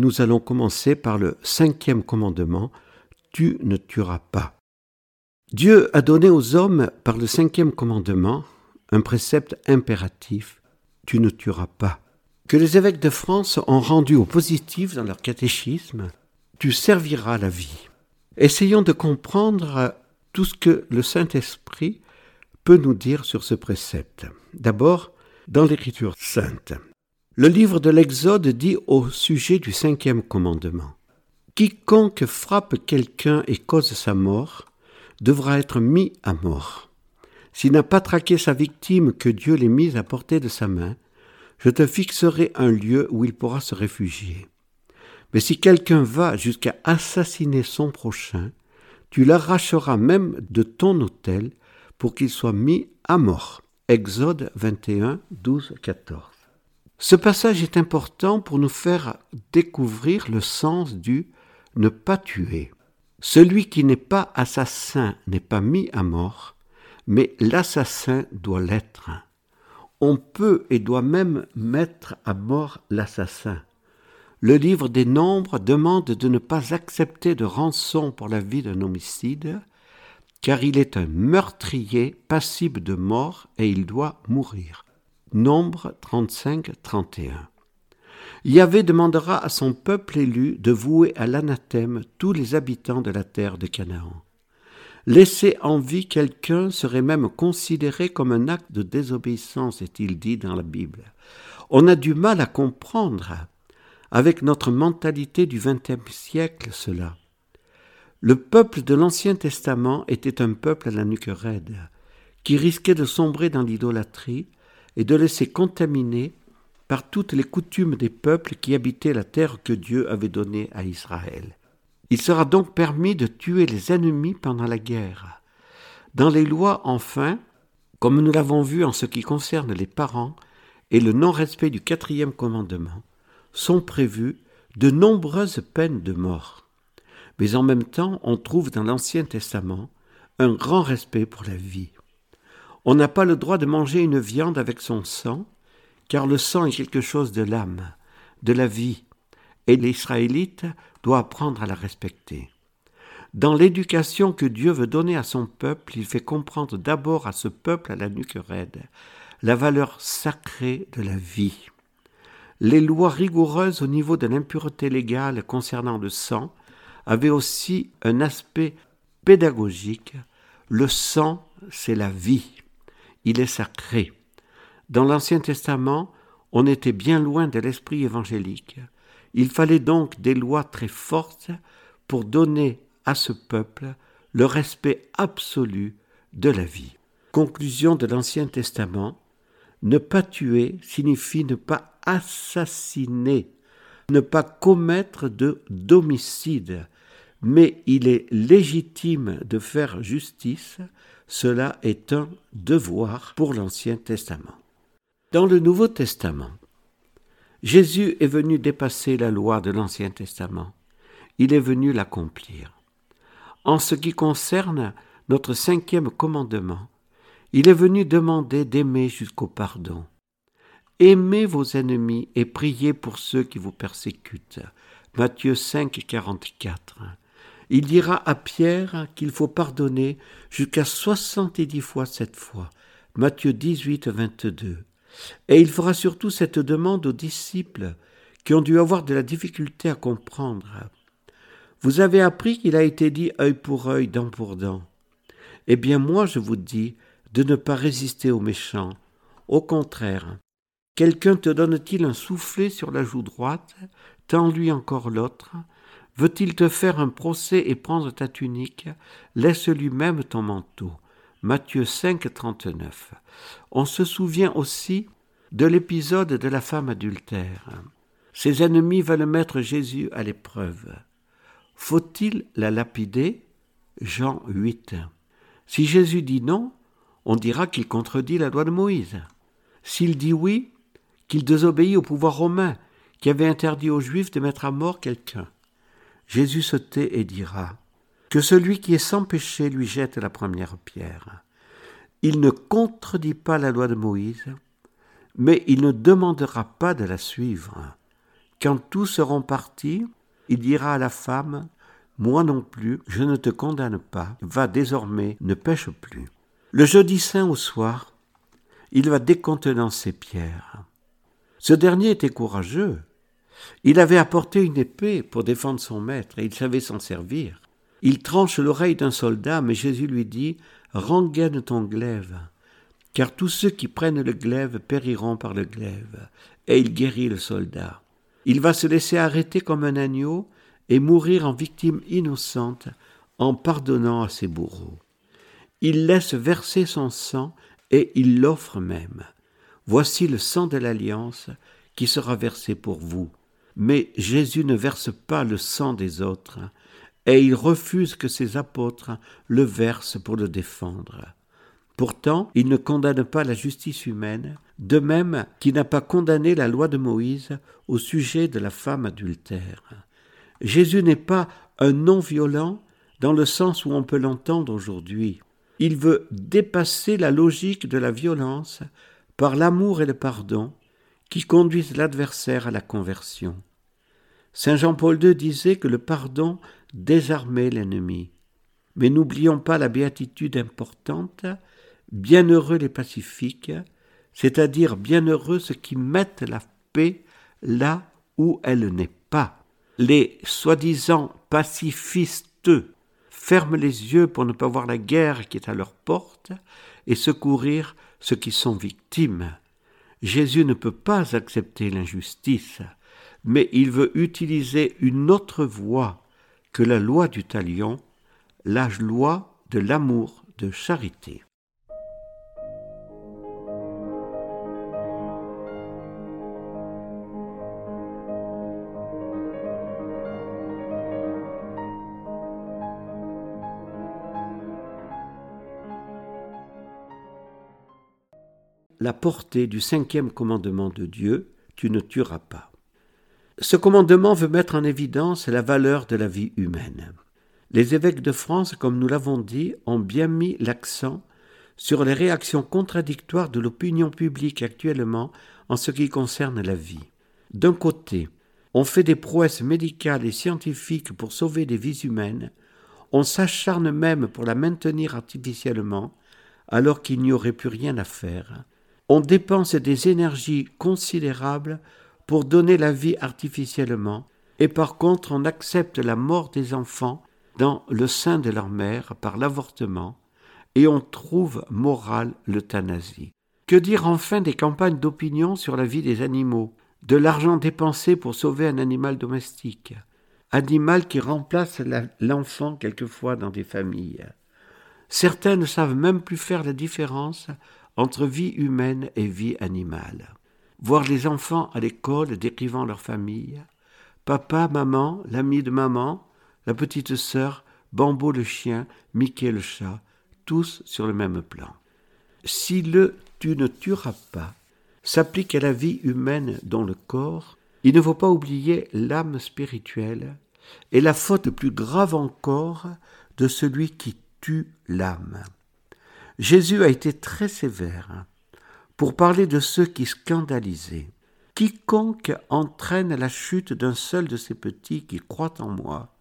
nous allons commencer par le cinquième commandement, Tu ne tueras pas. Dieu a donné aux hommes, par le cinquième commandement, un précepte impératif, Tu ne tueras pas, que les évêques de France ont rendu au positif dans leur catéchisme, Tu serviras la vie. Essayons de comprendre tout ce que le Saint-Esprit peut nous dire sur ce précepte. D'abord, dans l'Écriture sainte. Le livre de l'Exode dit au sujet du cinquième commandement Quiconque frappe quelqu'un et cause sa mort devra être mis à mort. S'il n'a pas traqué sa victime que Dieu l'ait mise à portée de sa main, je te fixerai un lieu où il pourra se réfugier. Mais si quelqu'un va jusqu'à assassiner son prochain, tu l'arracheras même de ton autel pour qu'il soit mis à mort. Exode 21, 12, 14. Ce passage est important pour nous faire découvrir le sens du ne pas tuer. Celui qui n'est pas assassin n'est pas mis à mort, mais l'assassin doit l'être. On peut et doit même mettre à mort l'assassin. Le livre des Nombres demande de ne pas accepter de rançon pour la vie d'un homicide, car il est un meurtrier passible de mort et il doit mourir. Nombre 35-31. Yahvé demandera à son peuple élu de vouer à l'anathème tous les habitants de la terre de Canaan. Laisser en vie quelqu'un serait même considéré comme un acte de désobéissance, est-il dit dans la Bible. On a du mal à comprendre avec notre mentalité du XXe siècle cela. Le peuple de l'Ancien Testament était un peuple à la nuque raide, qui risquait de sombrer dans l'idolâtrie et de laisser contaminer par toutes les coutumes des peuples qui habitaient la terre que Dieu avait donnée à Israël. Il sera donc permis de tuer les ennemis pendant la guerre. Dans les lois, enfin, comme nous l'avons vu en ce qui concerne les parents et le non-respect du quatrième commandement, sont prévues de nombreuses peines de mort. Mais en même temps, on trouve dans l'Ancien Testament un grand respect pour la vie. On n'a pas le droit de manger une viande avec son sang, car le sang est quelque chose de l'âme, de la vie, et l'Israélite doit apprendre à la respecter. Dans l'éducation que Dieu veut donner à son peuple, il fait comprendre d'abord à ce peuple à la nuque raide la valeur sacrée de la vie. Les lois rigoureuses au niveau de l'impureté légale concernant le sang avaient aussi un aspect pédagogique. Le sang, c'est la vie il est sacré. Dans l'Ancien Testament, on était bien loin de l'esprit évangélique. Il fallait donc des lois très fortes pour donner à ce peuple le respect absolu de la vie. Conclusion de l'Ancien Testament, ne pas tuer signifie ne pas assassiner, ne pas commettre de d'homicide, mais il est légitime de faire justice, cela est un devoir pour l'Ancien Testament. Dans le Nouveau Testament, Jésus est venu dépasser la loi de l'Ancien Testament. Il est venu l'accomplir. En ce qui concerne notre cinquième commandement, il est venu demander d'aimer jusqu'au pardon. Aimez vos ennemis et priez pour ceux qui vous persécutent. Matthieu 5, 44 il dira à Pierre qu'il faut pardonner jusqu'à soixante-dix fois cette fois. Matthieu 18, 22. Et il fera surtout cette demande aux disciples qui ont dû avoir de la difficulté à comprendre. Vous avez appris qu'il a été dit œil pour œil, dent pour dent. Eh bien moi je vous dis de ne pas résister aux méchants. Au contraire, quelqu'un te donne-t-il un soufflet sur la joue droite, tends-lui encore l'autre, Veut-il te faire un procès et prendre ta tunique? Laisse lui-même ton manteau. Matthieu 5, 39. On se souvient aussi de l'épisode de la femme adultère. Ses ennemis veulent mettre Jésus à l'épreuve. Faut-il la lapider? Jean 8. Si Jésus dit non, on dira qu'il contredit la loi de Moïse. S'il dit oui, qu'il désobéit au pouvoir romain qui avait interdit aux Juifs de mettre à mort quelqu'un. Jésus se tait et dira Que celui qui est sans péché lui jette la première pierre. Il ne contredit pas la loi de Moïse, mais il ne demandera pas de la suivre. Quand tous seront partis, il dira à la femme, Moi non plus, je ne te condamne pas, va désormais, ne pêche plus. Le jeudi saint au soir, il va décontenancer Pierre. Ce dernier était courageux. Il avait apporté une épée pour défendre son maître et il savait s'en servir. Il tranche l'oreille d'un soldat, mais Jésus lui dit Rengaine ton glaive, car tous ceux qui prennent le glaive périront par le glaive. Et il guérit le soldat. Il va se laisser arrêter comme un agneau et mourir en victime innocente en pardonnant à ses bourreaux. Il laisse verser son sang et il l'offre même. Voici le sang de l'alliance qui sera versé pour vous. Mais Jésus ne verse pas le sang des autres, et il refuse que ses apôtres le versent pour le défendre. Pourtant, il ne condamne pas la justice humaine, de même qu'il n'a pas condamné la loi de Moïse au sujet de la femme adultère. Jésus n'est pas un non-violent dans le sens où on peut l'entendre aujourd'hui. Il veut dépasser la logique de la violence par l'amour et le pardon qui conduisent l'adversaire à la conversion. Saint Jean-Paul II disait que le pardon désarmait l'ennemi. Mais n'oublions pas la béatitude importante, bienheureux les pacifiques, c'est-à-dire bienheureux ceux qui mettent la paix là où elle n'est pas. Les soi-disant pacifistes ferment les yeux pour ne pas voir la guerre qui est à leur porte et secourir ceux qui sont victimes. Jésus ne peut pas accepter l'injustice, mais il veut utiliser une autre voie que la loi du talion, la loi de l'amour de charité. La portée du cinquième commandement de Dieu, tu ne tueras pas. Ce commandement veut mettre en évidence la valeur de la vie humaine. Les évêques de France, comme nous l'avons dit, ont bien mis l'accent sur les réactions contradictoires de l'opinion publique actuellement en ce qui concerne la vie. D'un côté, on fait des prouesses médicales et scientifiques pour sauver des vies humaines, on s'acharne même pour la maintenir artificiellement, alors qu'il n'y aurait plus rien à faire on dépense des énergies considérables pour donner la vie artificiellement, et par contre on accepte la mort des enfants dans le sein de leur mère par l'avortement, et on trouve morale l'euthanasie. Que dire enfin des campagnes d'opinion sur la vie des animaux, de l'argent dépensé pour sauver un animal domestique, animal qui remplace l'enfant quelquefois dans des familles? Certains ne savent même plus faire la différence entre vie humaine et vie animale. Voir les enfants à l'école décrivant leur famille, papa, maman, l'ami de maman, la petite sœur, Bambo le chien, Mickey le chat, tous sur le même plan. Si le tu ne tueras pas s'applique à la vie humaine dans le corps, il ne faut pas oublier l'âme spirituelle et la faute plus grave encore de celui qui tue l'âme. Jésus a été très sévère pour parler de ceux qui scandalisaient. Quiconque entraîne la chute d'un seul de ces petits qui croient en moi,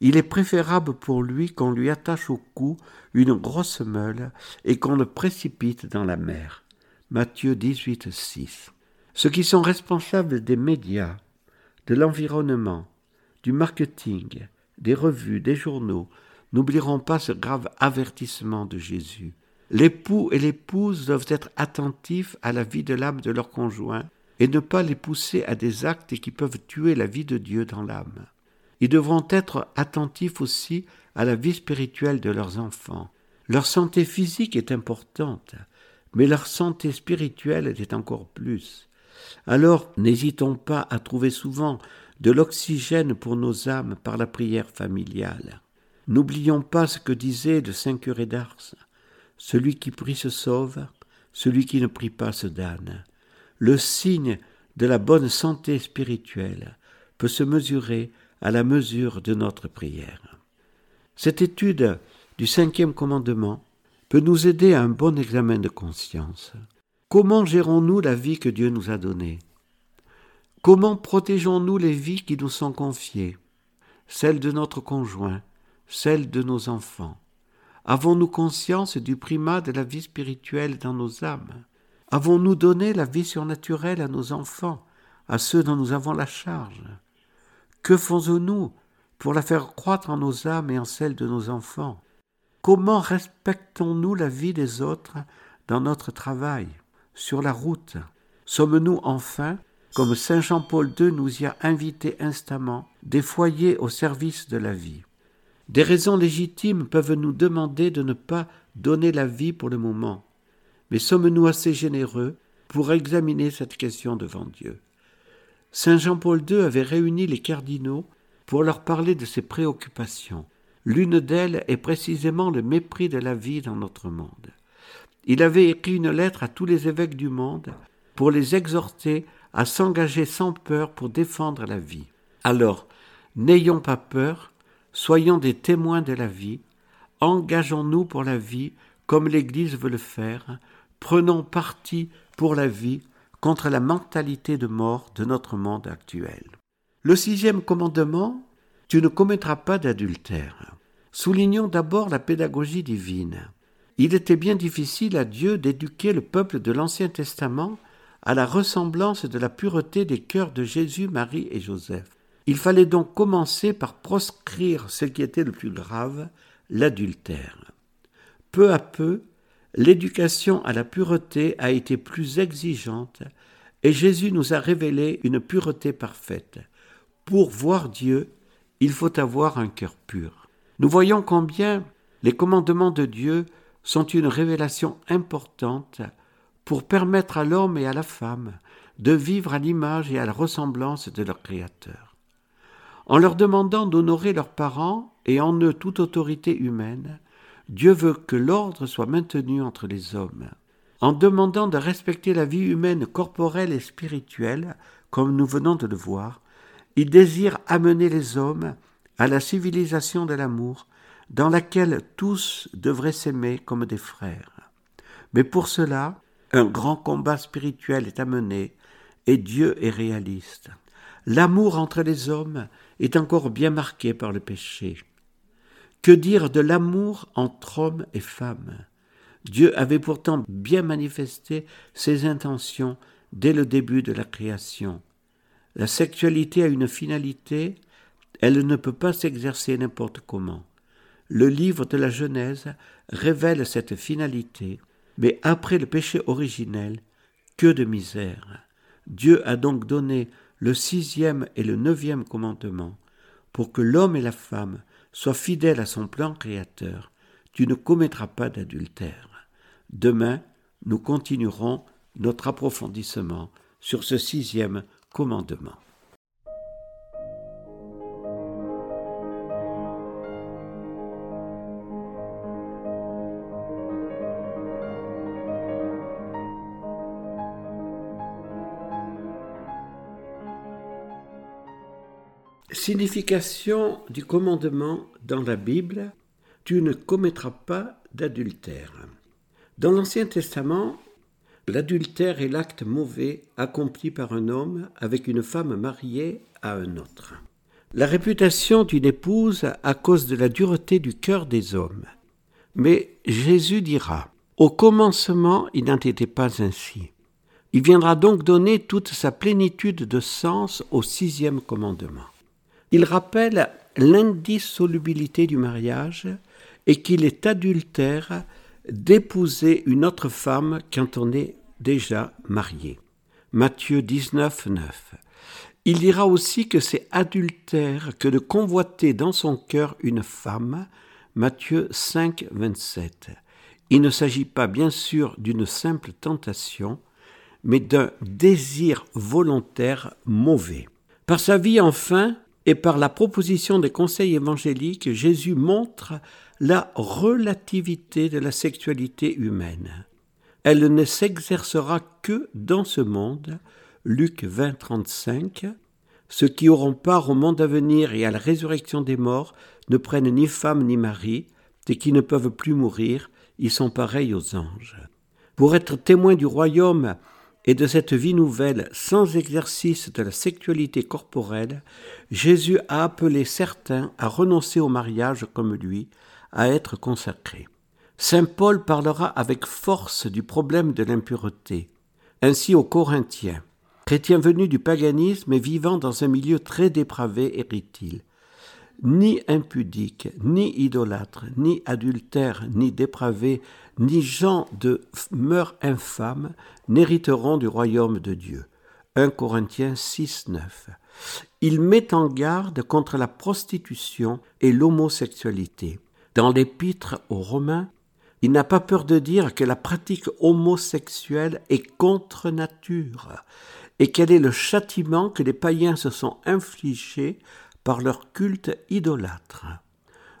il est préférable pour lui qu'on lui attache au cou une grosse meule et qu'on le précipite dans la mer. Matthieu 18, 6. Ceux qui sont responsables des médias, de l'environnement, du marketing, des revues, des journaux, n'oublieront pas ce grave avertissement de Jésus. L'époux et l'épouse doivent être attentifs à la vie de l'âme de leur conjoint et ne pas les pousser à des actes qui peuvent tuer la vie de Dieu dans l'âme. Ils devront être attentifs aussi à la vie spirituelle de leurs enfants. Leur santé physique est importante, mais leur santé spirituelle est encore plus. Alors n'hésitons pas à trouver souvent de l'oxygène pour nos âmes par la prière familiale. N'oublions pas ce que disait le Saint curé d'Ars. Celui qui prie se sauve, celui qui ne prie pas se damne. Le signe de la bonne santé spirituelle peut se mesurer à la mesure de notre prière. Cette étude du cinquième commandement peut nous aider à un bon examen de conscience. Comment gérons-nous la vie que Dieu nous a donnée? Comment protégeons-nous les vies qui nous sont confiées? Celles de notre conjoint, celles de nos enfants. Avons-nous conscience du primat de la vie spirituelle dans nos âmes? Avons-nous donné la vie surnaturelle à nos enfants, à ceux dont nous avons la charge? Que faisons-nous pour la faire croître en nos âmes et en celles de nos enfants? Comment respectons-nous la vie des autres dans notre travail, sur la route? Sommes-nous enfin, comme Saint Jean-Paul II nous y a invités instamment, des foyers au service de la vie? Des raisons légitimes peuvent nous demander de ne pas donner la vie pour le moment, mais sommes-nous assez généreux pour examiner cette question devant Dieu? Saint Jean-Paul II avait réuni les cardinaux pour leur parler de ses préoccupations. L'une d'elles est précisément le mépris de la vie dans notre monde. Il avait écrit une lettre à tous les évêques du monde pour les exhorter à s'engager sans peur pour défendre la vie. Alors, n'ayons pas peur, Soyons des témoins de la vie, engageons-nous pour la vie comme l'Église veut le faire, prenons parti pour la vie contre la mentalité de mort de notre monde actuel. Le sixième commandement, tu ne commettras pas d'adultère. Soulignons d'abord la pédagogie divine. Il était bien difficile à Dieu d'éduquer le peuple de l'Ancien Testament à la ressemblance de la pureté des cœurs de Jésus, Marie et Joseph. Il fallait donc commencer par proscrire ce qui était le plus grave, l'adultère. Peu à peu, l'éducation à la pureté a été plus exigeante et Jésus nous a révélé une pureté parfaite. Pour voir Dieu, il faut avoir un cœur pur. Nous voyons combien les commandements de Dieu sont une révélation importante pour permettre à l'homme et à la femme de vivre à l'image et à la ressemblance de leur Créateur en leur demandant d'honorer leurs parents et en eux toute autorité humaine, Dieu veut que l'ordre soit maintenu entre les hommes. En demandant de respecter la vie humaine corporelle et spirituelle, comme nous venons de le voir, il désire amener les hommes à la civilisation de l'amour, dans laquelle tous devraient s'aimer comme des frères. Mais pour cela, un grand combat spirituel est amené, et Dieu est réaliste. L'amour entre les hommes est encore bien marqué par le péché. Que dire de l'amour entre hommes et femmes? Dieu avait pourtant bien manifesté ses intentions dès le début de la création. La sexualité a une finalité, elle ne peut pas s'exercer n'importe comment. Le livre de la Genèse révèle cette finalité, mais après le péché originel, que de misère. Dieu a donc donné le sixième et le neuvième commandement, pour que l'homme et la femme soient fidèles à son plan créateur, tu ne commettras pas d'adultère. Demain, nous continuerons notre approfondissement sur ce sixième commandement. Signification du commandement dans la Bible Tu ne commettras pas d'adultère. Dans l'Ancien Testament, l'adultère est l'acte mauvais accompli par un homme avec une femme mariée à un autre. La réputation d'une épouse à cause de la dureté du cœur des hommes. Mais Jésus dira Au commencement, il n'en était pas ainsi. Il viendra donc donner toute sa plénitude de sens au sixième commandement. Il rappelle l'indissolubilité du mariage et qu'il est adultère d'épouser une autre femme quand on est déjà marié. Matthieu 19, 9. Il dira aussi que c'est adultère que de convoiter dans son cœur une femme. Matthieu 5, 27. Il ne s'agit pas bien sûr d'une simple tentation, mais d'un désir volontaire mauvais. Par sa vie enfin, et par la proposition des conseils évangéliques, Jésus montre la relativité de la sexualité humaine. Elle ne s'exercera que dans ce monde. Luc 20, 35. Ceux qui auront part au monde à venir et à la résurrection des morts ne prennent ni femme ni mari, et qui ne peuvent plus mourir, ils sont pareils aux anges. Pour être témoins du royaume et de cette vie nouvelle sans exercice de la sexualité corporelle, Jésus a appelé certains à renoncer au mariage comme lui, à être consacrés. Saint Paul parlera avec force du problème de l'impureté. Ainsi aux Corinthiens, chrétiens venus du paganisme et vivant dans un milieu très dépravé, hérite-t-il ni impudiques, ni idolâtres, ni adultères, ni dépravés, ni gens de mœurs infâmes n'hériteront du royaume de Dieu. 1 Corinthiens 6, 9. Il met en garde contre la prostitution et l'homosexualité. Dans l'épître aux Romains, il n'a pas peur de dire que la pratique homosexuelle est contre nature et quel est le châtiment que les païens se sont infligés par leur culte idolâtre.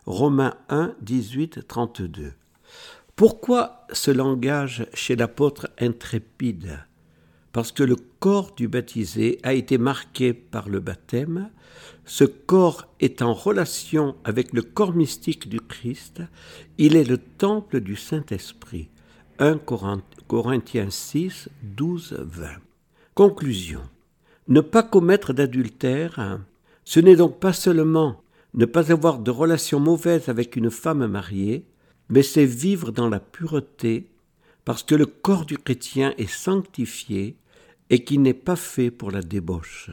Romains 1, 18, 32. Pourquoi ce langage chez l'apôtre intrépide? Parce que le corps du baptisé a été marqué par le baptême, ce corps est en relation avec le corps mystique du Christ, il est le temple du Saint-Esprit. 1 Corinthiens 6, 12, 20. Conclusion. Ne pas commettre d'adultère ce n'est donc pas seulement ne pas avoir de relations mauvaises avec une femme mariée, mais c'est vivre dans la pureté, parce que le corps du chrétien est sanctifié et qui n'est pas fait pour la débauche.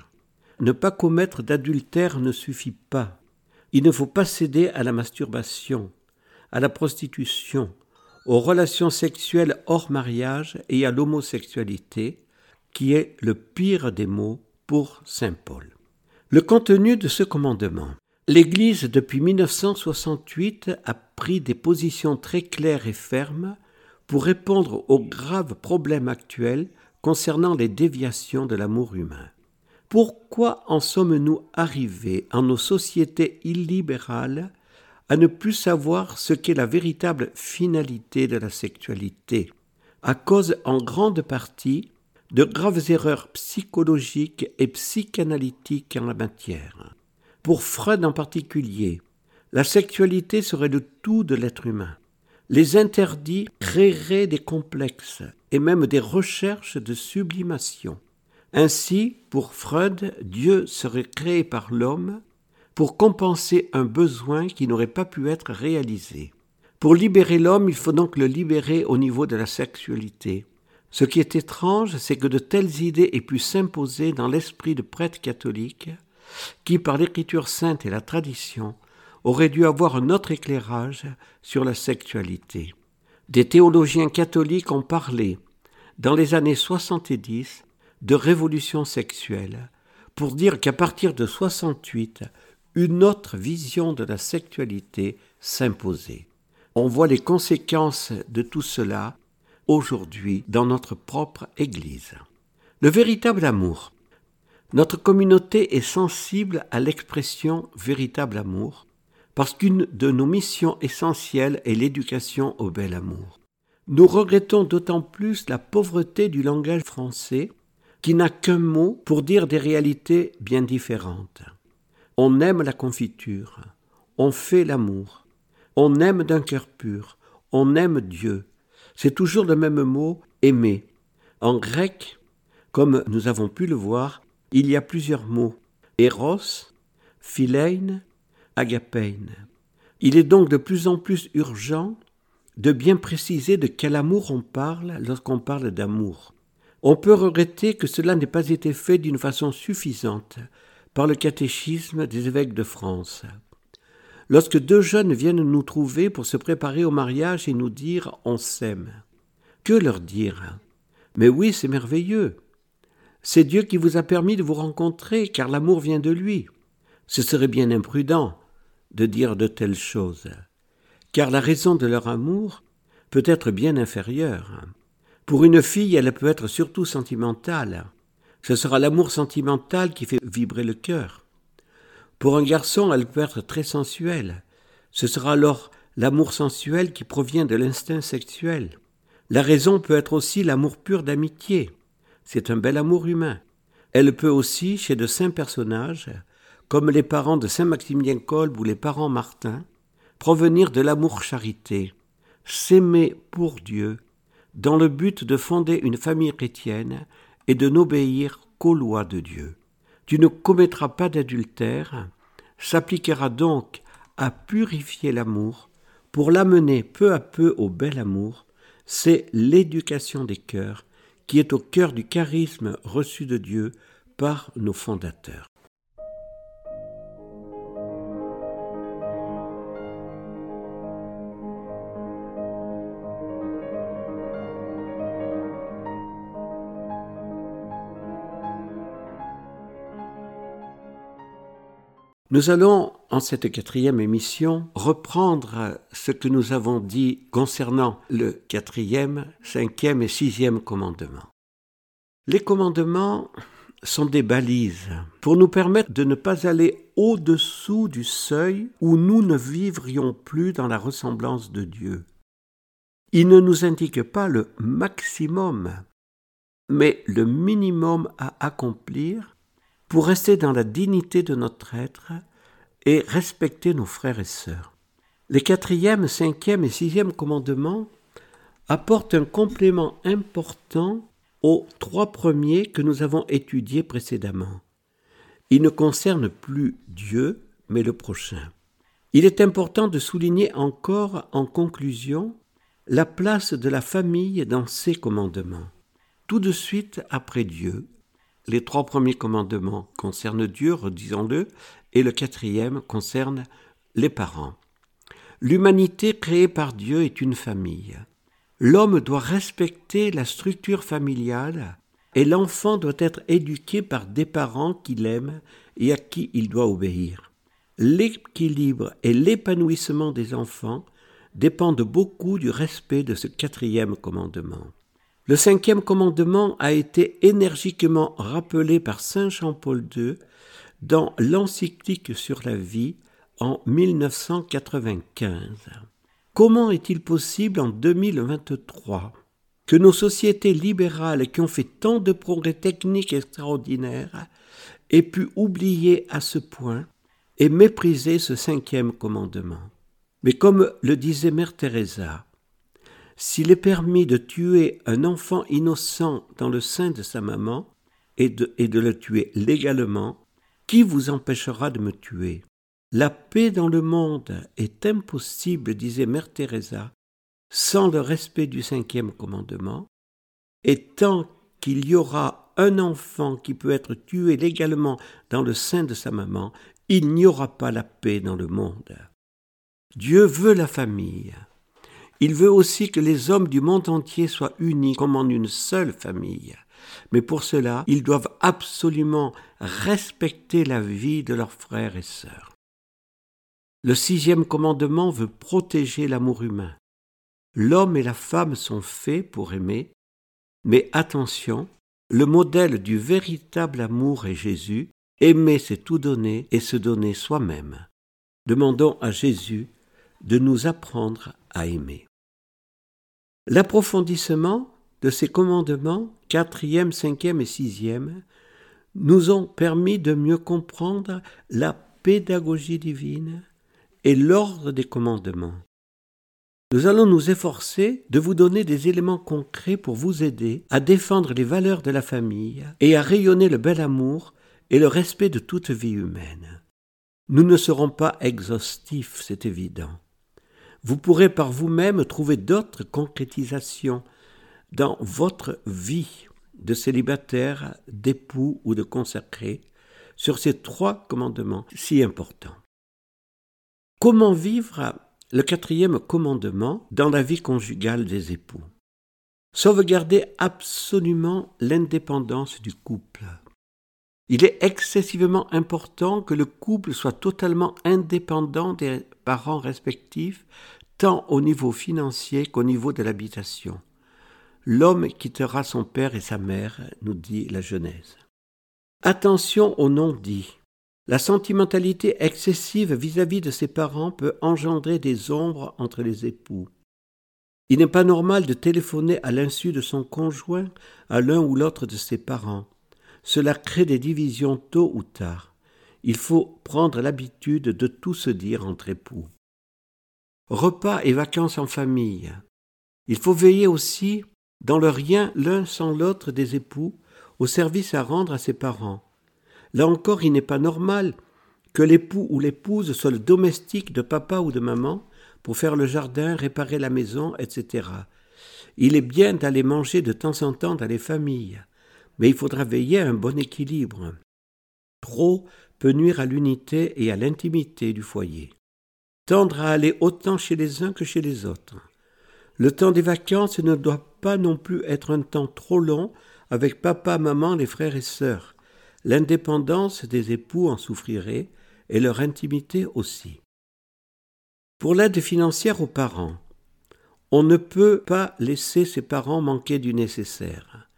Ne pas commettre d'adultère ne suffit pas. Il ne faut pas céder à la masturbation, à la prostitution, aux relations sexuelles hors mariage et à l'homosexualité, qui est le pire des maux pour Saint Paul. Le contenu de ce commandement. L'Église, depuis 1968, a pris des positions très claires et fermes pour répondre aux graves problèmes actuels concernant les déviations de l'amour humain. Pourquoi en sommes-nous arrivés, en nos sociétés illibérales, à ne plus savoir ce qu'est la véritable finalité de la sexualité? À cause en grande partie de graves erreurs psychologiques et psychanalytiques en la matière. Pour Freud en particulier, la sexualité serait le tout de l'être humain. Les interdits créeraient des complexes et même des recherches de sublimation. Ainsi, pour Freud, Dieu serait créé par l'homme pour compenser un besoin qui n'aurait pas pu être réalisé. Pour libérer l'homme, il faut donc le libérer au niveau de la sexualité. Ce qui est étrange, c'est que de telles idées aient pu s'imposer dans l'esprit de prêtres catholiques qui, par l'écriture sainte et la tradition, auraient dû avoir un autre éclairage sur la sexualité. Des théologiens catholiques ont parlé, dans les années 70, de révolution sexuelle, pour dire qu'à partir de 68, une autre vision de la sexualité s'imposait. On voit les conséquences de tout cela aujourd'hui dans notre propre Église. Le véritable amour. Notre communauté est sensible à l'expression véritable amour parce qu'une de nos missions essentielles est l'éducation au bel amour. Nous regrettons d'autant plus la pauvreté du langage français qui n'a qu'un mot pour dire des réalités bien différentes. On aime la confiture, on fait l'amour, on aime d'un cœur pur, on aime Dieu, c'est toujours le même mot aimer. En grec, comme nous avons pu le voir, il y a plusieurs mots Eros, Philein, Agapein. Il est donc de plus en plus urgent de bien préciser de quel amour on parle lorsqu'on parle d'amour. On peut regretter que cela n'ait pas été fait d'une façon suffisante par le catéchisme des évêques de France. Lorsque deux jeunes viennent nous trouver pour se préparer au mariage et nous dire on s'aime, que leur dire? Mais oui, c'est merveilleux. C'est Dieu qui vous a permis de vous rencontrer, car l'amour vient de lui. Ce serait bien imprudent de dire de telles choses, car la raison de leur amour peut être bien inférieure. Pour une fille, elle peut être surtout sentimentale. Ce sera l'amour sentimental qui fait vibrer le cœur. Pour un garçon, elle peut être très sensuelle. Ce sera alors l'amour sensuel qui provient de l'instinct sexuel. La raison peut être aussi l'amour pur d'amitié. C'est un bel amour humain. Elle peut aussi, chez de saints personnages, comme les parents de Saint Maximilien Kolb ou les parents Martin, provenir de l'amour charité, s'aimer pour Dieu, dans le but de fonder une famille chrétienne et de n'obéir qu'aux lois de Dieu. Tu ne commettras pas d'adultère s'appliquera donc à purifier l'amour pour l'amener peu à peu au bel amour, c'est l'éducation des cœurs qui est au cœur du charisme reçu de Dieu par nos fondateurs. Nous allons, en cette quatrième émission, reprendre ce que nous avons dit concernant le quatrième, cinquième et sixième commandement. Les commandements sont des balises pour nous permettre de ne pas aller au-dessous du seuil où nous ne vivrions plus dans la ressemblance de Dieu. Ils ne nous indiquent pas le maximum, mais le minimum à accomplir pour rester dans la dignité de notre être et respecter nos frères et sœurs. Les quatrième, cinquième et sixième commandements apportent un complément important aux trois premiers que nous avons étudiés précédemment. Ils ne concernent plus Dieu, mais le prochain. Il est important de souligner encore en conclusion la place de la famille dans ces commandements. Tout de suite après Dieu, les trois premiers commandements concernent Dieu, redisons-le, et le quatrième concerne les parents. L'humanité créée par Dieu est une famille. L'homme doit respecter la structure familiale et l'enfant doit être éduqué par des parents qu'il aime et à qui il doit obéir. L'équilibre et l'épanouissement des enfants dépendent beaucoup du respect de ce quatrième commandement. Le cinquième commandement a été énergiquement rappelé par Saint Jean-Paul II dans l'encyclique sur la vie en 1995. Comment est-il possible en 2023 que nos sociétés libérales qui ont fait tant de progrès techniques extraordinaires aient pu oublier à ce point et mépriser ce cinquième commandement? Mais comme le disait Mère Teresa, s'il est permis de tuer un enfant innocent dans le sein de sa maman et de, le tuer légalement, qui vous empêchera de me tuer? La paix dans le monde est impossible, disait Mère Teresa, sans le respect du cinquième commandement, et tant qu'il y aura un enfant qui peut être tué légalement dans le sein de sa maman, il n'y aura pas la paix dans le monde. Dieu veut la famille. Il veut aussi que les hommes du monde entier soient unis comme en une seule famille. Mais pour cela, ils doivent absolument respecter la vie de leurs frères et sœurs. Le sixième commandement veut protéger l'amour humain. L'homme et la femme sont faits pour aimer, mais attention, le modèle du véritable amour est Jésus. Aimer, c'est tout donner et se donner soi-même. Demandons à Jésus de nous apprendre à aimer. L'approfondissement de ces commandements, quatrième, cinquième et sixième, nous ont permis de mieux comprendre la pédagogie divine et l'ordre des commandements. Nous allons nous efforcer de vous donner des éléments concrets pour vous aider à défendre les valeurs de la famille et à rayonner le bel amour et le respect de toute vie humaine. Nous ne serons pas exhaustifs, c'est évident. Vous pourrez par vous-même trouver d'autres concrétisations dans votre vie de célibataire, d'époux ou de consacré sur ces trois commandements si importants. Comment vivre le quatrième commandement dans la vie conjugale des époux? Sauvegarder absolument l'indépendance du couple. Il est excessivement important que le couple soit totalement indépendant des parents respectifs, tant au niveau financier qu'au niveau de l'habitation. L'homme quittera son père et sa mère, nous dit la Genèse. Attention au non-dit. La sentimentalité excessive vis-à-vis -vis de ses parents peut engendrer des ombres entre les époux. Il n'est pas normal de téléphoner à l'insu de son conjoint à l'un ou l'autre de ses parents. Cela crée des divisions tôt ou tard. Il faut prendre l'habitude de tout se dire entre époux. Repas et vacances en famille. Il faut veiller aussi dans le rien l'un sans l'autre des époux, au service à rendre à ses parents. Là encore, il n'est pas normal que l'époux ou l'épouse soit le domestique de papa ou de maman pour faire le jardin, réparer la maison, etc. Il est bien d'aller manger de temps en temps dans les familles, mais il faudra veiller à un bon équilibre. Trop peut nuire à l'unité et à l'intimité du foyer. Tendre à aller autant chez les uns que chez les autres. Le temps des vacances ne doit pas non plus être un temps trop long avec papa, maman, les frères et sœurs. L'indépendance des époux en souffrirait, et leur intimité aussi. Pour l'aide financière aux parents, on ne peut pas laisser ses parents manquer du nécessaire.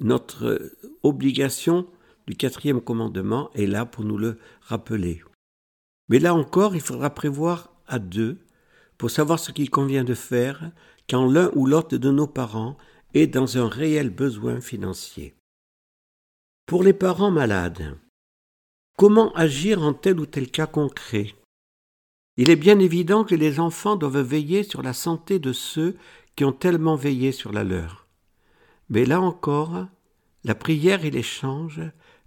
Notre obligation du quatrième commandement est là pour nous le rappeler. Mais là encore, il faudra prévoir à deux pour savoir ce qu'il convient de faire quand l'un ou l'autre de nos parents est dans un réel besoin financier. Pour les parents malades, comment agir en tel ou tel cas concret? Il est bien évident que les enfants doivent veiller sur la santé de ceux qui ont tellement veillé sur la leur. Mais là encore, la prière et l'échange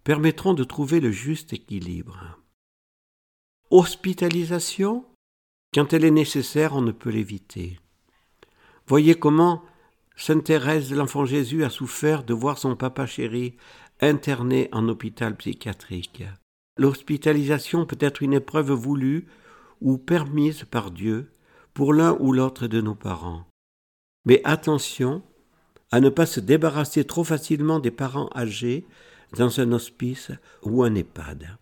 permettront de trouver le juste équilibre. Hospitalisation Quand elle est nécessaire, on ne peut l'éviter. Voyez comment Sainte Thérèse l'Enfant Jésus a souffert de voir son papa chéri interné en hôpital psychiatrique. L'hospitalisation peut être une épreuve voulue ou permise par Dieu pour l'un ou l'autre de nos parents. Mais attention à ne pas se débarrasser trop facilement des parents âgés dans un hospice ou un EHPAD.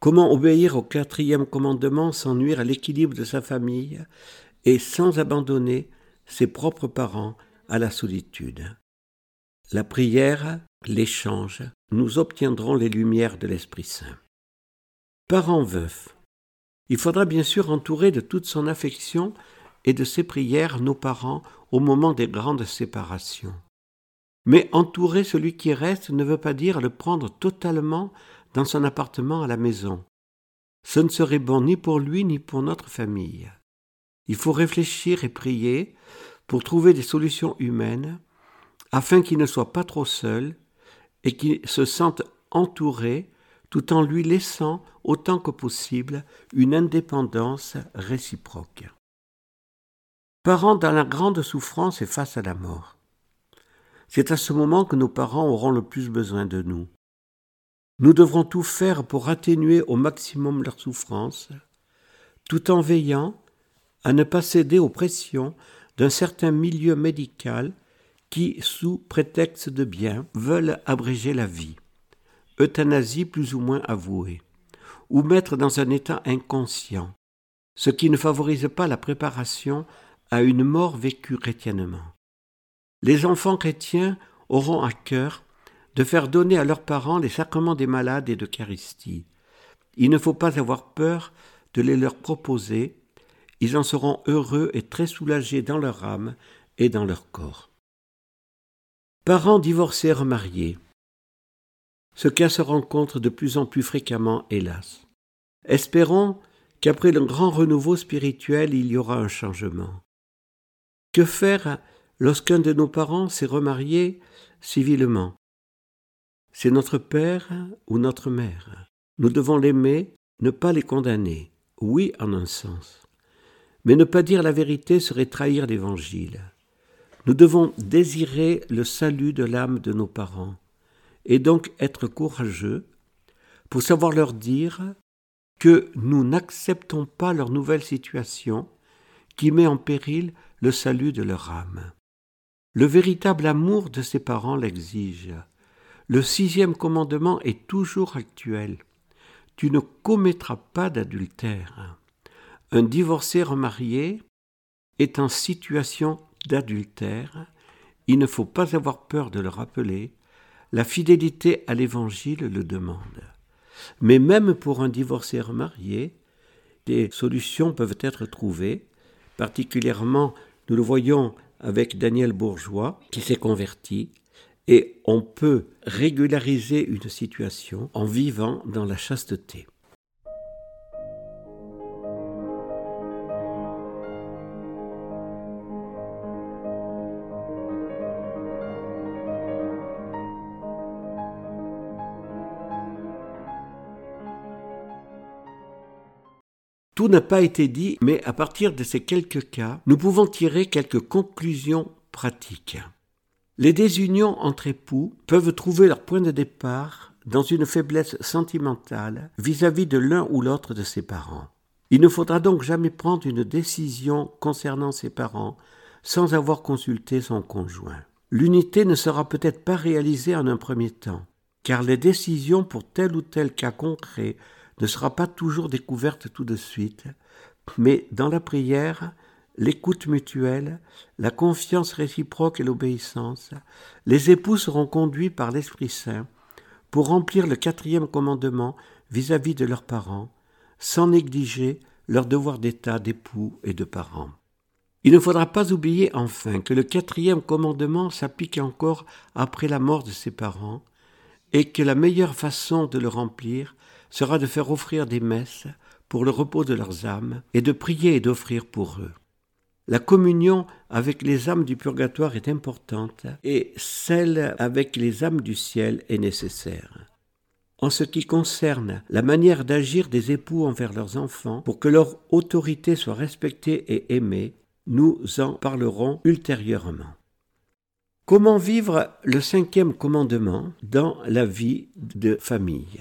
Comment obéir au quatrième commandement sans nuire à l'équilibre de sa famille et sans abandonner ses propres parents à la solitude? La prière, l'échange, nous obtiendrons les lumières de l'Esprit Saint. Parents veufs. Il faudra bien sûr entourer de toute son affection et de ses prières nos parents au moment des grandes séparations. Mais entourer celui qui reste ne veut pas dire le prendre totalement dans son appartement à la maison. Ce ne serait bon ni pour lui ni pour notre famille. Il faut réfléchir et prier pour trouver des solutions humaines afin qu'il ne soit pas trop seul et qu'il se sente entouré tout en lui laissant autant que possible une indépendance réciproque. Parents dans la grande souffrance et face à la mort. C'est à ce moment que nos parents auront le plus besoin de nous. Nous devrons tout faire pour atténuer au maximum leur souffrance, tout en veillant à ne pas céder aux pressions d'un certain milieu médical qui, sous prétexte de bien, veulent abréger la vie, euthanasie plus ou moins avouée, ou mettre dans un état inconscient, ce qui ne favorise pas la préparation à une mort vécue chrétiennement. Les enfants chrétiens auront à cœur de faire donner à leurs parents les sacrements des malades et d'Eucharistie. Il ne faut pas avoir peur de les leur proposer, ils en seront heureux et très soulagés dans leur âme et dans leur corps. Parents divorcés remariés. Ce cas se rencontre de plus en plus fréquemment, hélas. Espérons qu'après le grand renouveau spirituel, il y aura un changement. Que faire lorsqu'un de nos parents s'est remarié civilement C'est notre père ou notre mère. Nous devons l'aimer, ne pas les condamner. Oui, en un sens. Mais ne pas dire la vérité serait trahir l'Évangile. Nous devons désirer le salut de l'âme de nos parents, et donc être courageux pour savoir leur dire que nous n'acceptons pas leur nouvelle situation qui met en péril le salut de leur âme. Le véritable amour de ses parents l'exige. Le sixième commandement est toujours actuel. Tu ne commettras pas d'adultère. Un divorcé remarié est en situation d'adultère. Il ne faut pas avoir peur de le rappeler. La fidélité à l'Évangile le demande. Mais même pour un divorcé remarié, des solutions peuvent être trouvées. Particulièrement, nous le voyons avec Daniel Bourgeois, qui s'est converti, et on peut régulariser une situation en vivant dans la chasteté. Tout n'a pas été dit, mais à partir de ces quelques cas, nous pouvons tirer quelques conclusions pratiques. Les désunions entre époux peuvent trouver leur point de départ dans une faiblesse sentimentale vis-à-vis de l'un ou l'autre de ses parents. Il ne faudra donc jamais prendre une décision concernant ses parents sans avoir consulté son conjoint. L'unité ne sera peut-être pas réalisée en un premier temps, car les décisions pour tel ou tel cas concret sera pas toujours découverte tout de suite, mais dans la prière, l'écoute mutuelle, la confiance réciproque et l'obéissance, les époux seront conduits par l'Esprit Saint pour remplir le quatrième commandement vis-à-vis de leurs parents, sans négliger leur devoir d'état d'époux et de parents. Il ne faudra pas oublier enfin que le quatrième commandement s'applique encore après la mort de ses parents, et que la meilleure façon de le remplir sera de faire offrir des messes pour le repos de leurs âmes, et de prier et d'offrir pour eux. La communion avec les âmes du purgatoire est importante, et celle avec les âmes du ciel est nécessaire. En ce qui concerne la manière d'agir des époux envers leurs enfants, pour que leur autorité soit respectée et aimée, nous en parlerons ultérieurement. Comment vivre le cinquième commandement dans la vie de famille?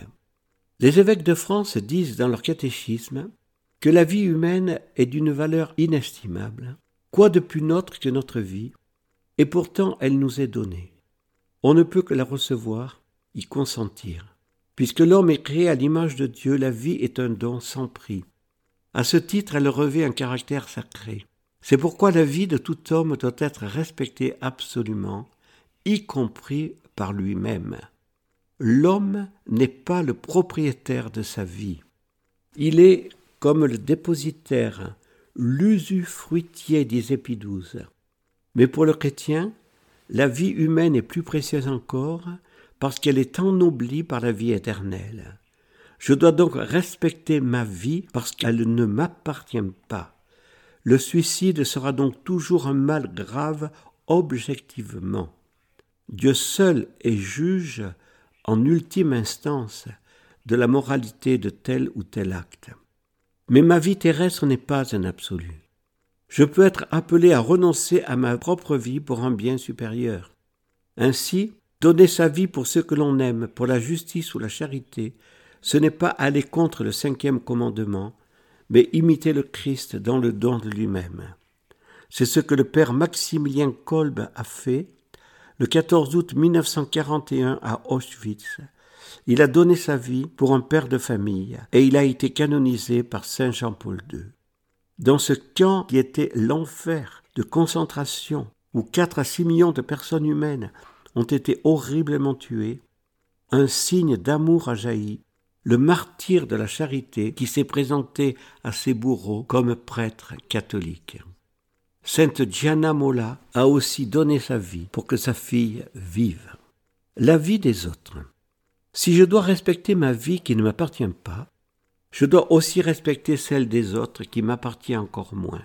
Les évêques de France disent dans leur catéchisme que la vie humaine est d'une valeur inestimable, quoi de plus nôtre que notre vie, et pourtant elle nous est donnée. On ne peut que la recevoir, y consentir. Puisque l'homme est créé à l'image de Dieu, la vie est un don sans prix. À ce titre, elle revêt un caractère sacré. C'est pourquoi la vie de tout homme doit être respectée absolument, y compris par lui-même. L'homme n'est pas le propriétaire de sa vie. Il est comme le dépositaire, l'usufruitier des épidouses. Mais pour le chrétien, la vie humaine est plus précieuse encore parce qu'elle est ennoblie par la vie éternelle. Je dois donc respecter ma vie parce qu'elle ne m'appartient pas. Le suicide sera donc toujours un mal grave objectivement. Dieu seul est juge en ultime instance de la moralité de tel ou tel acte. Mais ma vie terrestre n'est pas un absolu. Je peux être appelé à renoncer à ma propre vie pour un bien supérieur. Ainsi, donner sa vie pour ce que l'on aime, pour la justice ou la charité, ce n'est pas aller contre le cinquième commandement, mais imiter le Christ dans le don de lui-même. C'est ce que le père Maximilien Kolb a fait le 14 août 1941 à Auschwitz. Il a donné sa vie pour un père de famille et il a été canonisé par Saint Jean-Paul II. Dans ce camp qui était l'enfer de concentration, où 4 à 6 millions de personnes humaines ont été horriblement tuées, un signe d'amour a jailli le martyr de la charité qui s'est présenté à ses bourreaux comme prêtre catholique. Sainte Gianna Molla a aussi donné sa vie pour que sa fille vive. La vie des autres. Si je dois respecter ma vie qui ne m'appartient pas, je dois aussi respecter celle des autres qui m'appartient encore moins.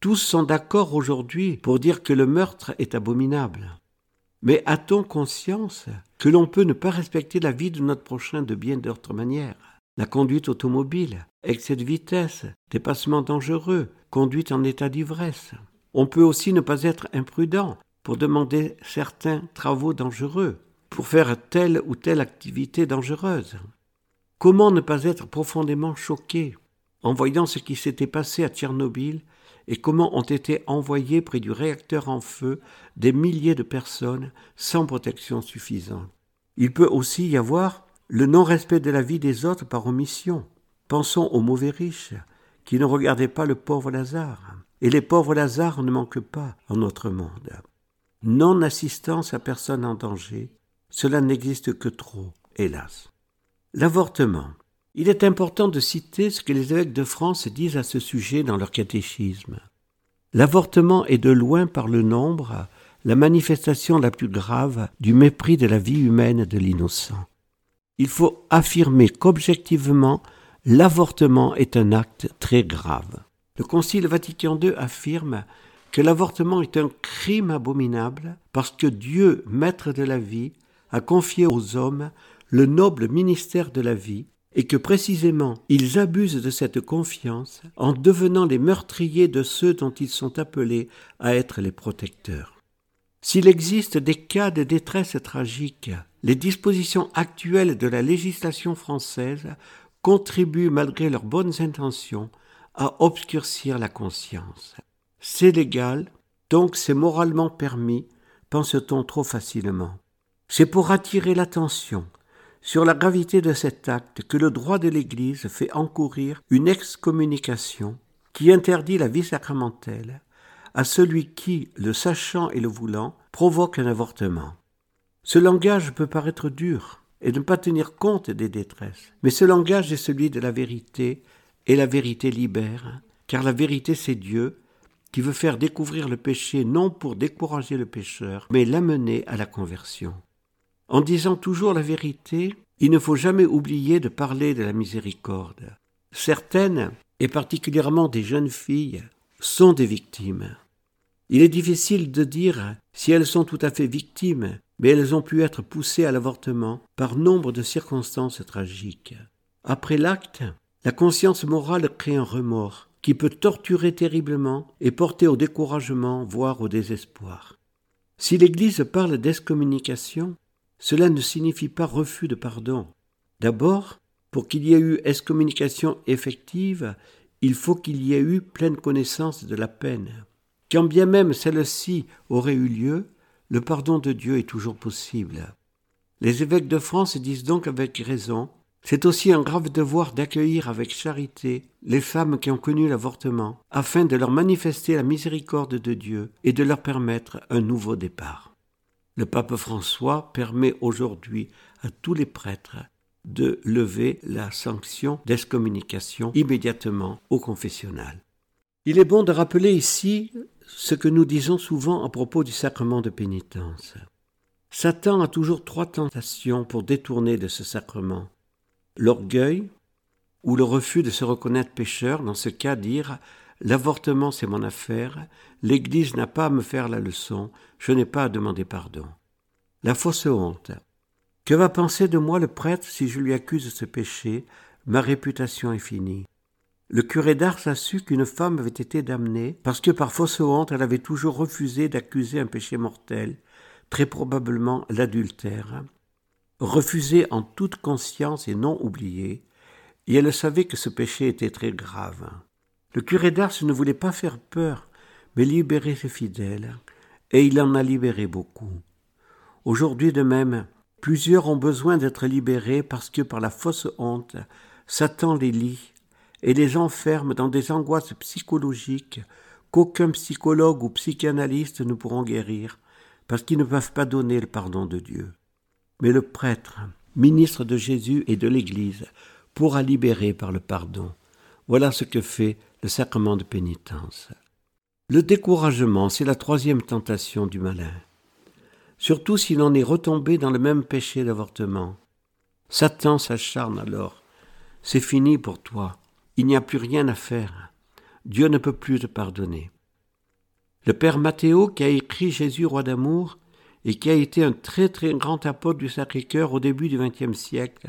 Tous sont d'accord aujourd'hui pour dire que le meurtre est abominable. Mais a-t-on conscience que l'on peut ne pas respecter la vie de notre prochain de bien d'autres manières? La conduite automobile, excès de vitesse, dépassement dangereux, conduite en état d'ivresse. On peut aussi ne pas être imprudent pour demander certains travaux dangereux, pour faire telle ou telle activité dangereuse. Comment ne pas être profondément choqué en voyant ce qui s'était passé à Tchernobyl et comment ont été envoyés près du réacteur en feu des milliers de personnes sans protection suffisante? Il peut aussi y avoir le non-respect de la vie des autres par omission. Pensons aux mauvais riches qui ne regardaient pas le pauvre Lazare. Et les pauvres Lazare ne manquent pas en notre monde. Non-assistance à personne en danger, cela n'existe que trop, hélas. L'avortement. Il est important de citer ce que les évêques de France disent à ce sujet dans leur catéchisme. L'avortement est de loin par le nombre la manifestation la plus grave du mépris de la vie humaine de l'innocent. Il faut affirmer qu'objectivement, l'avortement est un acte très grave. Le Concile Vatican II affirme que l'avortement est un crime abominable parce que Dieu, maître de la vie, a confié aux hommes le noble ministère de la vie et que précisément ils abusent de cette confiance en devenant les meurtriers de ceux dont ils sont appelés à être les protecteurs. S'il existe des cas de détresse tragique, les dispositions actuelles de la législation française contribuent malgré leurs bonnes intentions à obscurcir la conscience. C'est légal, donc c'est moralement permis, pense-t-on trop facilement. C'est pour attirer l'attention sur la gravité de cet acte que le droit de l'Église fait encourir une excommunication qui interdit la vie sacramentelle à celui qui, le sachant et le voulant, provoque un avortement. Ce langage peut paraître dur et ne pas tenir compte des détresses, mais ce langage est celui de la vérité, et la vérité libère, car la vérité c'est Dieu, qui veut faire découvrir le péché non pour décourager le pécheur, mais l'amener à la conversion. En disant toujours la vérité, il ne faut jamais oublier de parler de la miséricorde. Certaines, et particulièrement des jeunes filles, sont des victimes. Il est difficile de dire si elles sont tout à fait victimes, mais elles ont pu être poussées à l'avortement par nombre de circonstances tragiques. Après l'acte, la conscience morale crée un remords qui peut torturer terriblement et porter au découragement, voire au désespoir. Si l'Église parle d'excommunication, cela ne signifie pas refus de pardon. D'abord, pour qu'il y ait eu excommunication effective, il faut qu'il y ait eu pleine connaissance de la peine. Quand bien même celle-ci aurait eu lieu, le pardon de Dieu est toujours possible. Les évêques de France disent donc avec raison c'est aussi un grave devoir d'accueillir avec charité les femmes qui ont connu l'avortement, afin de leur manifester la miséricorde de Dieu et de leur permettre un nouveau départ. Le pape François permet aujourd'hui à tous les prêtres de lever la sanction d'excommunication immédiatement au confessionnal. Il est bon de rappeler ici ce que nous disons souvent à propos du sacrement de pénitence. Satan a toujours trois tentations pour détourner de ce sacrement. L'orgueil, ou le refus de se reconnaître pécheur, dans ce cas dire L'avortement c'est mon affaire, l'Église n'a pas à me faire la leçon, je n'ai pas à demander pardon. La fausse honte. Que va penser de moi le prêtre si je lui accuse ce péché? Ma réputation est finie. Le curé d'Ars a su qu'une femme avait été damnée parce que par fausse honte elle avait toujours refusé d'accuser un péché mortel, très probablement l'adultère, refusé en toute conscience et non oublié, et elle savait que ce péché était très grave. Le curé d'Ars ne voulait pas faire peur, mais libérer ses fidèles, et il en a libéré beaucoup. Aujourd'hui de même, plusieurs ont besoin d'être libérés parce que par la fausse honte, Satan les lie et les enferme dans des angoisses psychologiques qu'aucun psychologue ou psychanalyste ne pourront guérir, parce qu'ils ne peuvent pas donner le pardon de Dieu. Mais le prêtre, ministre de Jésus et de l'Église, pourra libérer par le pardon. Voilà ce que fait le sacrement de pénitence. Le découragement, c'est la troisième tentation du malin. Surtout s'il en est retombé dans le même péché d'avortement. Satan s'acharne alors. C'est fini pour toi. Il n'y a plus rien à faire. Dieu ne peut plus te pardonner. Le père Matthéo, qui a écrit Jésus, roi d'amour, et qui a été un très très grand apôtre du Sacré-Cœur au début du XXe siècle,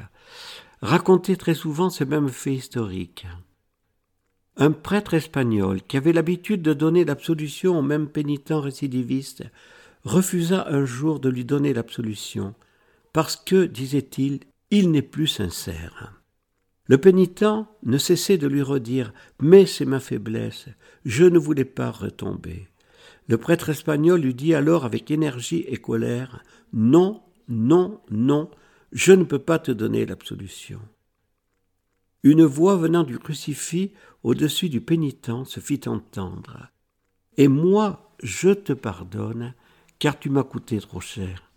racontait très souvent ce même fait historique. Un prêtre espagnol qui avait l'habitude de donner l'absolution au même pénitent récidiviste refusa un jour de lui donner l'absolution, parce que, disait-il, il n'est plus sincère. Le pénitent ne cessait de lui redire Mais c'est ma faiblesse, je ne voulais pas retomber. Le prêtre espagnol lui dit alors avec énergie et colère Non, non, non, je ne peux pas te donner l'absolution. Une voix venant du crucifix au-dessus du pénitent se fit entendre. Et moi, je te pardonne, car tu m'as coûté trop cher.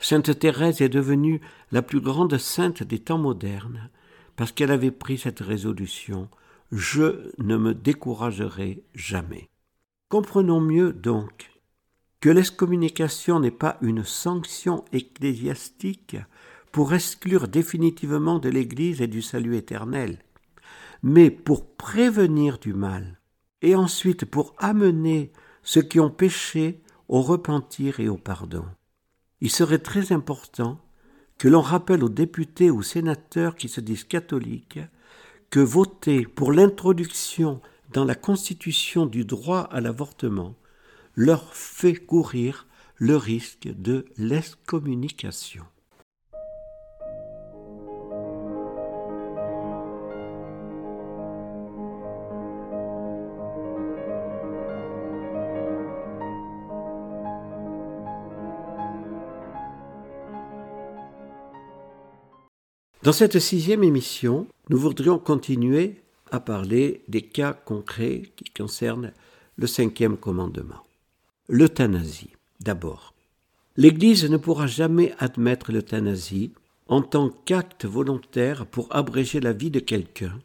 Sainte Thérèse est devenue la plus grande sainte des temps modernes parce qu'elle avait pris cette résolution Je ne me découragerai jamais. Comprenons mieux donc que l'excommunication n'est pas une sanction ecclésiastique pour exclure définitivement de l'Église et du salut éternel, mais pour prévenir du mal, et ensuite pour amener ceux qui ont péché au repentir et au pardon. Il serait très important que l'on rappelle aux députés ou sénateurs qui se disent catholiques que voter pour l'introduction dans la Constitution du droit à l'avortement leur fait courir le risque de l'excommunication. Dans cette sixième émission, nous voudrions continuer à parler des cas concrets qui concernent le cinquième commandement. L'euthanasie, d'abord. L'Église ne pourra jamais admettre l'euthanasie en tant qu'acte volontaire pour abréger la vie de quelqu'un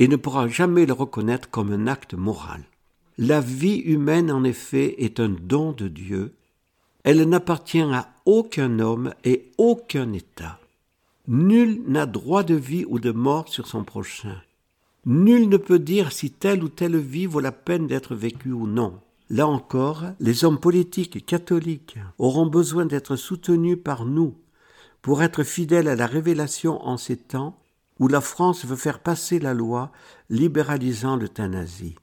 et ne pourra jamais le reconnaître comme un acte moral. La vie humaine, en effet, est un don de Dieu. Elle n'appartient à aucun homme et aucun État. Nul n'a droit de vie ou de mort sur son prochain. Nul ne peut dire si telle ou telle vie vaut la peine d'être vécue ou non. Là encore, les hommes politiques catholiques auront besoin d'être soutenus par nous pour être fidèles à la révélation en ces temps où la France veut faire passer la loi libéralisant l'euthanasie.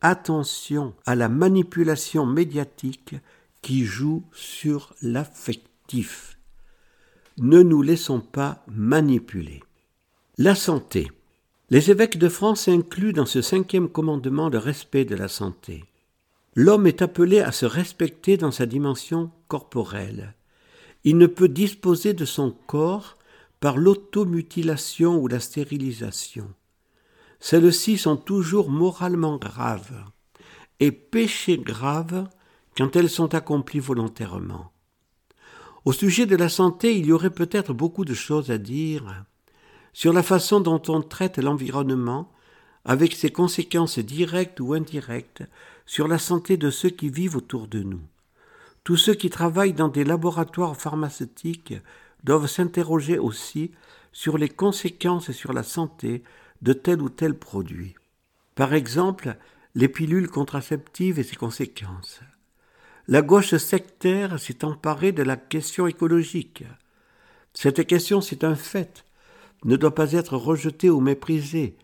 Attention à la manipulation médiatique qui joue sur l'affectif ne nous laissons pas manipuler. La santé. Les évêques de France incluent dans ce cinquième commandement le respect de la santé. L'homme est appelé à se respecter dans sa dimension corporelle. Il ne peut disposer de son corps par l'automutilation ou la stérilisation. Celles-ci sont toujours moralement graves et péchés graves quand elles sont accomplies volontairement. Au sujet de la santé, il y aurait peut-être beaucoup de choses à dire sur la façon dont on traite l'environnement, avec ses conséquences directes ou indirectes sur la santé de ceux qui vivent autour de nous. Tous ceux qui travaillent dans des laboratoires pharmaceutiques doivent s'interroger aussi sur les conséquences sur la santé de tel ou tel produit. Par exemple, les pilules contraceptives et ses conséquences. La gauche sectaire s'est emparée de la question écologique. Cette question, c'est un fait, ne doit pas être rejetée ou méprisée,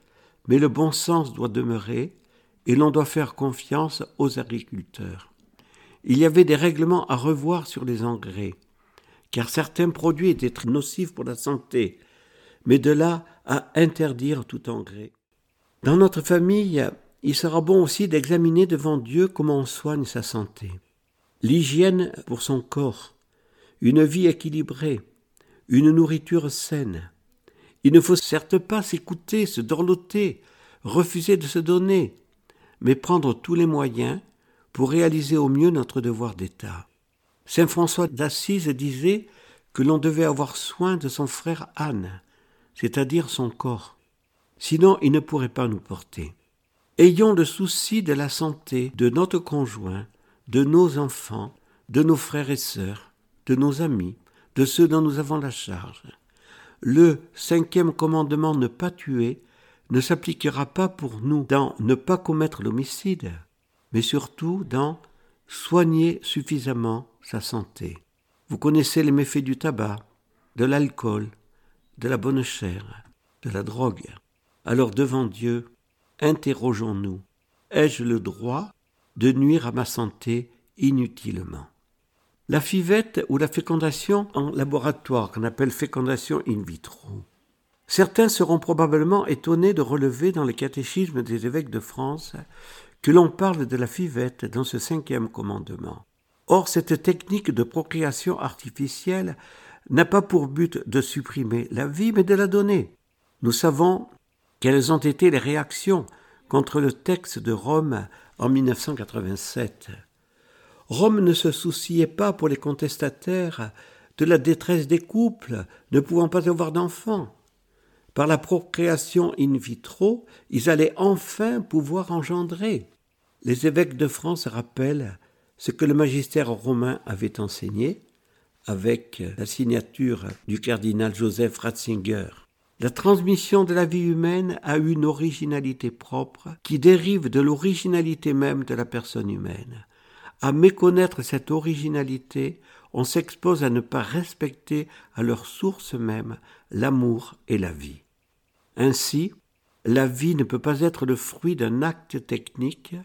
mais le bon sens doit demeurer et l'on doit faire confiance aux agriculteurs. Il y avait des règlements à revoir sur les engrais, car certains produits étaient très nocifs pour la santé, mais de là à interdire tout engrais. Dans notre famille, il sera bon aussi d'examiner devant Dieu comment on soigne sa santé l'hygiène pour son corps, une vie équilibrée, une nourriture saine. Il ne faut certes pas s'écouter, se dorloter, refuser de se donner, mais prendre tous les moyens pour réaliser au mieux notre devoir d'État. Saint François d'Assise disait que l'on devait avoir soin de son frère Anne, c'est-à-dire son corps. Sinon, il ne pourrait pas nous porter. Ayons le souci de la santé de notre conjoint, de nos enfants, de nos frères et sœurs, de nos amis, de ceux dont nous avons la charge. Le cinquième commandement ne pas tuer ne s'appliquera pas pour nous dans ne pas commettre l'homicide, mais surtout dans soigner suffisamment sa santé. Vous connaissez les méfaits du tabac, de l'alcool, de la bonne chair, de la drogue. Alors devant Dieu, interrogeons-nous. Ai-je le droit de nuire à ma santé inutilement. La fivette ou la fécondation en laboratoire, qu'on appelle fécondation in vitro. Certains seront probablement étonnés de relever dans les catéchismes des évêques de France que l'on parle de la fivette dans ce cinquième commandement. Or, cette technique de procréation artificielle n'a pas pour but de supprimer la vie, mais de la donner. Nous savons quelles ont été les réactions contre le texte de Rome en 1987. Rome ne se souciait pas pour les contestataires de la détresse des couples ne pouvant pas avoir d'enfants. Par la procréation in vitro, ils allaient enfin pouvoir engendrer. Les évêques de France rappellent ce que le magistère romain avait enseigné avec la signature du cardinal Joseph Ratzinger. La transmission de la vie humaine a une originalité propre qui dérive de l'originalité même de la personne humaine. À méconnaître cette originalité, on s'expose à ne pas respecter à leur source même l'amour et la vie. Ainsi, la vie ne peut pas être le fruit d'un acte technique,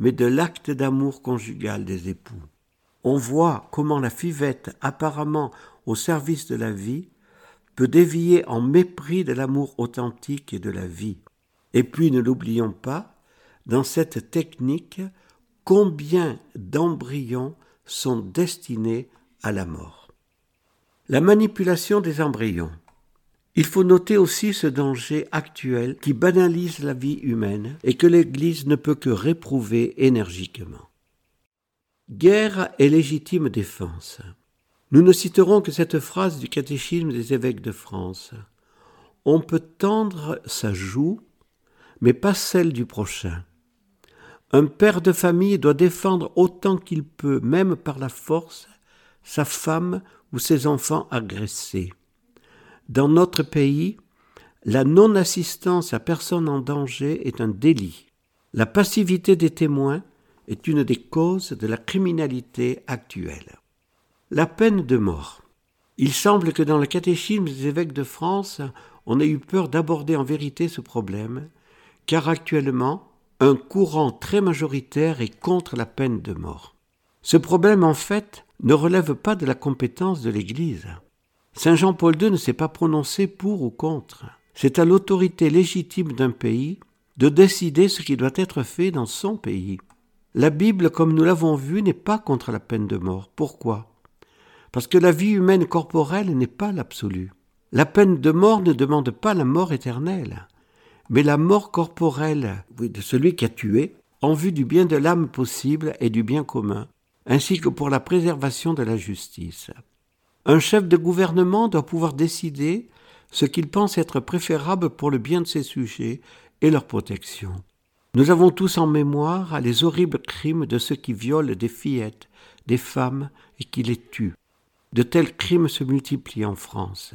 mais de l'acte d'amour conjugal des époux. On voit comment la fivette, apparemment au service de la vie, dévier en mépris de l'amour authentique et de la vie. Et puis ne l'oublions pas, dans cette technique, combien d'embryons sont destinés à la mort. La manipulation des embryons. Il faut noter aussi ce danger actuel qui banalise la vie humaine et que l'Église ne peut que réprouver énergiquement. Guerre et légitime défense. Nous ne citerons que cette phrase du catéchisme des évêques de France. On peut tendre sa joue, mais pas celle du prochain. Un père de famille doit défendre autant qu'il peut, même par la force, sa femme ou ses enfants agressés. Dans notre pays, la non-assistance à personne en danger est un délit. La passivité des témoins est une des causes de la criminalité actuelle. La peine de mort. Il semble que dans le catéchisme des évêques de France, on ait eu peur d'aborder en vérité ce problème, car actuellement, un courant très majoritaire est contre la peine de mort. Ce problème, en fait, ne relève pas de la compétence de l'Église. Saint Jean-Paul II ne s'est pas prononcé pour ou contre. C'est à l'autorité légitime d'un pays de décider ce qui doit être fait dans son pays. La Bible, comme nous l'avons vu, n'est pas contre la peine de mort. Pourquoi? Parce que la vie humaine corporelle n'est pas l'absolu. La peine de mort ne demande pas la mort éternelle, mais la mort corporelle de celui qui a tué, en vue du bien de l'âme possible et du bien commun, ainsi que pour la préservation de la justice. Un chef de gouvernement doit pouvoir décider ce qu'il pense être préférable pour le bien de ses sujets et leur protection. Nous avons tous en mémoire les horribles crimes de ceux qui violent des fillettes, des femmes et qui les tuent. De tels crimes se multiplient en France.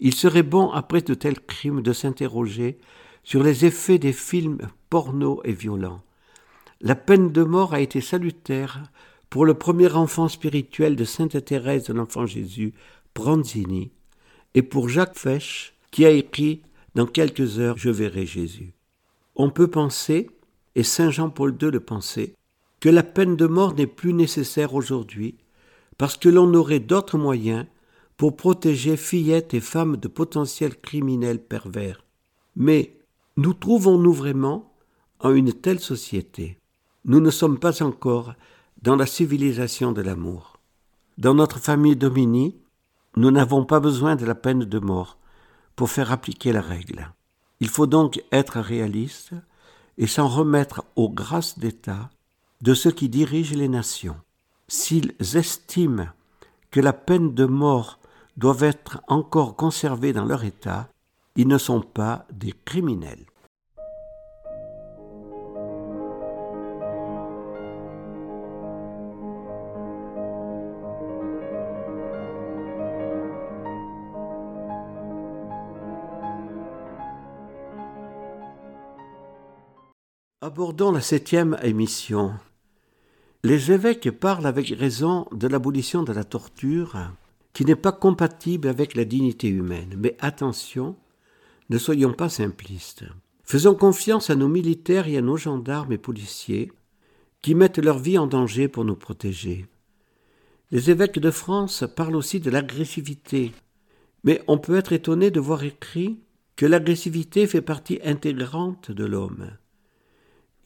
Il serait bon, après de tels crimes, de s'interroger sur les effets des films porno et violents. La peine de mort a été salutaire pour le premier enfant spirituel de Sainte Thérèse de l'Enfant Jésus, Bronzini, et pour Jacques Fesch, qui a écrit Dans quelques heures je verrai Jésus. On peut penser, et Saint Jean-Paul II le pensait, que la peine de mort n'est plus nécessaire aujourd'hui, parce que l'on aurait d'autres moyens pour protéger fillettes et femmes de potentiels criminels pervers. Mais nous trouvons-nous vraiment en une telle société? Nous ne sommes pas encore dans la civilisation de l'amour. Dans notre famille Domini, nous n'avons pas besoin de la peine de mort pour faire appliquer la règle. Il faut donc être réaliste et s'en remettre aux grâces d'État de ceux qui dirigent les nations. S'ils estiment que la peine de mort doit être encore conservée dans leur État, ils ne sont pas des criminels. Abordons la septième émission. Les évêques parlent avec raison de l'abolition de la torture, qui n'est pas compatible avec la dignité humaine. Mais attention, ne soyons pas simplistes. Faisons confiance à nos militaires et à nos gendarmes et policiers qui mettent leur vie en danger pour nous protéger. Les évêques de France parlent aussi de l'agressivité, mais on peut être étonné de voir écrit que l'agressivité fait partie intégrante de l'homme.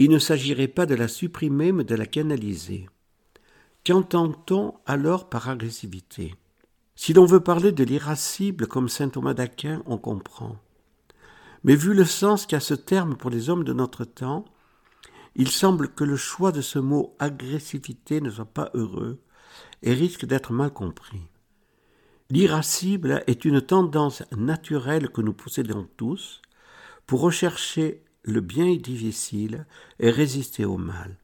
Il ne s'agirait pas de la supprimer, mais de la canaliser. Qu'entend-on alors par agressivité? Si l'on veut parler de l'irascible comme saint Thomas d'Aquin, on comprend. Mais vu le sens qu'a ce terme pour les hommes de notre temps, il semble que le choix de ce mot agressivité ne soit pas heureux et risque d'être mal compris. L'irascible est une tendance naturelle que nous possédons tous pour rechercher le bien est difficile et résister au mal.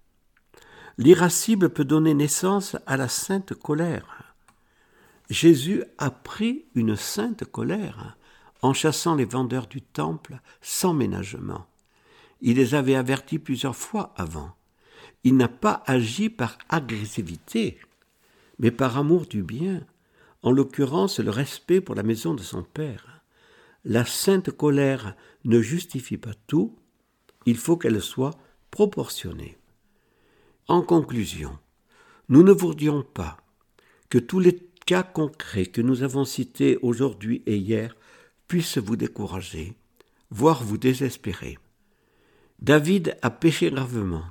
L'irascible peut donner naissance à la sainte colère. Jésus a pris une sainte colère en chassant les vendeurs du temple sans ménagement. Il les avait avertis plusieurs fois avant. il n'a pas agi par agressivité, mais par amour du bien, en l'occurrence le respect pour la maison de son Père. La sainte colère ne justifie pas tout, il faut qu'elle soit proportionnée. En conclusion, nous ne vous dirons pas que tous les cas concrets que nous avons cités aujourd'hui et hier puissent vous décourager, voire vous désespérer. David a péché gravement.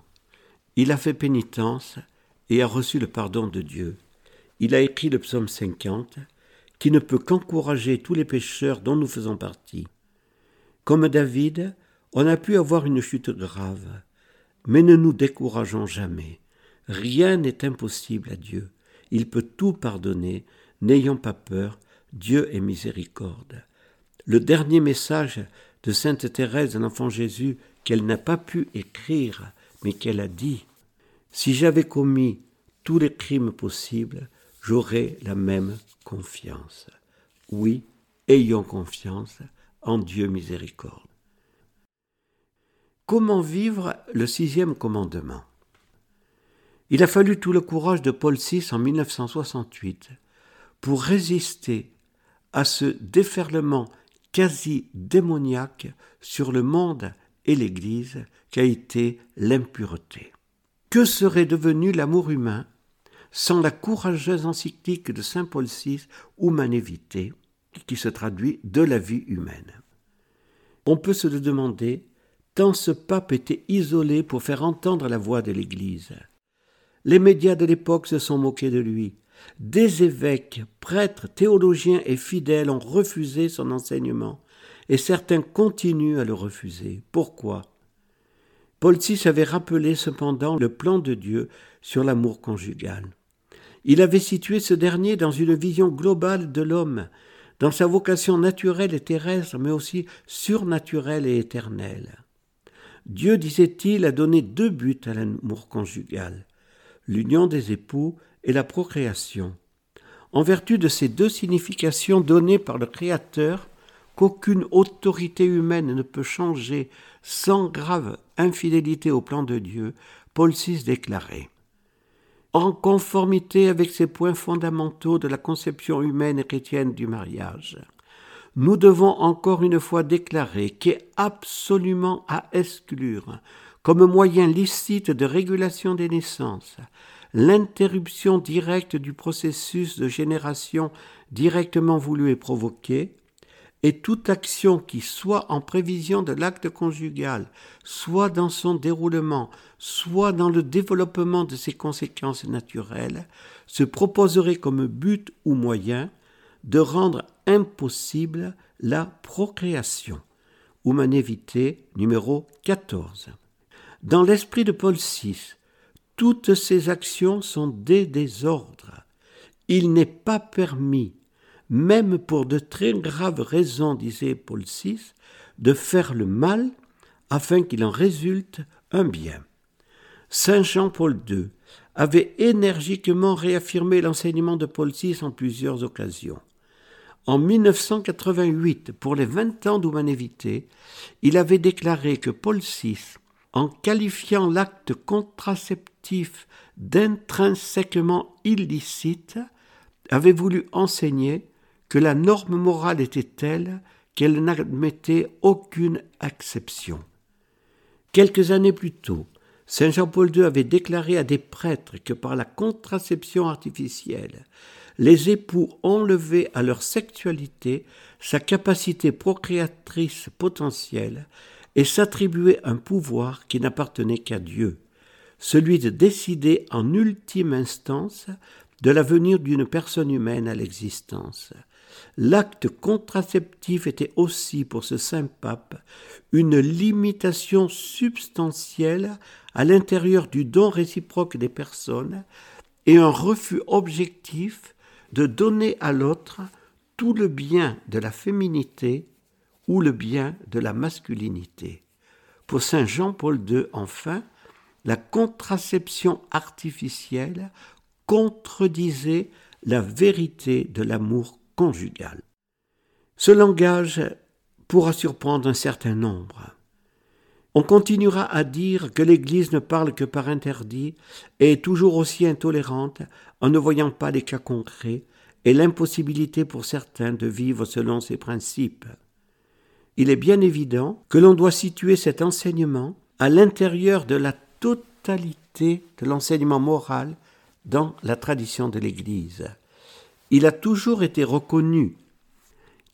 Il a fait pénitence et a reçu le pardon de Dieu. Il a écrit le psaume 50, qui ne peut qu'encourager tous les pécheurs dont nous faisons partie. Comme David, on a pu avoir une chute grave, mais ne nous décourageons jamais. Rien n'est impossible à Dieu. Il peut tout pardonner. N'ayons pas peur. Dieu est miséricorde. Le dernier message de Sainte Thérèse de l'Enfant Jésus qu'elle n'a pas pu écrire, mais qu'elle a dit Si j'avais commis tous les crimes possibles, j'aurais la même confiance. Oui, ayons confiance en Dieu miséricorde. Comment vivre le sixième commandement? Il a fallu tout le courage de Paul VI en 1968 pour résister à ce déferlement quasi démoniaque sur le monde et l'Église qu'a été l'impureté. Que serait devenu l'amour humain sans la courageuse encyclique de Saint Paul VI, Humanité, qui se traduit de la vie humaine? On peut se le demander tant ce pape était isolé pour faire entendre la voix de l'Église. Les médias de l'époque se sont moqués de lui. Des évêques, prêtres, théologiens et fidèles ont refusé son enseignement, et certains continuent à le refuser. Pourquoi? Paul VI avait rappelé cependant le plan de Dieu sur l'amour conjugal. Il avait situé ce dernier dans une vision globale de l'homme, dans sa vocation naturelle et terrestre, mais aussi surnaturelle et éternelle. Dieu, disait-il, a donné deux buts à l'amour conjugal, l'union des époux et la procréation. En vertu de ces deux significations données par le Créateur, qu'aucune autorité humaine ne peut changer sans grave infidélité au plan de Dieu, Paul VI déclarait En conformité avec ces points fondamentaux de la conception humaine et chrétienne du mariage, nous devons encore une fois déclarer qu'est absolument à exclure, comme moyen licite de régulation des naissances, l'interruption directe du processus de génération directement voulu et provoqué, et toute action qui, soit en prévision de l'acte conjugal, soit dans son déroulement, soit dans le développement de ses conséquences naturelles, se proposerait comme but ou moyen de rendre impossible la procréation. Humanité numéro 14. Dans l'esprit de Paul VI, toutes ces actions sont des désordres. Il n'est pas permis, même pour de très graves raisons, disait Paul VI, de faire le mal afin qu'il en résulte un bien. Saint Jean-Paul II avait énergiquement réaffirmé l'enseignement de Paul VI en plusieurs occasions. En 1988, pour les 20 ans d'humanité, il avait déclaré que Paul VI, en qualifiant l'acte contraceptif d'intrinsèquement illicite, avait voulu enseigner que la norme morale était telle qu'elle n'admettait aucune exception. Quelques années plus tôt, Saint Jean-Paul II avait déclaré à des prêtres que par la contraception artificielle, les époux enlevaient à leur sexualité sa capacité procréatrice potentielle et s'attribuaient un pouvoir qui n'appartenait qu'à Dieu, celui de décider en ultime instance de l'avenir d'une personne humaine à l'existence. L'acte contraceptif était aussi pour ce saint pape une limitation substantielle à l'intérieur du don réciproque des personnes et un refus objectif de donner à l'autre tout le bien de la féminité ou le bien de la masculinité. Pour Saint Jean-Paul II, enfin, la contraception artificielle contredisait la vérité de l'amour conjugal. Ce langage pourra surprendre un certain nombre, On continuera à dire que l'Église ne parle que par interdit et est toujours aussi intolérante en ne voyant pas les cas concrets et l'impossibilité pour certains de vivre selon ses principes. Il est bien évident que l'on doit situer cet enseignement à l'intérieur de la totalité de l'enseignement moral dans la tradition de l'Église. Il a toujours été reconnu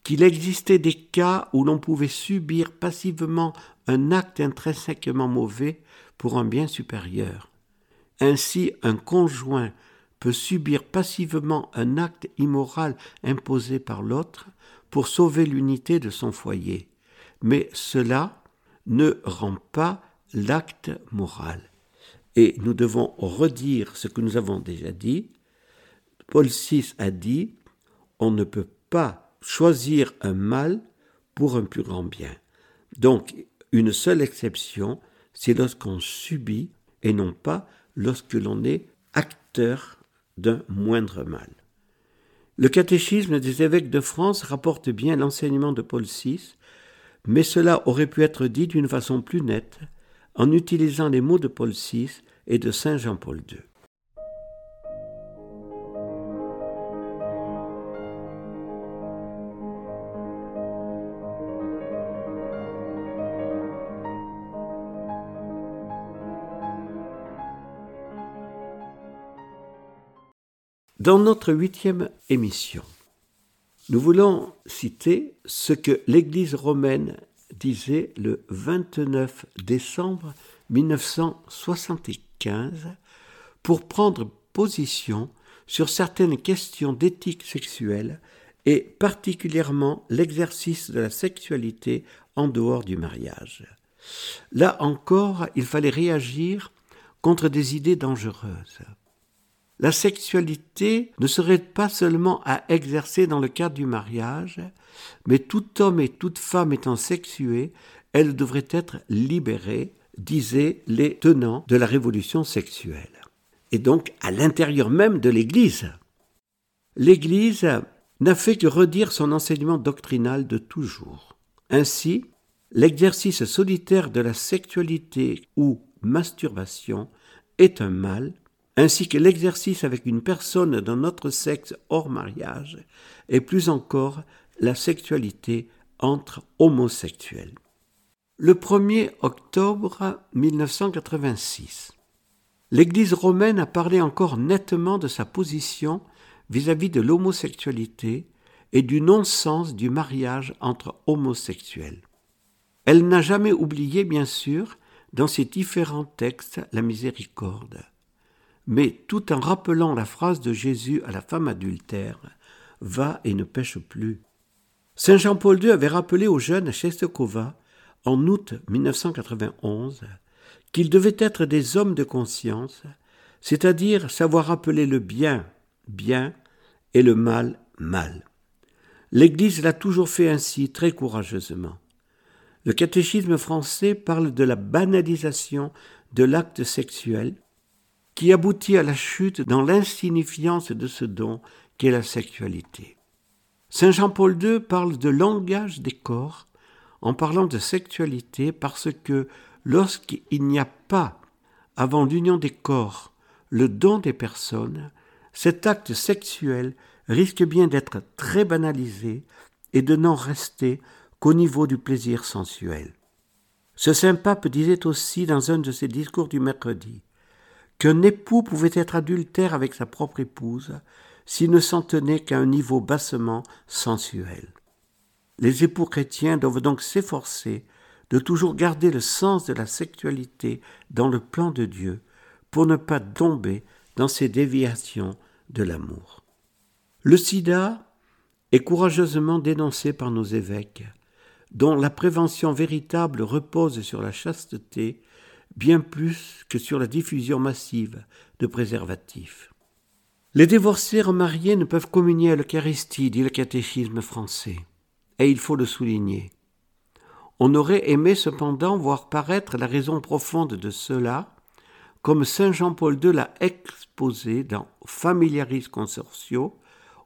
qu'il existait des cas où l'on pouvait subir passivement un acte intrinsèquement mauvais pour un bien supérieur. Ainsi, un conjoint peut subir passivement un acte immoral imposé par l'autre pour sauver l'unité de son foyer, mais cela ne rend pas l'acte moral. Et nous devons redire ce que nous avons déjà dit. Paul VI a dit, on ne peut pas choisir un mal pour un plus grand bien. Donc, une seule exception, c'est lorsqu'on subit et non pas lorsque l'on est acteur d'un moindre mal. Le catéchisme des évêques de France rapporte bien l'enseignement de Paul VI, mais cela aurait pu être dit d'une façon plus nette en utilisant les mots de Paul VI et de Saint Jean-Paul II. Dans notre huitième émission, nous voulons citer ce que l'Église romaine disait le 29 décembre 1975 pour prendre position sur certaines questions d'éthique sexuelle et particulièrement l'exercice de la sexualité en dehors du mariage. Là encore, il fallait réagir contre des idées dangereuses. La sexualité ne serait pas seulement à exercer dans le cadre du mariage, mais tout homme et toute femme étant sexués, elle devrait être libérée, disaient les tenants de la révolution sexuelle. Et donc à l'intérieur même de l'Église. L'Église n'a fait que redire son enseignement doctrinal de toujours. Ainsi, l'exercice solitaire de la sexualité ou masturbation est un mal ainsi que l'exercice avec une personne d'un autre sexe hors mariage, et plus encore la sexualité entre homosexuels. Le 1er octobre 1986, l'Église romaine a parlé encore nettement de sa position vis-à-vis -vis de l'homosexualité et du non-sens du mariage entre homosexuels. Elle n'a jamais oublié, bien sûr, dans ses différents textes, la miséricorde mais tout en rappelant la phrase de Jésus à la femme adultère Va et ne pêche plus. Saint Jean-Paul II avait rappelé aux jeunes à Czestochowa, en août 1991, qu'ils devaient être des hommes de conscience, c'est-à-dire savoir appeler le bien bien et le mal mal. L'Église l'a toujours fait ainsi très courageusement. Le catéchisme français parle de la banalisation de l'acte sexuel qui aboutit à la chute dans l'insignifiance de ce don qu'est la sexualité. Saint Jean-Paul II parle de langage des corps en parlant de sexualité parce que lorsqu'il n'y a pas, avant l'union des corps, le don des personnes, cet acte sexuel risque bien d'être très banalisé et de n'en rester qu'au niveau du plaisir sensuel. Ce saint pape disait aussi dans un de ses discours du mercredi qu'un époux pouvait être adultère avec sa propre épouse s'il ne s'en tenait qu'à un niveau bassement sensuel. Les époux chrétiens doivent donc s'efforcer de toujours garder le sens de la sexualité dans le plan de Dieu pour ne pas tomber dans ces déviations de l'amour. Le sida est courageusement dénoncé par nos évêques, dont la prévention véritable repose sur la chasteté bien plus que sur la diffusion massive de préservatifs. Les divorcés remariés ne peuvent communier à l'Eucharistie, dit le catéchisme français, et il faut le souligner. On aurait aimé cependant voir paraître la raison profonde de cela, comme Saint Jean-Paul II l'a exposé dans Familiaris Consortio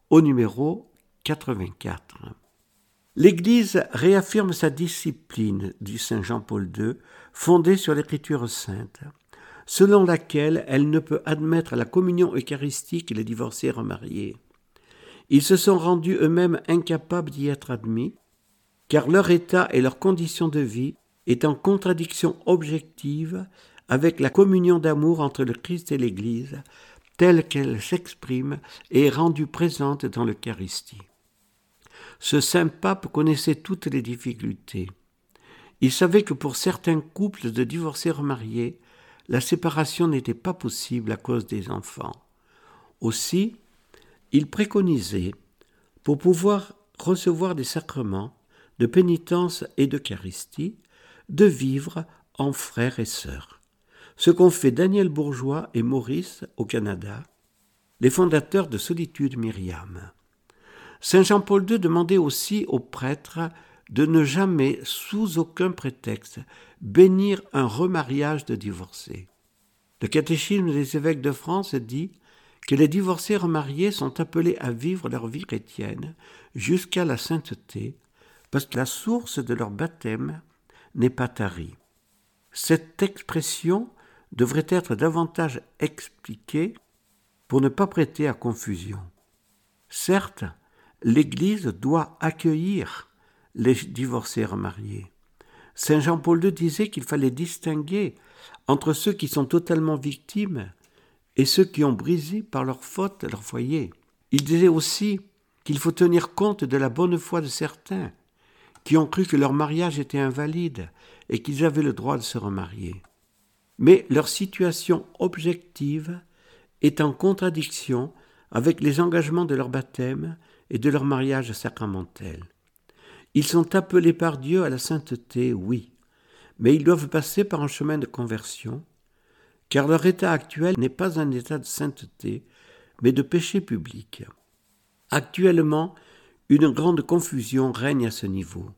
au numéro 84. L'Église réaffirme sa discipline, dit Saint Jean-Paul II, fondée sur l'Écriture sainte, selon laquelle elle ne peut admettre la communion eucharistique les divorcés remariés. Ils se sont rendus eux-mêmes incapables d'y être admis, car leur état et leur condition de vie est en contradiction objective avec la communion d'amour entre le Christ et l'Église, telle qu'elle s'exprime et est rendue présente dans l'Eucharistie. Ce saint pape connaissait toutes les difficultés. Il savait que pour certains couples de divorcés remariés, la séparation n'était pas possible à cause des enfants. Aussi, il préconisait, pour pouvoir recevoir des sacrements de pénitence et d'Eucharistie, de vivre en frères et sœurs. Ce qu'ont fait Daniel Bourgeois et Maurice au Canada, les fondateurs de Solitude Myriam. Saint Jean-Paul II demandait aussi aux prêtres de ne jamais, sous aucun prétexte, bénir un remariage de divorcés. Le catéchisme des évêques de France dit que les divorcés remariés sont appelés à vivre leur vie chrétienne jusqu'à la sainteté, parce que la source de leur baptême n'est pas tarie. Cette expression devrait être davantage expliquée pour ne pas prêter à confusion. Certes, l'Église doit accueillir les divorcés remariés. Saint Jean-Paul II disait qu'il fallait distinguer entre ceux qui sont totalement victimes et ceux qui ont brisé par leur faute leur foyer. Il disait aussi qu'il faut tenir compte de la bonne foi de certains qui ont cru que leur mariage était invalide et qu'ils avaient le droit de se remarier. Mais leur situation objective est en contradiction avec les engagements de leur baptême et de leur mariage sacramentel. Ils sont appelés par Dieu à la sainteté, oui, mais ils doivent passer par un chemin de conversion, car leur état actuel n'est pas un état de sainteté, mais de péché public. Actuellement, une grande confusion règne à ce niveau.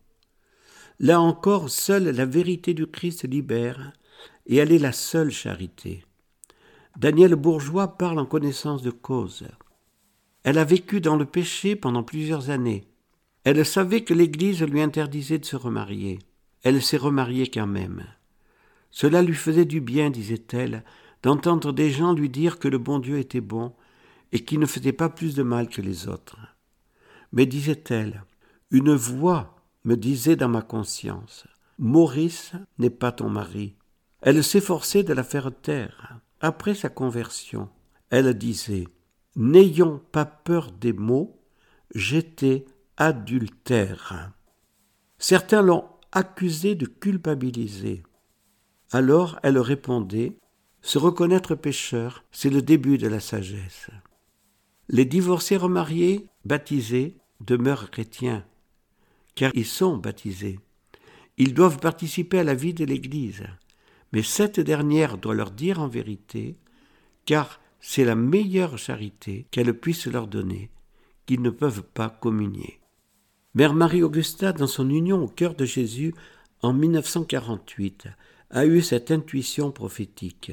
Là encore, seule la vérité du Christ libère, et elle est la seule charité. Daniel Bourgeois parle en connaissance de cause. Elle a vécu dans le péché pendant plusieurs années. Elle savait que l'Église lui interdisait de se remarier. Elle s'est remariée quand même. Cela lui faisait du bien, disait-elle, d'entendre des gens lui dire que le bon Dieu était bon et qu'il ne faisait pas plus de mal que les autres. Mais, disait-elle, une voix me disait dans ma conscience, Maurice n'est pas ton mari. Elle s'efforçait de la faire taire. Après sa conversion, elle disait, N'ayons pas peur des mots, j'étais adultère. Certains l'ont accusée de culpabiliser. Alors elle répondait Se reconnaître pécheur, c'est le début de la sagesse. Les divorcés remariés, baptisés, demeurent chrétiens, car ils sont baptisés. Ils doivent participer à la vie de l'Église, mais cette dernière doit leur dire en vérité, car c'est la meilleure charité qu'elle puisse leur donner, qu'ils ne peuvent pas communier. Mère Marie-Augusta, dans son union au cœur de Jésus en 1948, a eu cette intuition prophétique.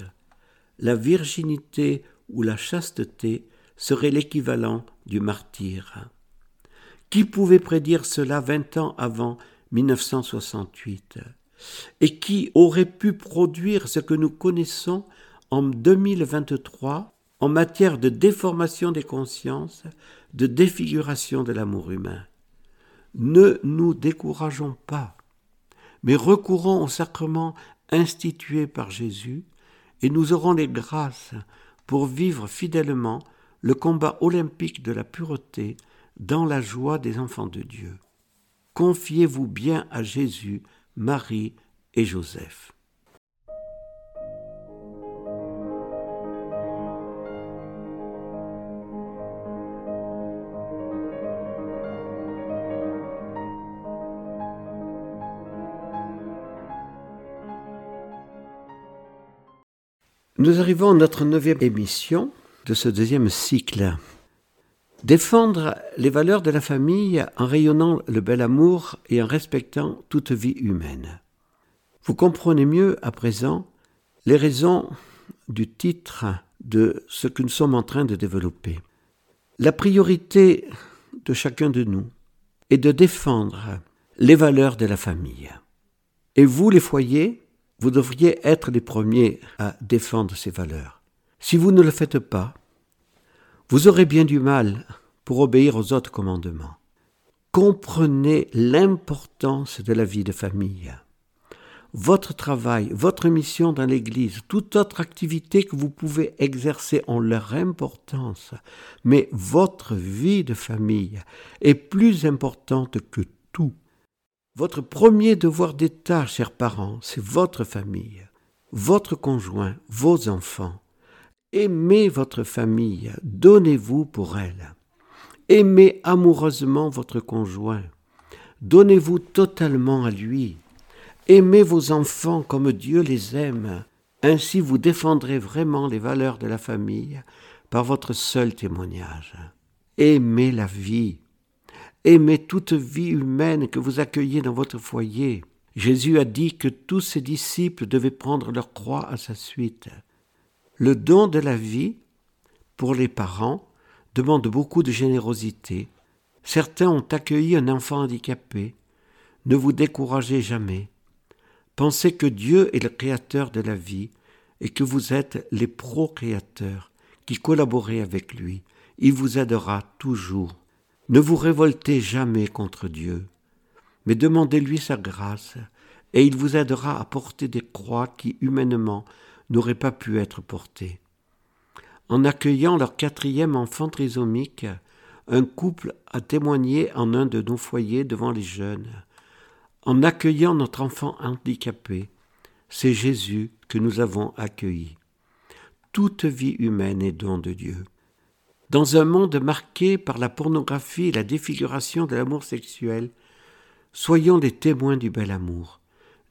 La virginité ou la chasteté serait l'équivalent du martyr. Qui pouvait prédire cela vingt ans avant 1968 Et qui aurait pu produire ce que nous connaissons en 2023 en matière de déformation des consciences, de défiguration de l'amour humain ne nous décourageons pas, mais recourons au sacrement institué par Jésus, et nous aurons les grâces pour vivre fidèlement le combat olympique de la pureté dans la joie des enfants de Dieu. Confiez-vous bien à Jésus, Marie et Joseph. Nous arrivons à notre neuvième émission de ce deuxième cycle. Défendre les valeurs de la famille en rayonnant le bel amour et en respectant toute vie humaine. Vous comprenez mieux à présent les raisons du titre de ce que nous sommes en train de développer. La priorité de chacun de nous est de défendre les valeurs de la famille. Et vous, les foyers, vous devriez être les premiers à défendre ces valeurs. Si vous ne le faites pas, vous aurez bien du mal pour obéir aux autres commandements. Comprenez l'importance de la vie de famille. Votre travail, votre mission dans l'Église, toute autre activité que vous pouvez exercer ont leur importance, mais votre vie de famille est plus importante que tout. Votre premier devoir d'État, chers parents, c'est votre famille, votre conjoint, vos enfants. Aimez votre famille, donnez-vous pour elle. Aimez amoureusement votre conjoint. Donnez-vous totalement à lui. Aimez vos enfants comme Dieu les aime. Ainsi vous défendrez vraiment les valeurs de la famille par votre seul témoignage. Aimez la vie. Aimez toute vie humaine que vous accueillez dans votre foyer. Jésus a dit que tous ses disciples devaient prendre leur croix à sa suite. Le don de la vie, pour les parents, demande beaucoup de générosité. Certains ont accueilli un enfant handicapé. Ne vous découragez jamais. Pensez que Dieu est le créateur de la vie et que vous êtes les procréateurs qui collaborez avec lui. Il vous aidera toujours. Ne vous révoltez jamais contre Dieu, mais demandez-lui sa grâce, et il vous aidera à porter des croix qui humainement n'auraient pas pu être portées en accueillant leur quatrième enfant trisomique, un couple a témoigné en un de nos foyers devant les jeunes. En accueillant notre enfant handicapé, c'est Jésus que nous avons accueilli. Toute vie humaine est don de Dieu. Dans un monde marqué par la pornographie et la défiguration de l'amour sexuel, soyons les témoins du bel amour.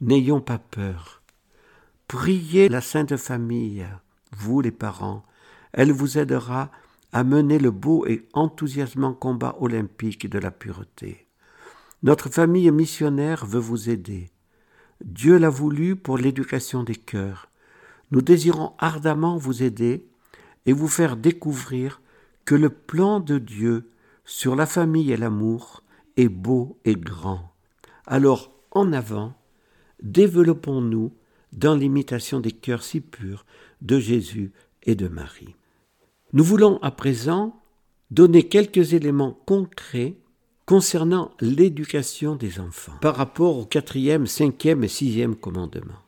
N'ayons pas peur. Priez la Sainte Famille, vous les parents, elle vous aidera à mener le beau et enthousiasmant combat olympique de la pureté. Notre famille missionnaire veut vous aider. Dieu l'a voulu pour l'éducation des cœurs. Nous désirons ardemment vous aider et vous faire découvrir que le plan de Dieu sur la famille et l'amour est beau et grand. Alors, en avant, développons-nous dans l'imitation des cœurs si purs de Jésus et de Marie. Nous voulons à présent donner quelques éléments concrets concernant l'éducation des enfants par rapport au quatrième, cinquième et sixième commandement.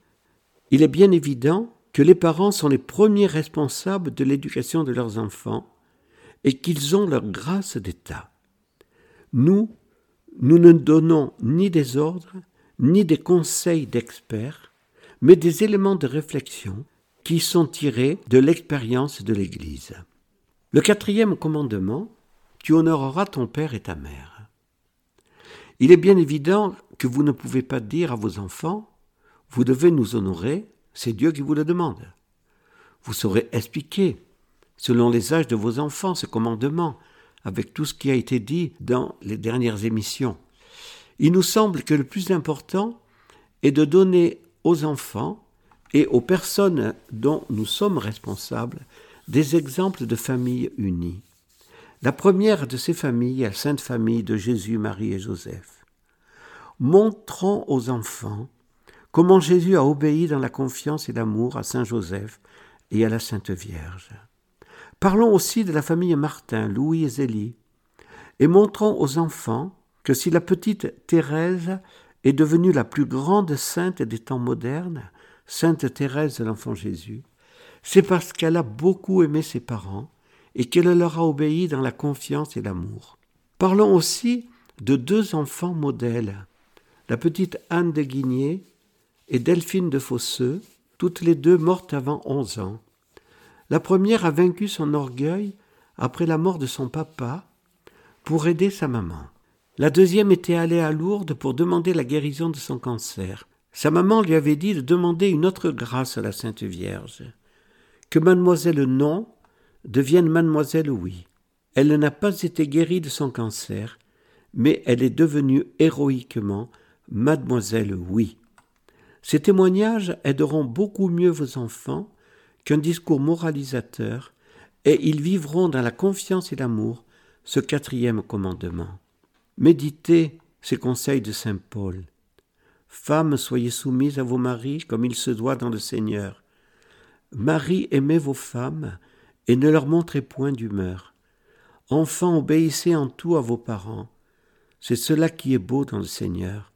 Il est bien évident que les parents sont les premiers responsables de l'éducation de leurs enfants et qu'ils ont leur grâce d'État. Nous, nous ne donnons ni des ordres, ni des conseils d'experts, mais des éléments de réflexion qui sont tirés de l'expérience de l'Église. Le quatrième commandement, tu honoreras ton père et ta mère. Il est bien évident que vous ne pouvez pas dire à vos enfants, vous devez nous honorer, c'est Dieu qui vous le demande. Vous saurez expliquer, selon les âges de vos enfants, ce commandement, avec tout ce qui a été dit dans les dernières émissions. Il nous semble que le plus important est de donner aux enfants et aux personnes dont nous sommes responsables des exemples de familles unies. La première de ces familles est la Sainte Famille de Jésus, Marie et Joseph. Montrons aux enfants comment Jésus a obéi dans la confiance et l'amour à Saint Joseph et à la Sainte Vierge. Parlons aussi de la famille Martin, Louis et Zélie, et montrons aux enfants que si la petite Thérèse est devenue la plus grande sainte des temps modernes, Sainte Thérèse de l'Enfant Jésus, c'est parce qu'elle a beaucoup aimé ses parents et qu'elle leur a obéi dans la confiance et l'amour. Parlons aussi de deux enfants modèles, la petite Anne de Guigné et Delphine de Fosseux, toutes les deux mortes avant onze ans. La première a vaincu son orgueil après la mort de son papa pour aider sa maman. La deuxième était allée à Lourdes pour demander la guérison de son cancer. Sa maman lui avait dit de demander une autre grâce à la Sainte Vierge que mademoiselle Non devienne mademoiselle Oui. Elle n'a pas été guérie de son cancer, mais elle est devenue héroïquement mademoiselle Oui. Ces témoignages aideront beaucoup mieux vos enfants qu'un discours moralisateur, et ils vivront dans la confiance et l'amour ce quatrième commandement. Méditez ces conseils de Saint Paul. Femmes, soyez soumises à vos maris comme il se doit dans le Seigneur. Marie, aimez vos femmes et ne leur montrez point d'humeur. Enfants, obéissez en tout à vos parents. C'est cela qui est beau dans le Seigneur.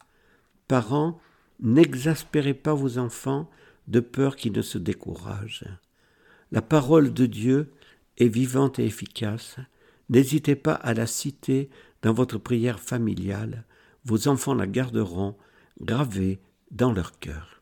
Parents, n'exaspérez pas vos enfants de peur qu'ils ne se découragent. La parole de Dieu est vivante et efficace. N'hésitez pas à la citer dans votre prière familiale. Vos enfants la garderont gravée dans leur cœur.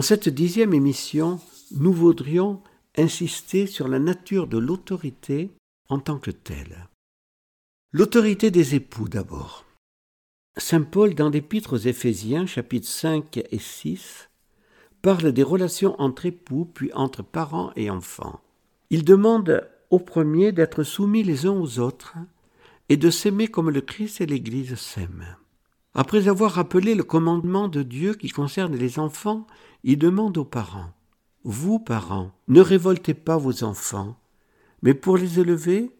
En cette dixième émission, nous voudrions insister sur la nature de l'autorité en tant que telle. L'autorité des époux d'abord. Saint Paul, dans l'Épître aux Éphésiens, chapitres 5 et 6, parle des relations entre époux, puis entre parents et enfants. Il demande au premier d'être soumis les uns aux autres et de s'aimer comme le Christ et l'Église s'aiment. Après avoir rappelé le commandement de Dieu qui concerne les enfants, il demande aux parents Vous, parents, ne révoltez pas vos enfants, mais pour les élever,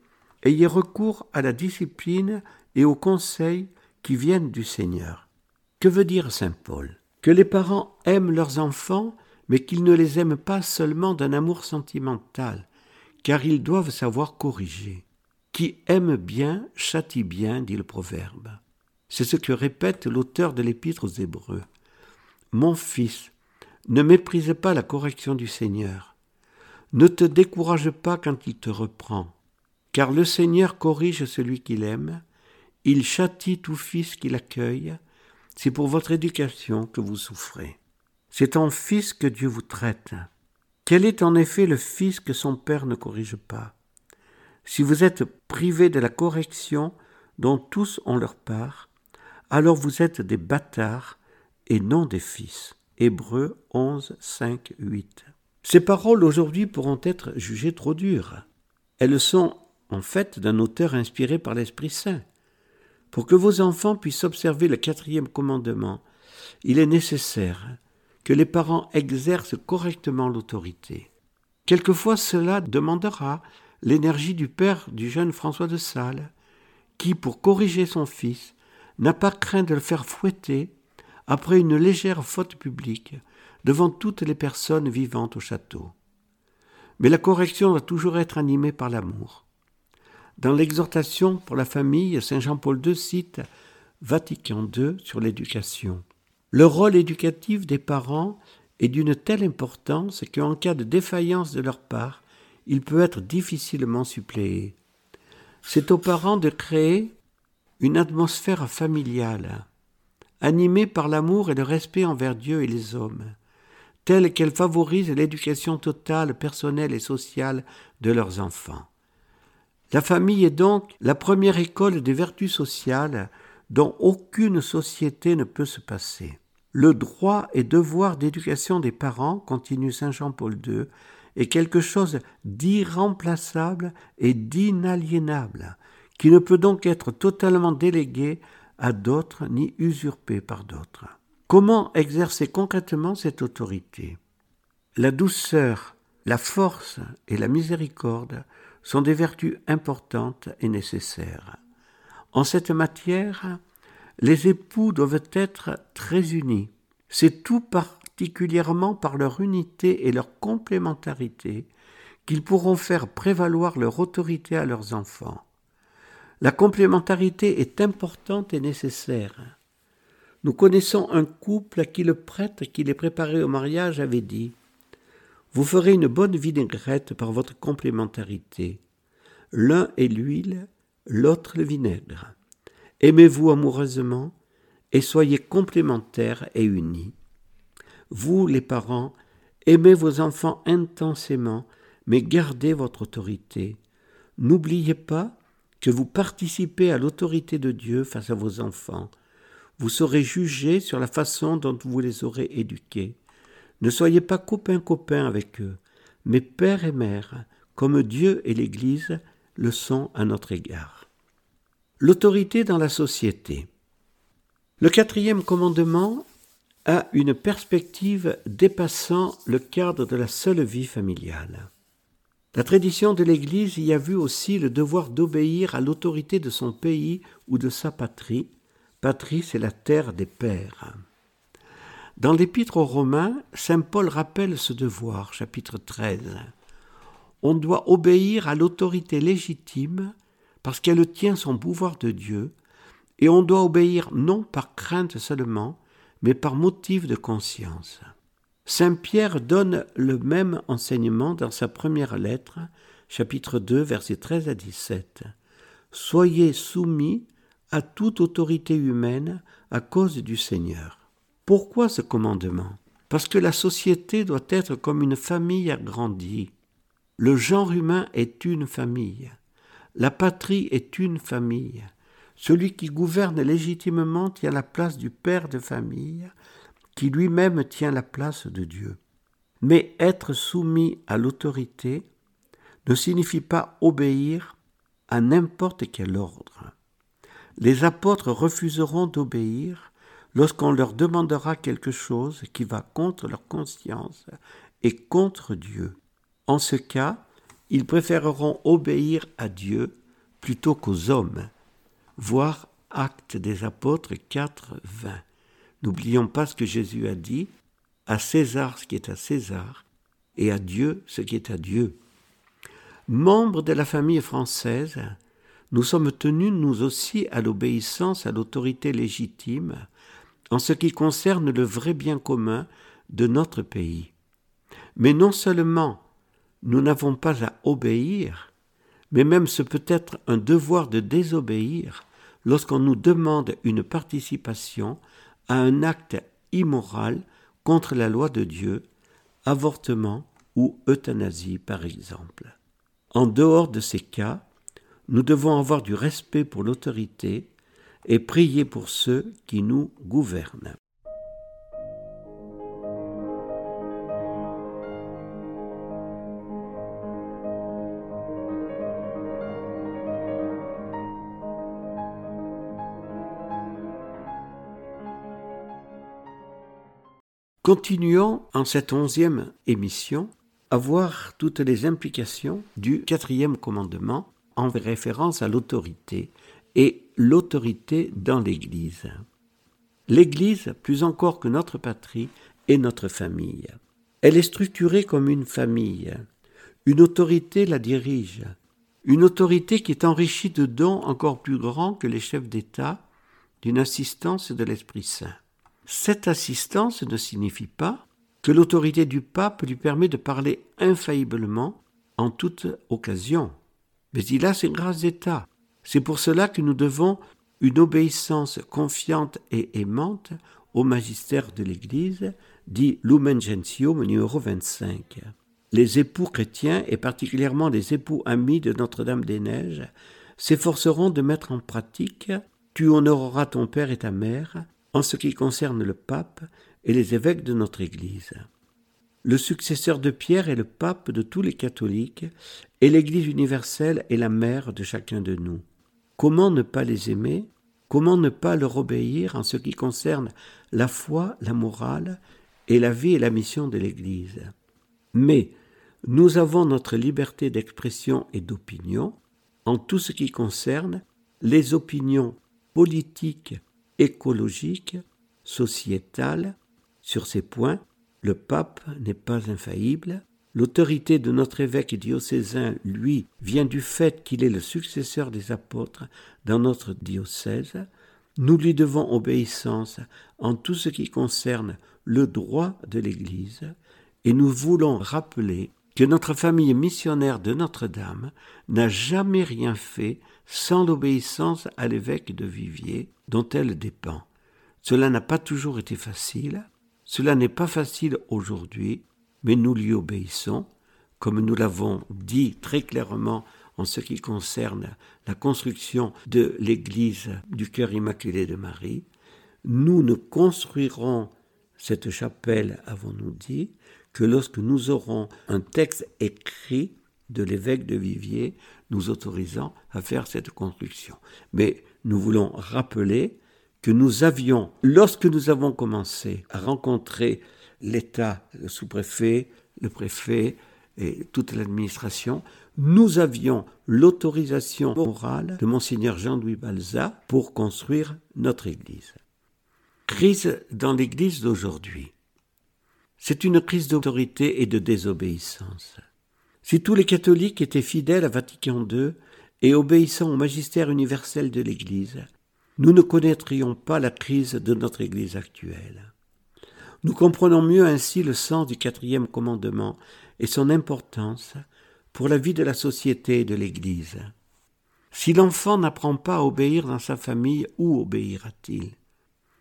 ayez recours à la discipline et aux conseils qui viennent du Seigneur. Que veut dire saint Paul? Que les parents aiment leurs enfants, mais qu'ils ne les aiment pas seulement d'un amour sentimental, car ils doivent savoir corriger. Qui aime bien châtie bien, dit le proverbe. C'est ce que répète l'auteur de l'Épître aux Hébreux. Mon fils, ne méprise pas la correction du Seigneur. Ne te décourage pas quand il te reprend, car le Seigneur corrige celui qu'il aime, il châtie tout fils qu'il accueille, c'est pour votre éducation que vous souffrez. C'est en fils que Dieu vous traite. Quel est en effet le fils que son Père ne corrige pas? Si vous êtes privé de la correction dont tous ont leur part, alors vous êtes des bâtards et non des fils. Hébreux 11, 5, 8. Ces paroles aujourd'hui pourront être jugées trop dures. Elles sont en fait d'un auteur inspiré par l'Esprit Saint. Pour que vos enfants puissent observer le quatrième commandement, il est nécessaire que les parents exercent correctement l'autorité. Quelquefois cela demandera l'énergie du père du jeune François de Sales, qui, pour corriger son fils, n'a pas craint de le faire fouetter après une légère faute publique devant toutes les personnes vivantes au château. Mais la correction doit toujours être animée par l'amour. Dans l'exhortation pour la famille, Saint Jean-Paul II cite Vatican II sur l'éducation. Le rôle éducatif des parents est d'une telle importance qu'en cas de défaillance de leur part, il peut être difficilement suppléé. C'est aux parents de créer une atmosphère familiale, animée par l'amour et le respect envers Dieu et les hommes, telle qu'elle favorise l'éducation totale, personnelle et sociale de leurs enfants. La famille est donc la première école des vertus sociales dont aucune société ne peut se passer. Le droit et devoir d'éducation des parents, continue Saint Jean-Paul II, est quelque chose d'irremplaçable et d'inaliénable, qui ne peut donc être totalement délégué d'autres ni usurpé par d'autres. Comment exercer concrètement cette autorité? La douceur, la force et la miséricorde sont des vertus importantes et nécessaires. En cette matière, les époux doivent être très unis. C'est tout particulièrement par leur unité et leur complémentarité qu'ils pourront faire prévaloir leur autorité à leurs enfants. La complémentarité est importante et nécessaire. Nous connaissons un couple à qui le prêtre qui les préparait au mariage avait dit Vous ferez une bonne vinaigrette par votre complémentarité. L'un est l'huile, l'autre le vinaigre. Aimez-vous amoureusement et soyez complémentaires et unis. Vous, les parents, aimez vos enfants intensément, mais gardez votre autorité. N'oubliez pas que vous participez à l'autorité de Dieu face à vos enfants. Vous serez jugés sur la façon dont vous les aurez éduqués. Ne soyez pas copains-copains avec eux, mais père et mère, comme Dieu et l'Église le sont à notre égard. L'autorité dans la société. Le quatrième commandement a une perspective dépassant le cadre de la seule vie familiale. La tradition de l'Église y a vu aussi le devoir d'obéir à l'autorité de son pays ou de sa patrie. Patrie, c'est la terre des pères. Dans l'Épître aux Romains, Saint Paul rappelle ce devoir, chapitre 13. On doit obéir à l'autorité légitime parce qu'elle tient son pouvoir de Dieu, et on doit obéir non par crainte seulement, mais par motif de conscience. Saint Pierre donne le même enseignement dans sa première lettre, chapitre 2, versets 13 à 17. Soyez soumis à toute autorité humaine à cause du Seigneur. Pourquoi ce commandement? Parce que la société doit être comme une famille agrandie. Le genre humain est une famille. La patrie est une famille. Celui qui gouverne légitimement tient la place du père de famille, lui-même tient la place de Dieu. Mais être soumis à l'autorité ne signifie pas obéir à n'importe quel ordre. Les apôtres refuseront d'obéir lorsqu'on leur demandera quelque chose qui va contre leur conscience et contre Dieu. En ce cas, ils préféreront obéir à Dieu plutôt qu'aux hommes. Voir Actes des Apôtres 4, 20. N'oublions pas ce que Jésus a dit, à César ce qui est à César, et à Dieu ce qui est à Dieu. Membres de la famille française, nous sommes tenus nous aussi à l'obéissance à l'autorité légitime en ce qui concerne le vrai bien commun de notre pays. Mais non seulement nous n'avons pas à obéir, mais même ce peut être un devoir de désobéir lorsqu'on nous demande une participation à un acte immoral contre la loi de Dieu, avortement ou euthanasie par exemple. En dehors de ces cas, nous devons avoir du respect pour l'autorité et prier pour ceux qui nous gouvernent. Continuons en cette onzième émission à voir toutes les implications du quatrième commandement en référence à l'autorité et l'autorité dans l'Église. L'Église, plus encore que notre patrie, est notre famille. Elle est structurée comme une famille. Une autorité la dirige. Une autorité qui est enrichie de dons encore plus grands que les chefs d'État, d'une assistance de l'Esprit Saint. Cette assistance ne signifie pas que l'autorité du pape lui permet de parler infailliblement en toute occasion. Mais il a ses grâces d'État. C'est pour cela que nous devons une obéissance confiante et aimante au magistère de l'Église, dit Lumen Gentium numéro 25. Les époux chrétiens, et particulièrement les époux amis de Notre-Dame-des-Neiges, s'efforceront de mettre en pratique Tu honoreras ton père et ta mère, en ce qui concerne le pape et les évêques de notre Église. Le successeur de Pierre est le pape de tous les catholiques, et l'Église universelle est la mère de chacun de nous. Comment ne pas les aimer? Comment ne pas leur obéir en ce qui concerne la foi, la morale et la vie et la mission de l'Église? Mais nous avons notre liberté d'expression et d'opinion en tout ce qui concerne les opinions politiques écologique, sociétale. Sur ces points, le pape n'est pas infaillible. L'autorité de notre évêque diocésain, lui, vient du fait qu'il est le successeur des apôtres dans notre diocèse. Nous lui devons obéissance en tout ce qui concerne le droit de l'Église, et nous voulons rappeler que notre famille missionnaire de Notre-Dame n'a jamais rien fait sans l'obéissance à l'évêque de Viviers, dont elle dépend. Cela n'a pas toujours été facile, cela n'est pas facile aujourd'hui, mais nous lui obéissons, comme nous l'avons dit très clairement en ce qui concerne la construction de l'église du cœur immaculé de Marie. Nous ne construirons cette chapelle, avons-nous dit, que lorsque nous aurons un texte écrit de l'évêque de Viviers nous autorisant à faire cette construction. Mais nous voulons rappeler que nous avions, lorsque nous avons commencé à rencontrer l'État, le sous-préfet, le préfet et toute l'administration, nous avions l'autorisation morale de monseigneur Jean-Louis Balza pour construire notre église. Crise dans l'église d'aujourd'hui. C'est une crise d'autorité et de désobéissance. Si tous les catholiques étaient fidèles à Vatican II et obéissant au magistère universel de l'Église, nous ne connaîtrions pas la crise de notre Église actuelle. Nous comprenons mieux ainsi le sens du quatrième commandement et son importance pour la vie de la société et de l'Église. Si l'enfant n'apprend pas à obéir dans sa famille, où obéira-t-il?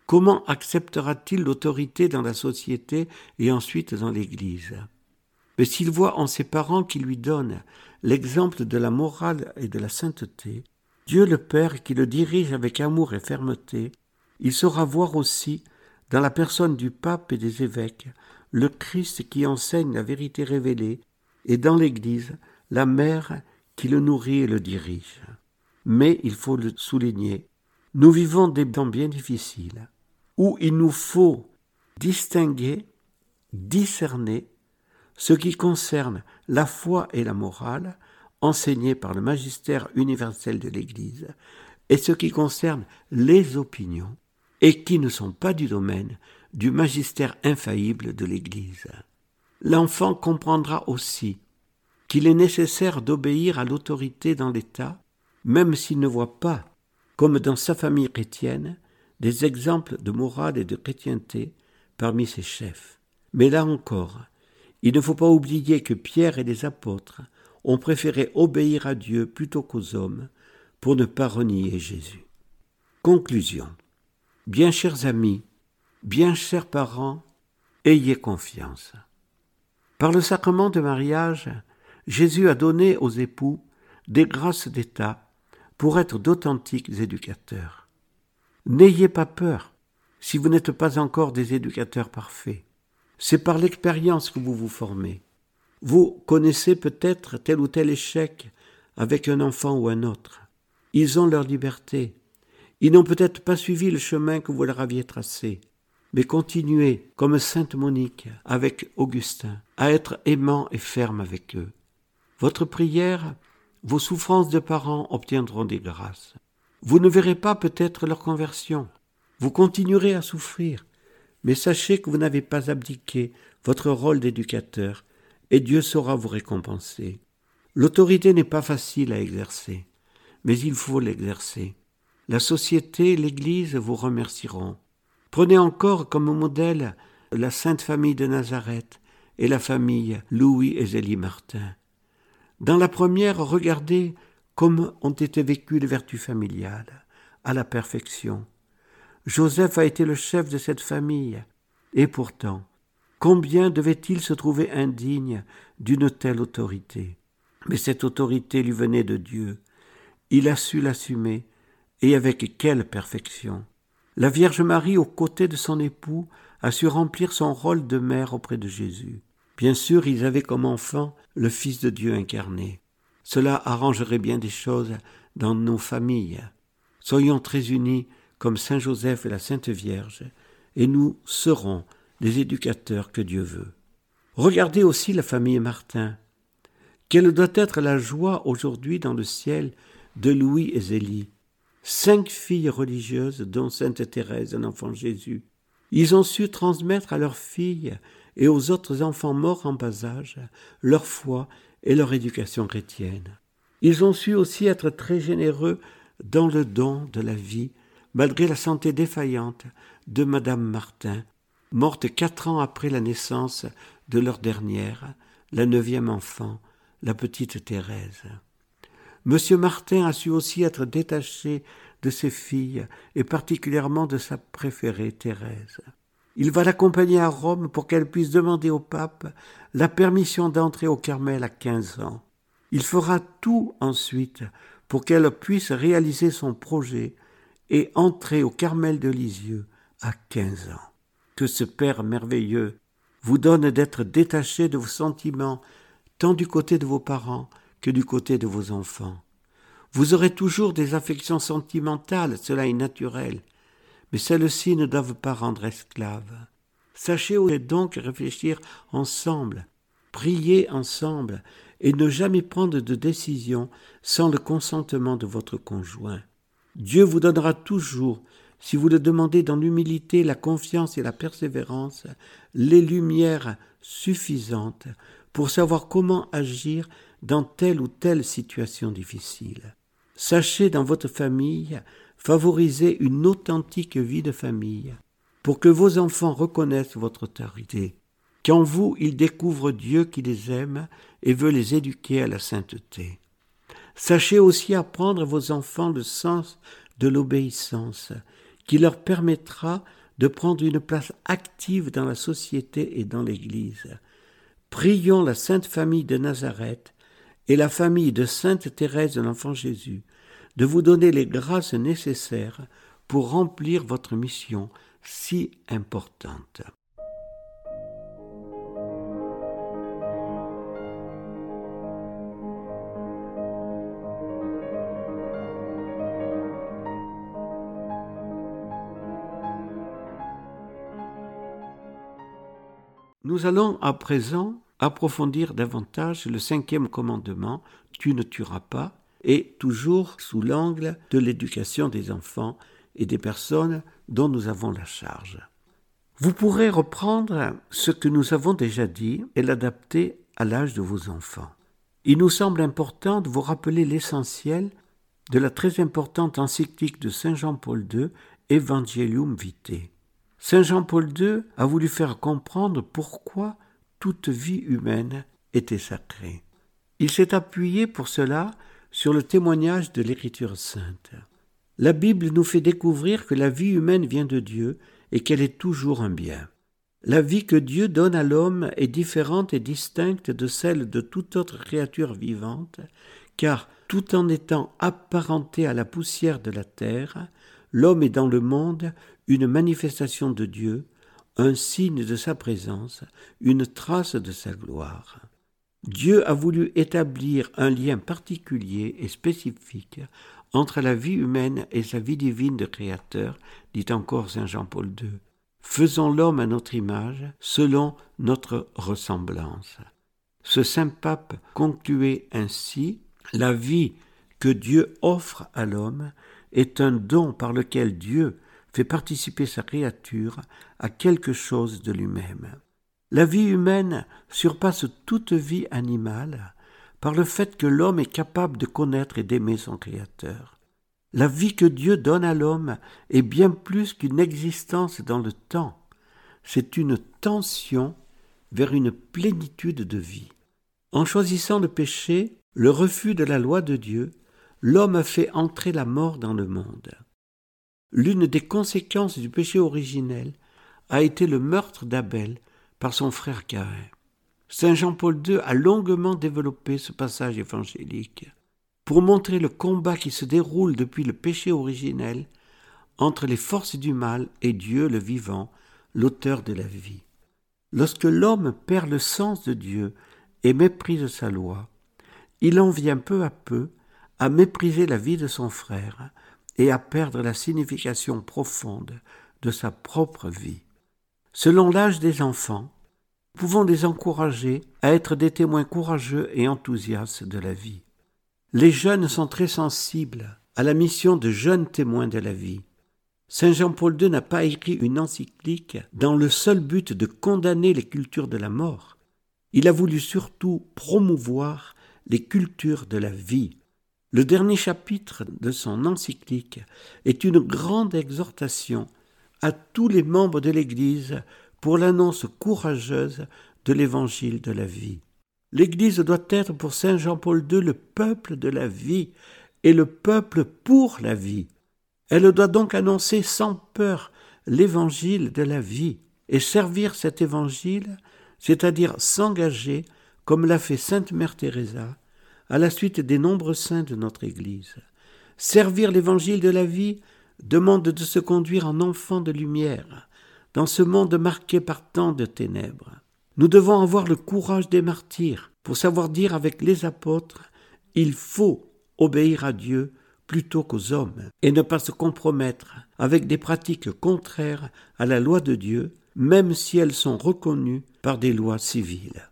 Comment acceptera-t-il l'autorité dans la société et ensuite dans l'Église? Mais s'il voit en ses parents qui lui donnent l'exemple de la morale et de la sainteté, Dieu le Père qui le dirige avec amour et fermeté, il saura voir aussi, dans la personne du pape et des évêques, le Christ qui enseigne la vérité révélée, et dans l'Église, la mère qui le nourrit et le dirige. Mais, il faut le souligner, nous vivons des temps bien difficiles, où il nous faut distinguer, discerner ce qui concerne la foi et la morale enseignée par le magistère universel de l'Église et ce qui concerne les opinions et qui ne sont pas du domaine du magistère infaillible de l'Église. L'enfant comprendra aussi qu'il est nécessaire d'obéir à l'autorité dans l'État, même s'il ne voit pas, comme dans sa famille chrétienne, des exemples de morale et de chrétienté parmi ses chefs. Mais là encore, il ne faut pas oublier que Pierre et les apôtres ont préféré obéir à Dieu plutôt qu'aux hommes pour ne pas renier Jésus. Conclusion. Bien chers amis, bien chers parents, ayez confiance. Par le sacrement de mariage, Jésus a donné aux époux des grâces d'État pour être d'authentiques éducateurs. N'ayez pas peur si vous n'êtes pas encore des éducateurs parfaits. C'est par l'expérience que vous vous formez. Vous connaissez peut-être tel ou tel échec avec un enfant ou un autre. Ils ont leur liberté. Ils n'ont peut-être pas suivi le chemin que vous leur aviez tracé. Mais continuez, comme sainte Monique, avec Augustin, à être aimant et ferme avec eux. Votre prière, vos souffrances de parents obtiendront des grâces. Vous ne verrez pas peut-être leur conversion. Vous continuerez à souffrir, mais sachez que vous n'avez pas abdiqué votre rôle d'éducateur, et Dieu saura vous récompenser. L'autorité n'est pas facile à exercer, mais il faut l'exercer. La société, l'Église vous remercieront. Prenez encore comme modèle la Sainte Famille de Nazareth et la famille Louis et Zélie Martin. Dans la première, regardez comme ont été vécues les vertus familiales, à la perfection. Joseph a été le chef de cette famille. Et pourtant, combien devait-il se trouver indigne d'une telle autorité? Mais cette autorité lui venait de Dieu. Il a su l'assumer, et avec quelle perfection. La Vierge Marie, aux côtés de son époux, a su remplir son rôle de mère auprès de Jésus. Bien sûr, ils avaient comme enfant le Fils de Dieu incarné. Cela arrangerait bien des choses dans nos familles. Soyons très unis comme Saint Joseph et la Sainte Vierge, et nous serons les éducateurs que Dieu veut. Regardez aussi la famille Martin. Quelle doit être la joie aujourd'hui dans le ciel de Louis et Zélie, cinq filles religieuses dont Sainte Thérèse, un enfant Jésus. Ils ont su transmettre à leurs filles et aux autres enfants morts en bas âge leur foi et leur éducation chrétienne. Ils ont su aussi être très généreux dans le don de la vie malgré la santé défaillante de Madame Martin, morte quatre ans après la naissance de leur dernière, la neuvième enfant, la petite Thérèse. Monsieur Martin a su aussi être détaché de ses filles, et particulièrement de sa préférée Thérèse. Il va l'accompagner à Rome pour qu'elle puisse demander au pape la permission d'entrer au Carmel à quinze ans. Il fera tout ensuite pour qu'elle puisse réaliser son projet et entrer au Carmel de Lisieux à quinze ans. Que ce Père merveilleux vous donne d'être détaché de vos sentiments, tant du côté de vos parents que du côté de vos enfants. Vous aurez toujours des affections sentimentales, cela est naturel, mais celles-ci ne doivent pas rendre esclaves. Sachez donc réfléchir ensemble, prier ensemble, et ne jamais prendre de décision sans le consentement de votre conjoint. Dieu vous donnera toujours, si vous le demandez dans l'humilité, la confiance et la persévérance, les lumières suffisantes pour savoir comment agir dans telle ou telle situation difficile. Sachez dans votre famille favoriser une authentique vie de famille pour que vos enfants reconnaissent votre autorité, qu'en vous ils découvrent Dieu qui les aime et veut les éduquer à la sainteté. Sachez aussi apprendre à vos enfants le sens de l'obéissance, qui leur permettra de prendre une place active dans la société et dans l'Église. Prions la Sainte Famille de Nazareth et la famille de Sainte Thérèse de l'Enfant Jésus de vous donner les grâces nécessaires pour remplir votre mission si importante. Nous allons à présent approfondir davantage le cinquième commandement, tu ne tueras pas, et toujours sous l'angle de l'éducation des enfants et des personnes dont nous avons la charge. Vous pourrez reprendre ce que nous avons déjà dit et l'adapter à l'âge de vos enfants. Il nous semble important de vous rappeler l'essentiel de la très importante encyclique de Saint Jean-Paul II, Evangelium Vitae. Saint Jean-Paul II a voulu faire comprendre pourquoi toute vie humaine était sacrée. Il s'est appuyé pour cela sur le témoignage de l'Écriture sainte. La Bible nous fait découvrir que la vie humaine vient de Dieu et qu'elle est toujours un bien. La vie que Dieu donne à l'homme est différente et distincte de celle de toute autre créature vivante, car tout en étant apparenté à la poussière de la terre, l'homme est dans le monde une manifestation de Dieu, un signe de sa présence, une trace de sa gloire. Dieu a voulu établir un lien particulier et spécifique entre la vie humaine et sa vie divine de Créateur, dit encore Saint Jean-Paul II. Faisons l'homme à notre image, selon notre ressemblance. Ce saint pape concluait ainsi La vie que Dieu offre à l'homme est un don par lequel Dieu fait participer sa créature à quelque chose de lui-même. La vie humaine surpasse toute vie animale par le fait que l'homme est capable de connaître et d'aimer son Créateur. La vie que Dieu donne à l'homme est bien plus qu'une existence dans le temps, c'est une tension vers une plénitude de vie. En choisissant le péché, le refus de la loi de Dieu, l'homme a fait entrer la mort dans le monde. L'une des conséquences du péché originel a été le meurtre d'Abel par son frère Caïn. Saint Jean-Paul II a longuement développé ce passage évangélique pour montrer le combat qui se déroule depuis le péché originel entre les forces du mal et Dieu le vivant, l'auteur de la vie. Lorsque l'homme perd le sens de Dieu et méprise sa loi, il en vient peu à peu à mépriser la vie de son frère et à perdre la signification profonde de sa propre vie. Selon l'âge des enfants, nous pouvons les encourager à être des témoins courageux et enthousiastes de la vie. Les jeunes sont très sensibles à la mission de jeunes témoins de la vie. Saint Jean-Paul II n'a pas écrit une encyclique dans le seul but de condamner les cultures de la mort. Il a voulu surtout promouvoir les cultures de la vie. Le dernier chapitre de son encyclique est une grande exhortation à tous les membres de l'Église pour l'annonce courageuse de l'Évangile de la vie. L'Église doit être pour Saint Jean-Paul II le peuple de la vie et le peuple pour la vie. Elle doit donc annoncer sans peur l'Évangile de la vie et servir cet Évangile, c'est-à-dire s'engager, comme l'a fait Sainte Mère Teresa, à la suite des nombreux saints de notre Église. Servir l'Évangile de la vie demande de se conduire en enfant de lumière, dans ce monde marqué par tant de ténèbres. Nous devons avoir le courage des martyrs pour savoir dire avec les apôtres Il faut obéir à Dieu plutôt qu'aux hommes, et ne pas se compromettre avec des pratiques contraires à la loi de Dieu, même si elles sont reconnues par des lois civiles.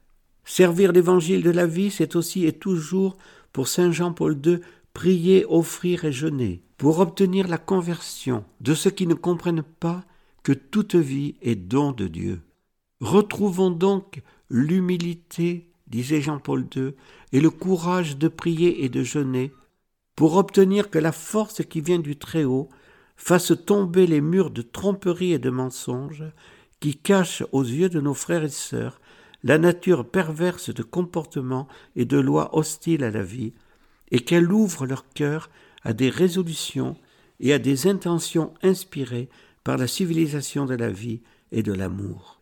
Servir l'évangile de la vie, c'est aussi et toujours pour Saint Jean-Paul II prier, offrir et jeûner, pour obtenir la conversion de ceux qui ne comprennent pas que toute vie est don de Dieu. Retrouvons donc l'humilité, disait Jean-Paul II, et le courage de prier et de jeûner pour obtenir que la force qui vient du Très-Haut fasse tomber les murs de tromperie et de mensonge qui cachent aux yeux de nos frères et sœurs la nature perverse de comportements et de lois hostiles à la vie, et qu'elle ouvre leur cœur à des résolutions et à des intentions inspirées par la civilisation de la vie et de l'amour.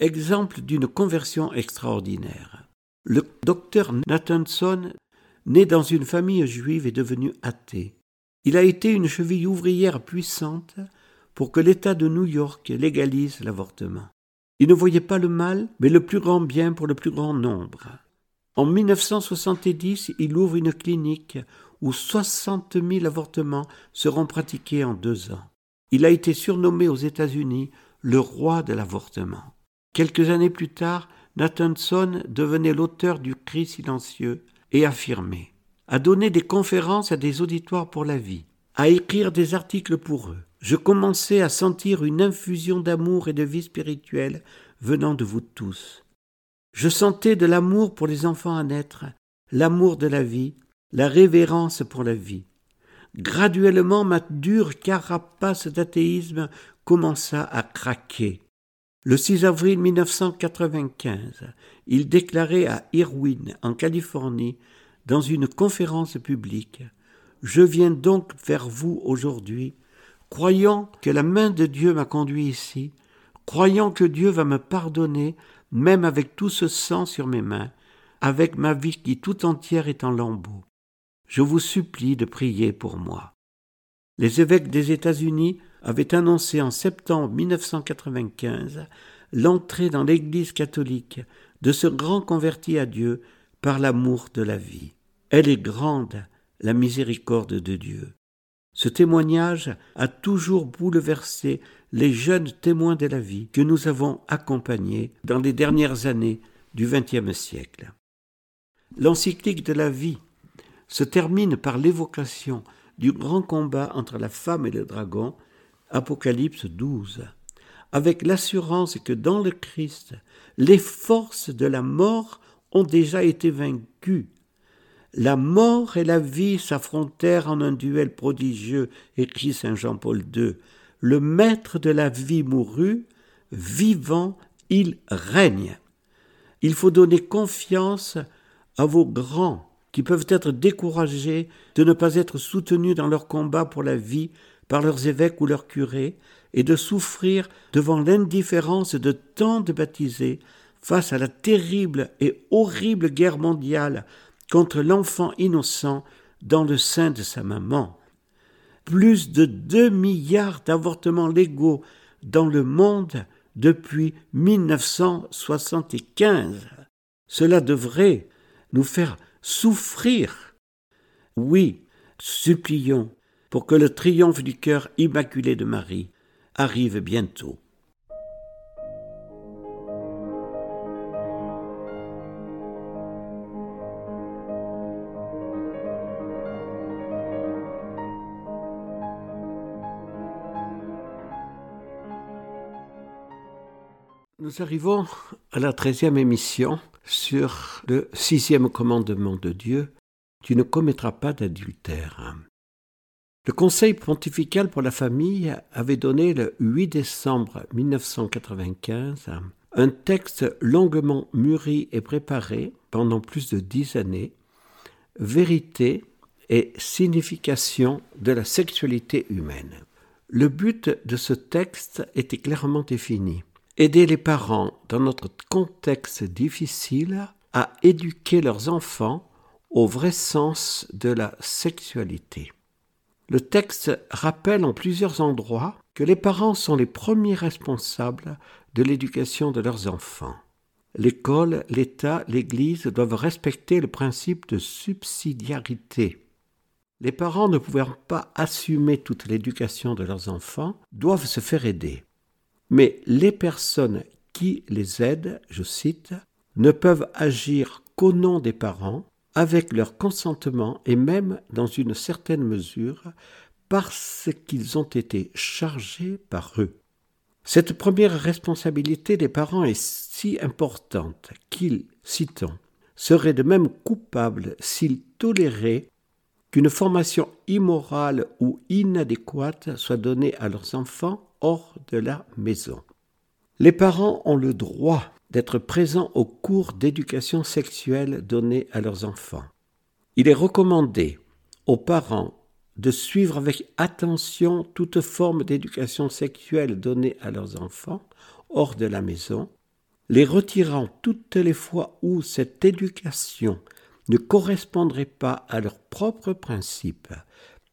Exemple d'une conversion extraordinaire. Le docteur Nathanson né dans une famille juive, est devenu athée. Il a été une cheville ouvrière puissante pour que l'État de New York légalise l'avortement. Il ne voyait pas le mal, mais le plus grand bien pour le plus grand nombre. En 1970, il ouvre une clinique où 60 000 avortements seront pratiqués en deux ans. Il a été surnommé aux États-Unis le roi de l'avortement. Quelques années plus tard, Nathanson devenait l'auteur du cri silencieux, et affirmer, à donner des conférences à des auditoires pour la vie, à écrire des articles pour eux. Je commençais à sentir une infusion d'amour et de vie spirituelle venant de vous tous. Je sentais de l'amour pour les enfants à naître, l'amour de la vie, la révérence pour la vie. Graduellement, ma dure carapace d'athéisme commença à craquer. Le 6 avril 1995, il déclarait à Irwin, en Californie, dans une conférence publique Je viens donc vers vous aujourd'hui, croyant que la main de Dieu m'a conduit ici, croyant que Dieu va me pardonner, même avec tout ce sang sur mes mains, avec ma vie qui tout entière est en lambeaux. Je vous supplie de prier pour moi. Les évêques des États-Unis avait annoncé en septembre 1995 l'entrée dans l'Église catholique de ce grand converti à Dieu par l'amour de la vie. Elle est grande, la miséricorde de Dieu. Ce témoignage a toujours bouleversé les jeunes témoins de la vie que nous avons accompagnés dans les dernières années du XXe siècle. L'encyclique de la vie se termine par l'évocation du grand combat entre la femme et le dragon Apocalypse 12, avec l'assurance que dans le Christ, les forces de la mort ont déjà été vaincues. La mort et la vie s'affrontèrent en un duel prodigieux, écrit Saint Jean-Paul II. Le maître de la vie mourut, vivant, il règne. Il faut donner confiance à vos grands qui peuvent être découragés de ne pas être soutenus dans leur combat pour la vie par leurs évêques ou leurs curés, et de souffrir devant l'indifférence de tant de baptisés face à la terrible et horrible guerre mondiale contre l'enfant innocent dans le sein de sa maman. Plus de deux milliards d'avortements légaux dans le monde depuis 1975. Cela devrait nous faire souffrir. Oui, supplions pour que le triomphe du cœur immaculé de Marie arrive bientôt. Nous arrivons à la treizième émission sur le sixième commandement de Dieu, Tu ne commettras pas d'adultère. Le Conseil pontifical pour la famille avait donné le 8 décembre 1995 un texte longuement mûri et préparé pendant plus de dix années, Vérité et signification de la sexualité humaine. Le but de ce texte était clairement défini. Aider les parents dans notre contexte difficile à éduquer leurs enfants au vrai sens de la sexualité. Le texte rappelle en plusieurs endroits que les parents sont les premiers responsables de l'éducation de leurs enfants. l'école, l'État, l'Église doivent respecter le principe de subsidiarité. Les parents ne pouvant pas assumer toute l'éducation de leurs enfants doivent se faire aider. Mais les personnes qui les aident, je cite, ne peuvent agir qu'au nom des parents, avec leur consentement et même dans une certaine mesure parce qu'ils ont été chargés par eux. Cette première responsabilité des parents est si importante qu'ils, citons, seraient de même coupables s'ils toléraient qu'une formation immorale ou inadéquate soit donnée à leurs enfants hors de la maison. Les parents ont le droit d'être présents au cours d'éducation sexuelle donné à leurs enfants. Il est recommandé aux parents de suivre avec attention toute forme d'éducation sexuelle donnée à leurs enfants hors de la maison, les retirant toutes les fois où cette éducation ne correspondrait pas à leurs propres principes.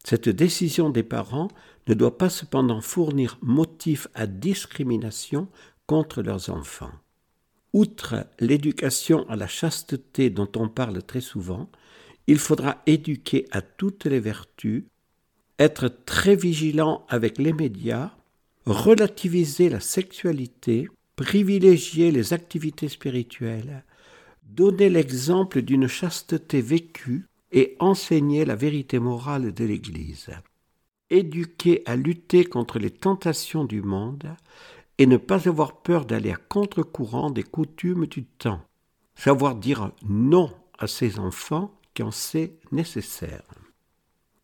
Cette décision des parents ne doit pas cependant fournir motif à discrimination contre leurs enfants. Outre l'éducation à la chasteté dont on parle très souvent, il faudra éduquer à toutes les vertus, être très vigilant avec les médias, relativiser la sexualité, privilégier les activités spirituelles, donner l'exemple d'une chasteté vécue et enseigner la vérité morale de l'Église. Éduquer à lutter contre les tentations du monde et ne pas avoir peur d'aller à contre-courant des coutumes du temps. Savoir dire non à ses enfants quand c'est nécessaire.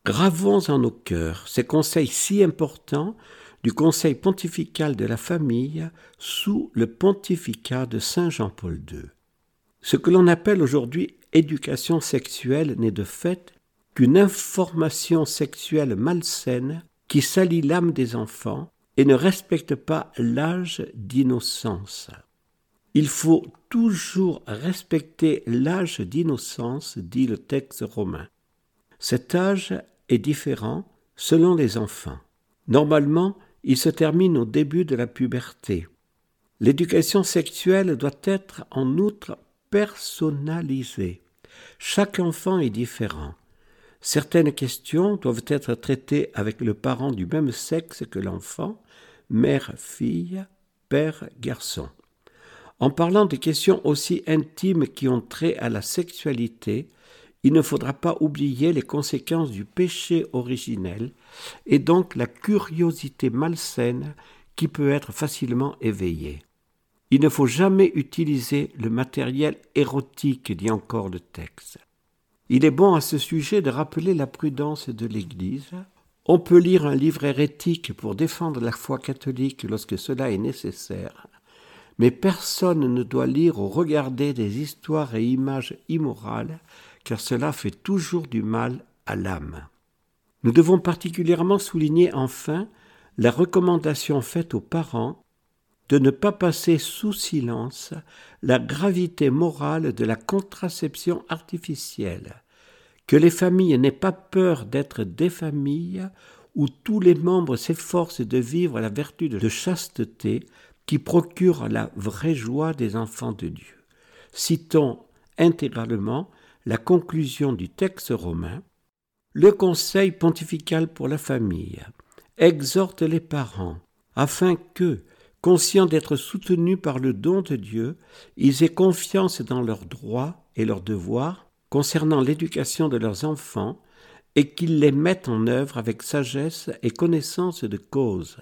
Gravons en nos cœurs ces conseils si importants du Conseil pontifical de la famille sous le pontificat de Saint Jean-Paul II. Ce que l'on appelle aujourd'hui éducation sexuelle n'est de fait qu'une information sexuelle malsaine qui salit l'âme des enfants et ne respecte pas l'âge d'innocence. Il faut toujours respecter l'âge d'innocence, dit le texte romain. Cet âge est différent selon les enfants. Normalement, il se termine au début de la puberté. L'éducation sexuelle doit être en outre personnalisée. Chaque enfant est différent. Certaines questions doivent être traitées avec le parent du même sexe que l'enfant, mère-fille, père-garçon. En parlant de questions aussi intimes qui ont trait à la sexualité, il ne faudra pas oublier les conséquences du péché originel et donc la curiosité malsaine qui peut être facilement éveillée. Il ne faut jamais utiliser le matériel érotique, dit encore le texte. Il est bon à ce sujet de rappeler la prudence de l'Église. On peut lire un livre hérétique pour défendre la foi catholique lorsque cela est nécessaire, mais personne ne doit lire ou regarder des histoires et images immorales, car cela fait toujours du mal à l'âme. Nous devons particulièrement souligner enfin la recommandation faite aux parents de ne pas passer sous silence la gravité morale de la contraception artificielle, que les familles n'aient pas peur d'être des familles où tous les membres s'efforcent de vivre la vertu de chasteté qui procure la vraie joie des enfants de Dieu. Citons intégralement la conclusion du texte romain. Le Conseil pontifical pour la famille exhorte les parents afin que, conscients d'être soutenus par le don de Dieu, ils aient confiance dans leurs droits et leurs devoirs concernant l'éducation de leurs enfants et qu'ils les mettent en œuvre avec sagesse et connaissance de cause.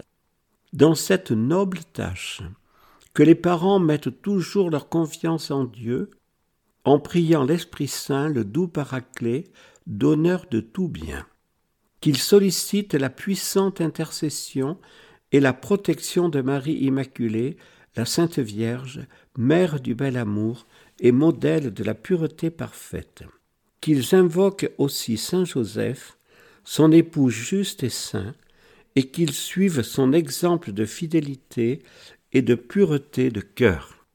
Dans cette noble tâche, que les parents mettent toujours leur confiance en Dieu, en priant l'Esprit Saint, le doux paraclet, donneur de tout bien. Qu'ils sollicitent la puissante intercession et la protection de Marie Immaculée, la Sainte Vierge, Mère du bel amour et modèle de la pureté parfaite. Qu'ils invoquent aussi Saint Joseph, son époux juste et saint, et qu'ils suivent son exemple de fidélité et de pureté de cœur.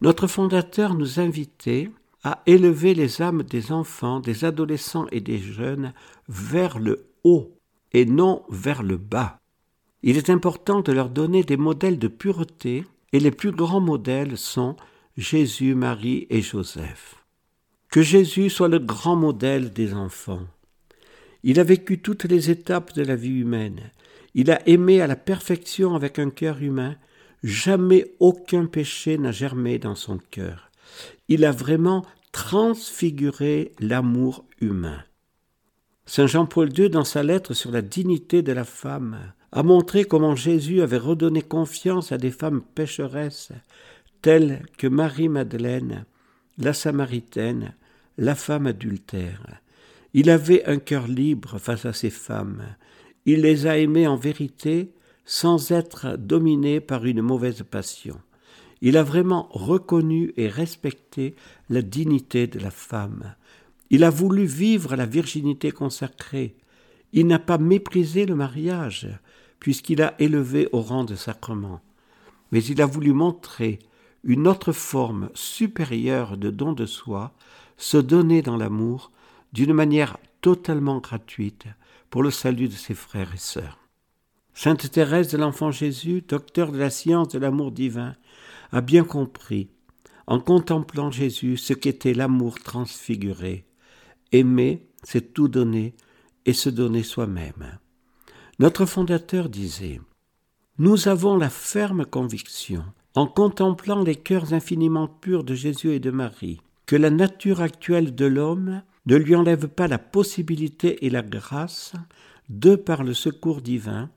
Notre fondateur nous invitait à élever les âmes des enfants, des adolescents et des jeunes vers le haut et non vers le bas. Il est important de leur donner des modèles de pureté, et les plus grands modèles sont Jésus, Marie et Joseph. Que Jésus soit le grand modèle des enfants. Il a vécu toutes les étapes de la vie humaine. Il a aimé à la perfection avec un cœur humain. Jamais aucun péché n'a germé dans son cœur. Il a vraiment transfiguré l'amour humain. Saint Jean-Paul II, dans sa lettre sur la dignité de la femme, a montré comment Jésus avait redonné confiance à des femmes pécheresses, telles que Marie-Madeleine, la Samaritaine, la femme adultère. Il avait un cœur libre face à ces femmes. Il les a aimées en vérité sans être dominé par une mauvaise passion. Il a vraiment reconnu et respecté la dignité de la femme. Il a voulu vivre la virginité consacrée. Il n'a pas méprisé le mariage, puisqu'il a élevé au rang de sacrement. Mais il a voulu montrer une autre forme supérieure de don de soi, se donner dans l'amour d'une manière totalement gratuite pour le salut de ses frères et sœurs. Sainte Thérèse de l'Enfant Jésus, docteur de la science de l'amour divin, a bien compris, en contemplant Jésus, ce qu'était l'amour transfiguré. Aimer, c'est tout donner et se donner soi-même. Notre fondateur disait Nous avons la ferme conviction, en contemplant les cœurs infiniment purs de Jésus et de Marie, que la nature actuelle de l'homme ne lui enlève pas la possibilité et la grâce, de par le secours divin,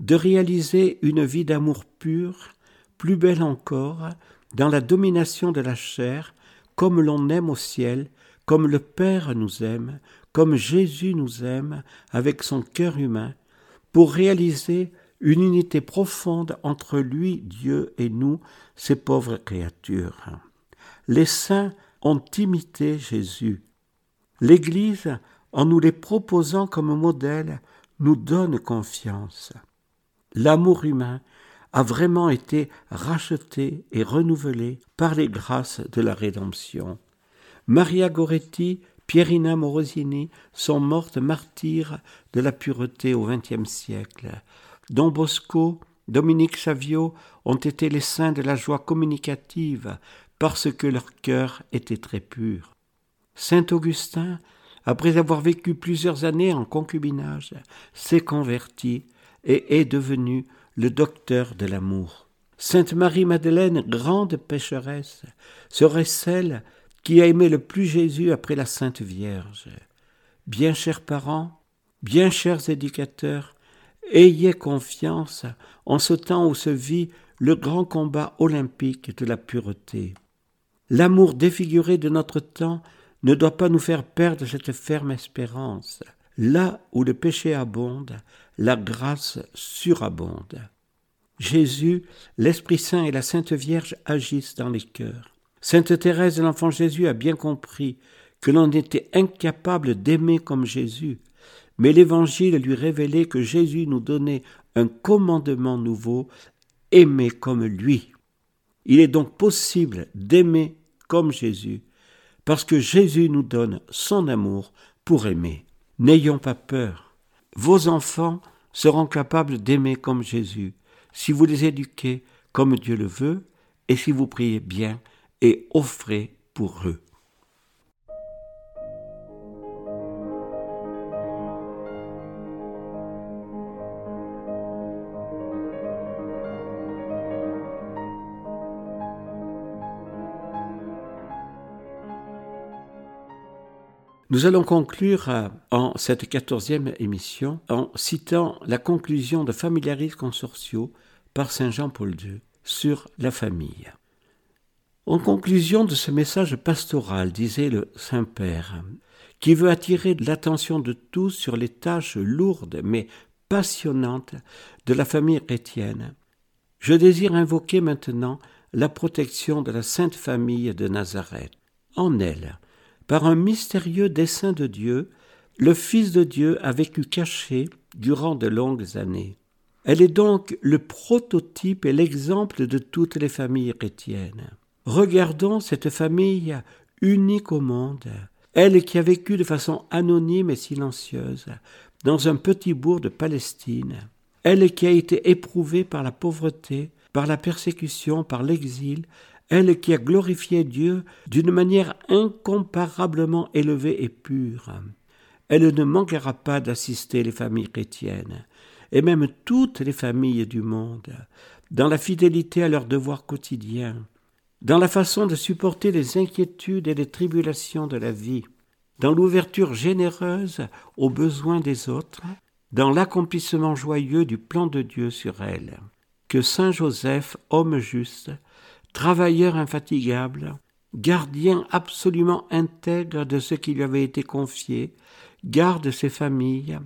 de réaliser une vie d'amour pur, plus belle encore, dans la domination de la chair, comme l'on aime au ciel, comme le Père nous aime, comme Jésus nous aime, avec son cœur humain, pour réaliser une unité profonde entre lui, Dieu, et nous, ces pauvres créatures. Les saints ont imité Jésus. L'Église, en nous les proposant comme modèle, nous donne confiance. L'amour humain a vraiment été racheté et renouvelé par les grâces de la rédemption. Maria Goretti, Pierina Morosini sont mortes martyrs de la pureté au XXe siècle. Don Bosco, Dominique Savio ont été les saints de la joie communicative parce que leur cœur était très pur. Saint Augustin, après avoir vécu plusieurs années en concubinage, s'est converti et est devenu le docteur de l'amour. Sainte Marie-Madeleine, grande pécheresse, serait celle qui a aimé le plus Jésus après la Sainte Vierge. Bien chers parents, bien chers éducateurs, ayez confiance en ce temps où se vit le grand combat olympique de la pureté. L'amour défiguré de notre temps ne doit pas nous faire perdre cette ferme espérance. Là où le péché abonde, la grâce surabonde. Jésus, l'Esprit Saint et la Sainte Vierge agissent dans les cœurs. Sainte Thérèse de l'Enfant Jésus a bien compris que l'on était incapable d'aimer comme Jésus, mais l'Évangile lui révélait que Jésus nous donnait un commandement nouveau, aimer comme lui. Il est donc possible d'aimer comme Jésus, parce que Jésus nous donne son amour pour aimer. N'ayons pas peur. Vos enfants seront capables d'aimer comme Jésus, si vous les éduquez comme Dieu le veut, et si vous priez bien et offrez pour eux. Nous allons conclure euh, en cette quatorzième émission en citant la conclusion de Familiaris Consortio par Saint Jean-Paul II sur la famille. En conclusion de ce message pastoral, disait le Saint-Père, qui veut attirer l'attention de tous sur les tâches lourdes mais passionnantes de la famille chrétienne, je désire invoquer maintenant la protection de la Sainte Famille de Nazareth. En elle, par un mystérieux dessein de Dieu, le Fils de Dieu a vécu caché durant de longues années. Elle est donc le prototype et l'exemple de toutes les familles chrétiennes. Regardons cette famille unique au monde, elle qui a vécu de façon anonyme et silencieuse dans un petit bourg de Palestine, elle qui a été éprouvée par la pauvreté, par la persécution, par l'exil, elle qui a glorifié Dieu d'une manière incomparablement élevée et pure. Elle ne manquera pas d'assister les familles chrétiennes, et même toutes les familles du monde, dans la fidélité à leurs devoirs quotidiens, dans la façon de supporter les inquiétudes et les tribulations de la vie, dans l'ouverture généreuse aux besoins des autres, dans l'accomplissement joyeux du plan de Dieu sur elles. Que Saint Joseph, homme juste, travailleur infatigable, gardien absolument intègre de ce qui lui avait été confié, garde ses familles,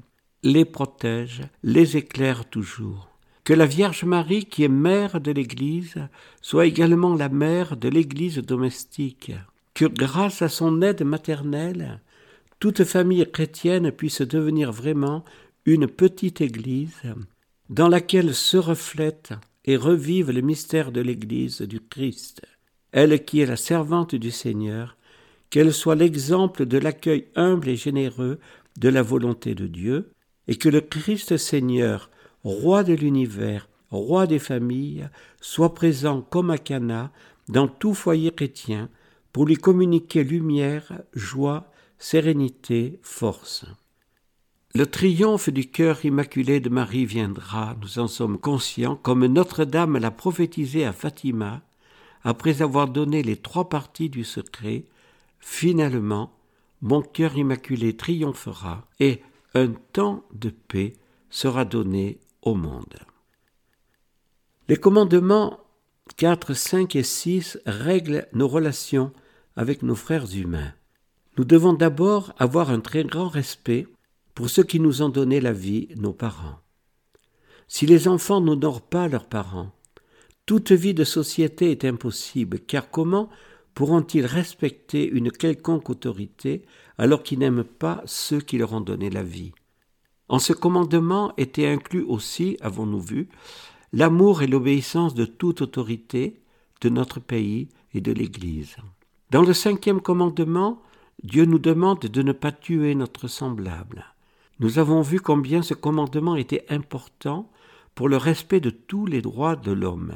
les protège, les éclaire toujours. Que la Vierge Marie, qui est mère de l'Église, soit également la mère de l'Église domestique. Que grâce à son aide maternelle, toute famille chrétienne puisse devenir vraiment une petite Église dans laquelle se reflète et revive le mystère de l'Église du Christ. Elle qui est la servante du Seigneur, qu'elle soit l'exemple de l'accueil humble et généreux de la volonté de Dieu, et que le Christ Seigneur, roi de l'univers, roi des familles, soit présent comme à Cana dans tout foyer chrétien pour lui communiquer lumière, joie, sérénité, force. Le triomphe du cœur immaculé de Marie viendra, nous en sommes conscients, comme Notre-Dame l'a prophétisé à Fatima, après avoir donné les trois parties du secret, finalement, mon cœur immaculé triomphera et un temps de paix sera donné au monde. Les commandements 4, 5 et 6 règlent nos relations avec nos frères humains. Nous devons d'abord avoir un très grand respect pour ceux qui nous ont donné la vie, nos parents. Si les enfants n'honorent pas leurs parents, toute vie de société est impossible, car comment pourront-ils respecter une quelconque autorité alors qu'ils n'aiment pas ceux qui leur ont donné la vie? En ce commandement était inclus aussi, avons-nous vu, l'amour et l'obéissance de toute autorité de notre pays et de l'Église. Dans le cinquième commandement, Dieu nous demande de ne pas tuer notre semblable. Nous avons vu combien ce commandement était important pour le respect de tous les droits de l'homme.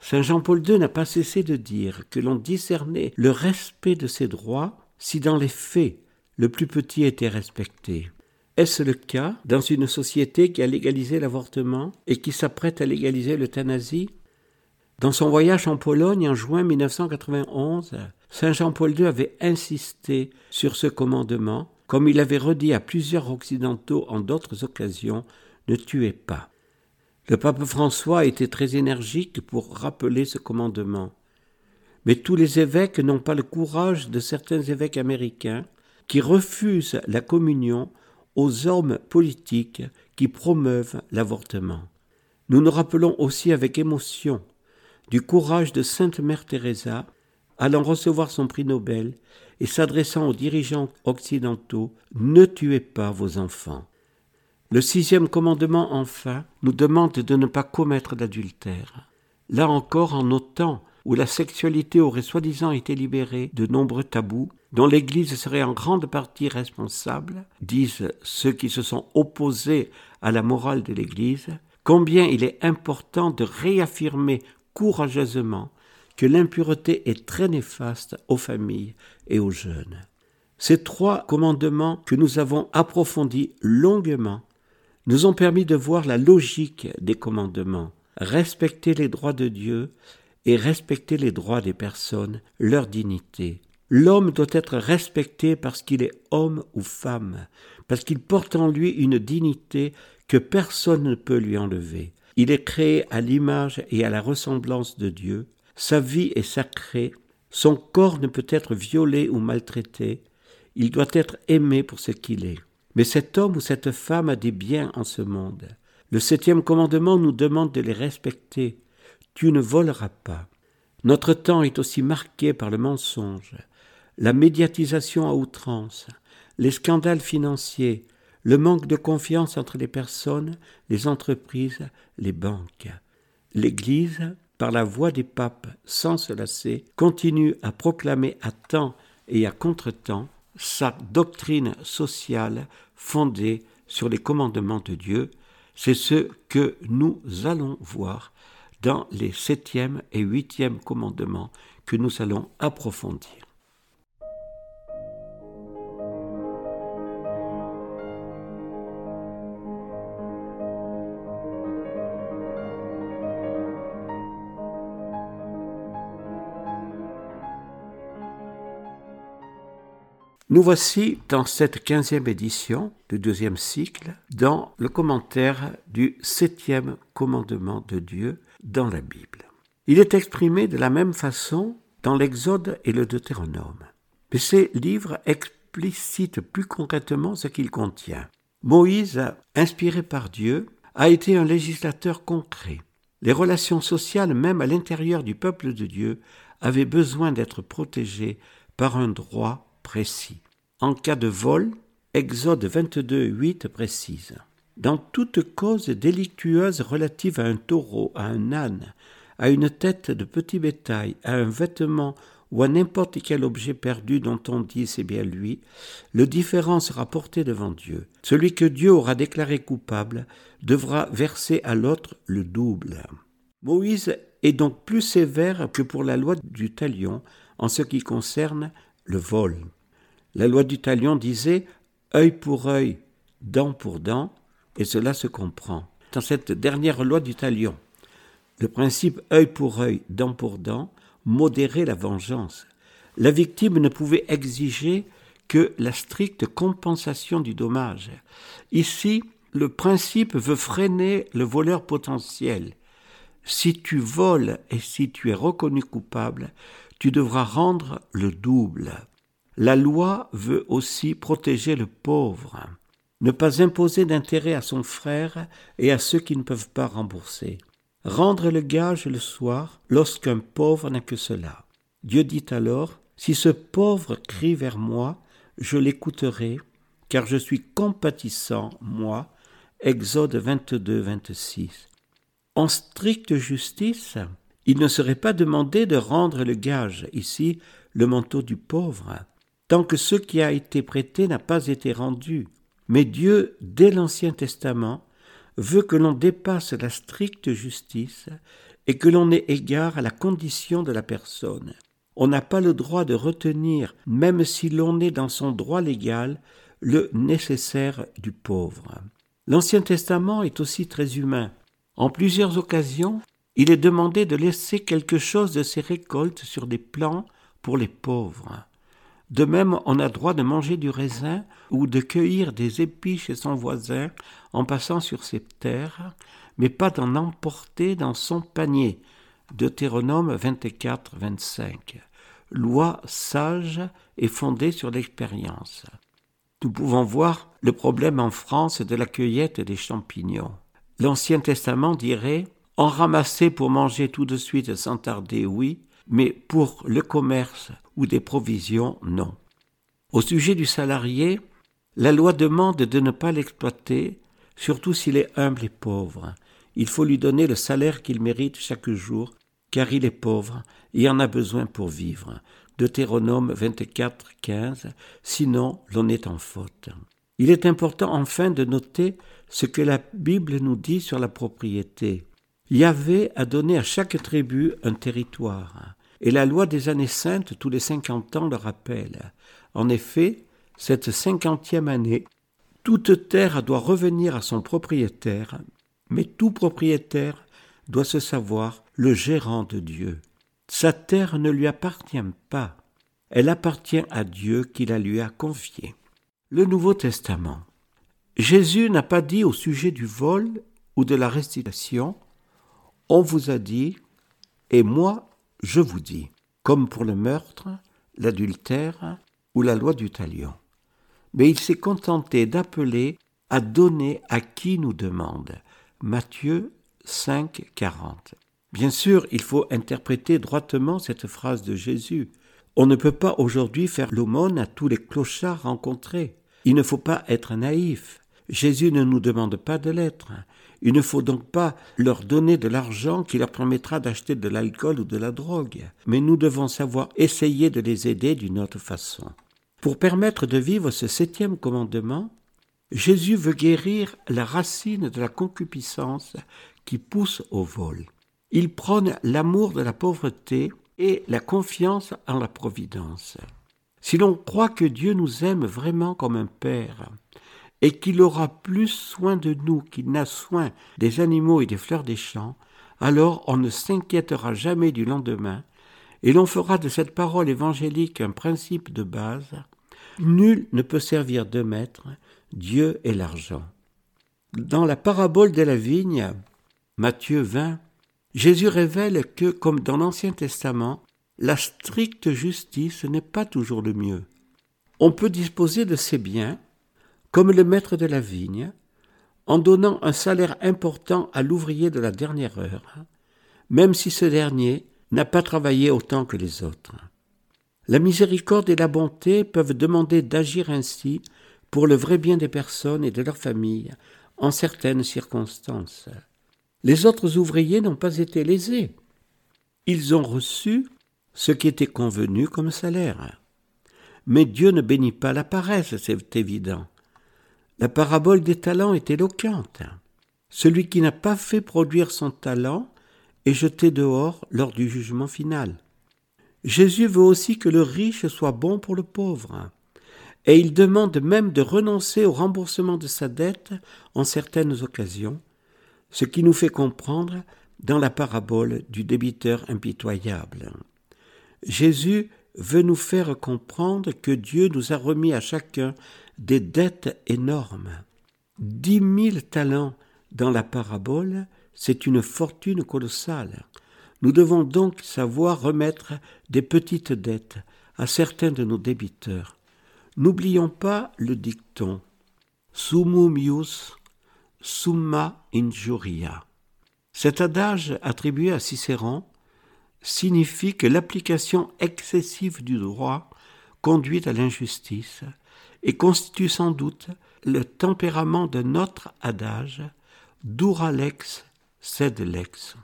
Saint Jean-Paul II n'a pas cessé de dire que l'on discernait le respect de ces droits si dans les faits le plus petit était respecté. Est-ce le cas dans une société qui a légalisé l'avortement et qui s'apprête à légaliser l'euthanasie? Dans son voyage en Pologne en juin 1991, Saint Jean-Paul II avait insisté sur ce commandement, comme il avait redit à plusieurs occidentaux en d'autres occasions, ne tuez pas. Le pape François était très énergique pour rappeler ce commandement. Mais tous les évêques n'ont pas le courage de certains évêques américains qui refusent la communion aux hommes politiques qui promeuvent l'avortement. Nous nous rappelons aussi avec émotion du courage de Sainte Mère Teresa allant recevoir son prix Nobel et s'adressant aux dirigeants occidentaux Ne tuez pas vos enfants. Le sixième commandement, enfin, nous demande de ne pas commettre d'adultère. Là encore, en nos temps où la sexualité aurait soi-disant été libérée de nombreux tabous, dont l'Église serait en grande partie responsable, disent ceux qui se sont opposés à la morale de l'Église, combien il est important de réaffirmer courageusement que l'impureté est très néfaste aux familles et aux jeunes. Ces trois commandements que nous avons approfondis longuement nous ont permis de voir la logique des commandements, respecter les droits de Dieu et respecter les droits des personnes, leur dignité. L'homme doit être respecté parce qu'il est homme ou femme, parce qu'il porte en lui une dignité que personne ne peut lui enlever. Il est créé à l'image et à la ressemblance de Dieu, sa vie est sacrée, son corps ne peut être violé ou maltraité, il doit être aimé pour ce qu'il est. Mais cet homme ou cette femme a des biens en ce monde. Le septième commandement nous demande de les respecter. Tu ne voleras pas. Notre temps est aussi marqué par le mensonge, la médiatisation à outrance, les scandales financiers, le manque de confiance entre les personnes, les entreprises, les banques. L'Église, par la voix des papes sans se lasser, continue à proclamer à temps et à contre-temps sa doctrine sociale fondée sur les commandements de Dieu, c'est ce que nous allons voir dans les septième et huitième commandements que nous allons approfondir. Nous voici dans cette quinzième édition du deuxième cycle, dans le commentaire du septième commandement de Dieu dans la Bible. Il est exprimé de la même façon dans l'Exode et le Deutéronome. Mais ces livres explicitent plus concrètement ce qu'il contient. Moïse, inspiré par Dieu, a été un législateur concret. Les relations sociales, même à l'intérieur du peuple de Dieu, avaient besoin d'être protégées par un droit En cas de vol, Exode 22, 8 précise Dans toute cause délictueuse relative à un taureau, à un âne, à une tête de petit bétail, à un vêtement ou à n'importe quel objet perdu dont on dit c'est bien lui, le différent sera porté devant Dieu. Celui que Dieu aura déclaré coupable devra verser à l'autre le double. Moïse est donc plus sévère que pour la loi du talion en ce qui concerne le vol. La loi du talion disait œil pour œil, dent pour dent, et cela se comprend. Dans cette dernière loi du talion, le principe œil pour œil, dent pour dent modérait la vengeance. La victime ne pouvait exiger que la stricte compensation du dommage. Ici, le principe veut freiner le voleur potentiel. Si tu voles et si tu es reconnu coupable, tu devras rendre le double. La loi veut aussi protéger le pauvre, ne pas imposer d'intérêt à son frère et à ceux qui ne peuvent pas rembourser. Rendre le gage le soir lorsqu'un pauvre n'a que cela. Dieu dit alors, Si ce pauvre crie vers moi, je l'écouterai, car je suis compatissant, moi. Exode 22, 26. En stricte justice, il ne serait pas demandé de rendre le gage, ici le manteau du pauvre, tant que ce qui a été prêté n'a pas été rendu. Mais Dieu, dès l'Ancien Testament, veut que l'on dépasse la stricte justice et que l'on ait égard à la condition de la personne. On n'a pas le droit de retenir, même si l'on est dans son droit légal, le nécessaire du pauvre. L'Ancien Testament est aussi très humain. En plusieurs occasions, il est demandé de laisser quelque chose de ses récoltes sur des plans pour les pauvres. De même, on a droit de manger du raisin ou de cueillir des épis chez son voisin en passant sur ses terres, mais pas d'en emporter dans son panier. Deutéronome 24, 25. Loi sage et fondée sur l'expérience. Nous pouvons voir le problème en France de la cueillette des champignons. L'Ancien Testament dirait en ramasser pour manger tout de suite sans tarder, oui, mais pour le commerce ou des provisions, non. Au sujet du salarié, la loi demande de ne pas l'exploiter, surtout s'il est humble et pauvre. Il faut lui donner le salaire qu'il mérite chaque jour, car il est pauvre et en a besoin pour vivre. Deutéronome 24, 15, sinon l'on est en faute. Il est important enfin de noter ce que la Bible nous dit sur la propriété. Yahvé a donné à chaque tribu un territoire. Et la loi des années saintes, tous les cinquante ans, le rappelle. En effet, cette cinquantième année, toute terre doit revenir à son propriétaire, mais tout propriétaire doit se savoir le gérant de Dieu. Sa terre ne lui appartient pas, elle appartient à Dieu qui la lui a confiée. Le Nouveau Testament. Jésus n'a pas dit au sujet du vol ou de la restitution, on vous a dit, et moi je vous dis, comme pour le meurtre, l'adultère ou la loi du talion. Mais il s'est contenté d'appeler à donner à qui nous demande. Matthieu 5, 40. Bien sûr, il faut interpréter droitement cette phrase de Jésus. On ne peut pas aujourd'hui faire l'aumône à tous les clochards rencontrés. Il ne faut pas être naïf. Jésus ne nous demande pas de l'être. Il ne faut donc pas leur donner de l'argent qui leur permettra d'acheter de l'alcool ou de la drogue, mais nous devons savoir essayer de les aider d'une autre façon. Pour permettre de vivre ce septième commandement, Jésus veut guérir la racine de la concupiscence qui pousse au vol. Il prône l'amour de la pauvreté et la confiance en la providence. Si l'on croit que Dieu nous aime vraiment comme un Père, et qu'il aura plus soin de nous qu'il n'a soin des animaux et des fleurs des champs, alors on ne s'inquiétera jamais du lendemain, et l'on fera de cette parole évangélique un principe de base. Nul ne peut servir de maître, Dieu et l'argent. Dans la parabole de la vigne, Matthieu 20, Jésus révèle que, comme dans l'Ancien Testament, la stricte justice n'est pas toujours le mieux. On peut disposer de ses biens, comme le maître de la vigne, en donnant un salaire important à l'ouvrier de la dernière heure, même si ce dernier n'a pas travaillé autant que les autres. La miséricorde et la bonté peuvent demander d'agir ainsi pour le vrai bien des personnes et de leurs familles en certaines circonstances. Les autres ouvriers n'ont pas été lésés. Ils ont reçu ce qui était convenu comme salaire. Mais Dieu ne bénit pas la paresse, c'est évident. La parabole des talents est éloquente. Celui qui n'a pas fait produire son talent est jeté dehors lors du jugement final. Jésus veut aussi que le riche soit bon pour le pauvre, et il demande même de renoncer au remboursement de sa dette en certaines occasions, ce qui nous fait comprendre dans la parabole du débiteur impitoyable. Jésus veut nous faire comprendre que Dieu nous a remis à chacun des dettes énormes. Dix mille talents dans la parabole, c'est une fortune colossale. Nous devons donc savoir remettre des petites dettes à certains de nos débiteurs. N'oublions pas le dicton Summum ius summa injuria. Cet adage attribué à Cicéron signifie que l'application excessive du droit conduit à l'injustice et constitue sans doute le tempérament de notre adage dura lex sed lex.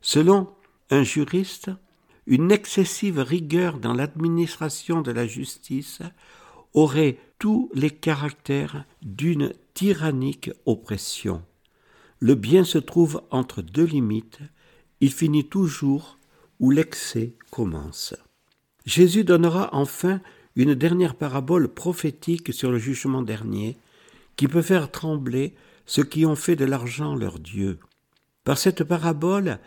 Selon un juriste, une excessive rigueur dans l'administration de la justice aurait tous les caractères d'une tyrannique oppression. Le bien se trouve entre deux limites, il finit toujours où l'excès commence. Jésus donnera enfin une dernière parabole prophétique sur le jugement dernier, qui peut faire trembler ceux qui ont fait de l'argent leur Dieu. Par cette parabole,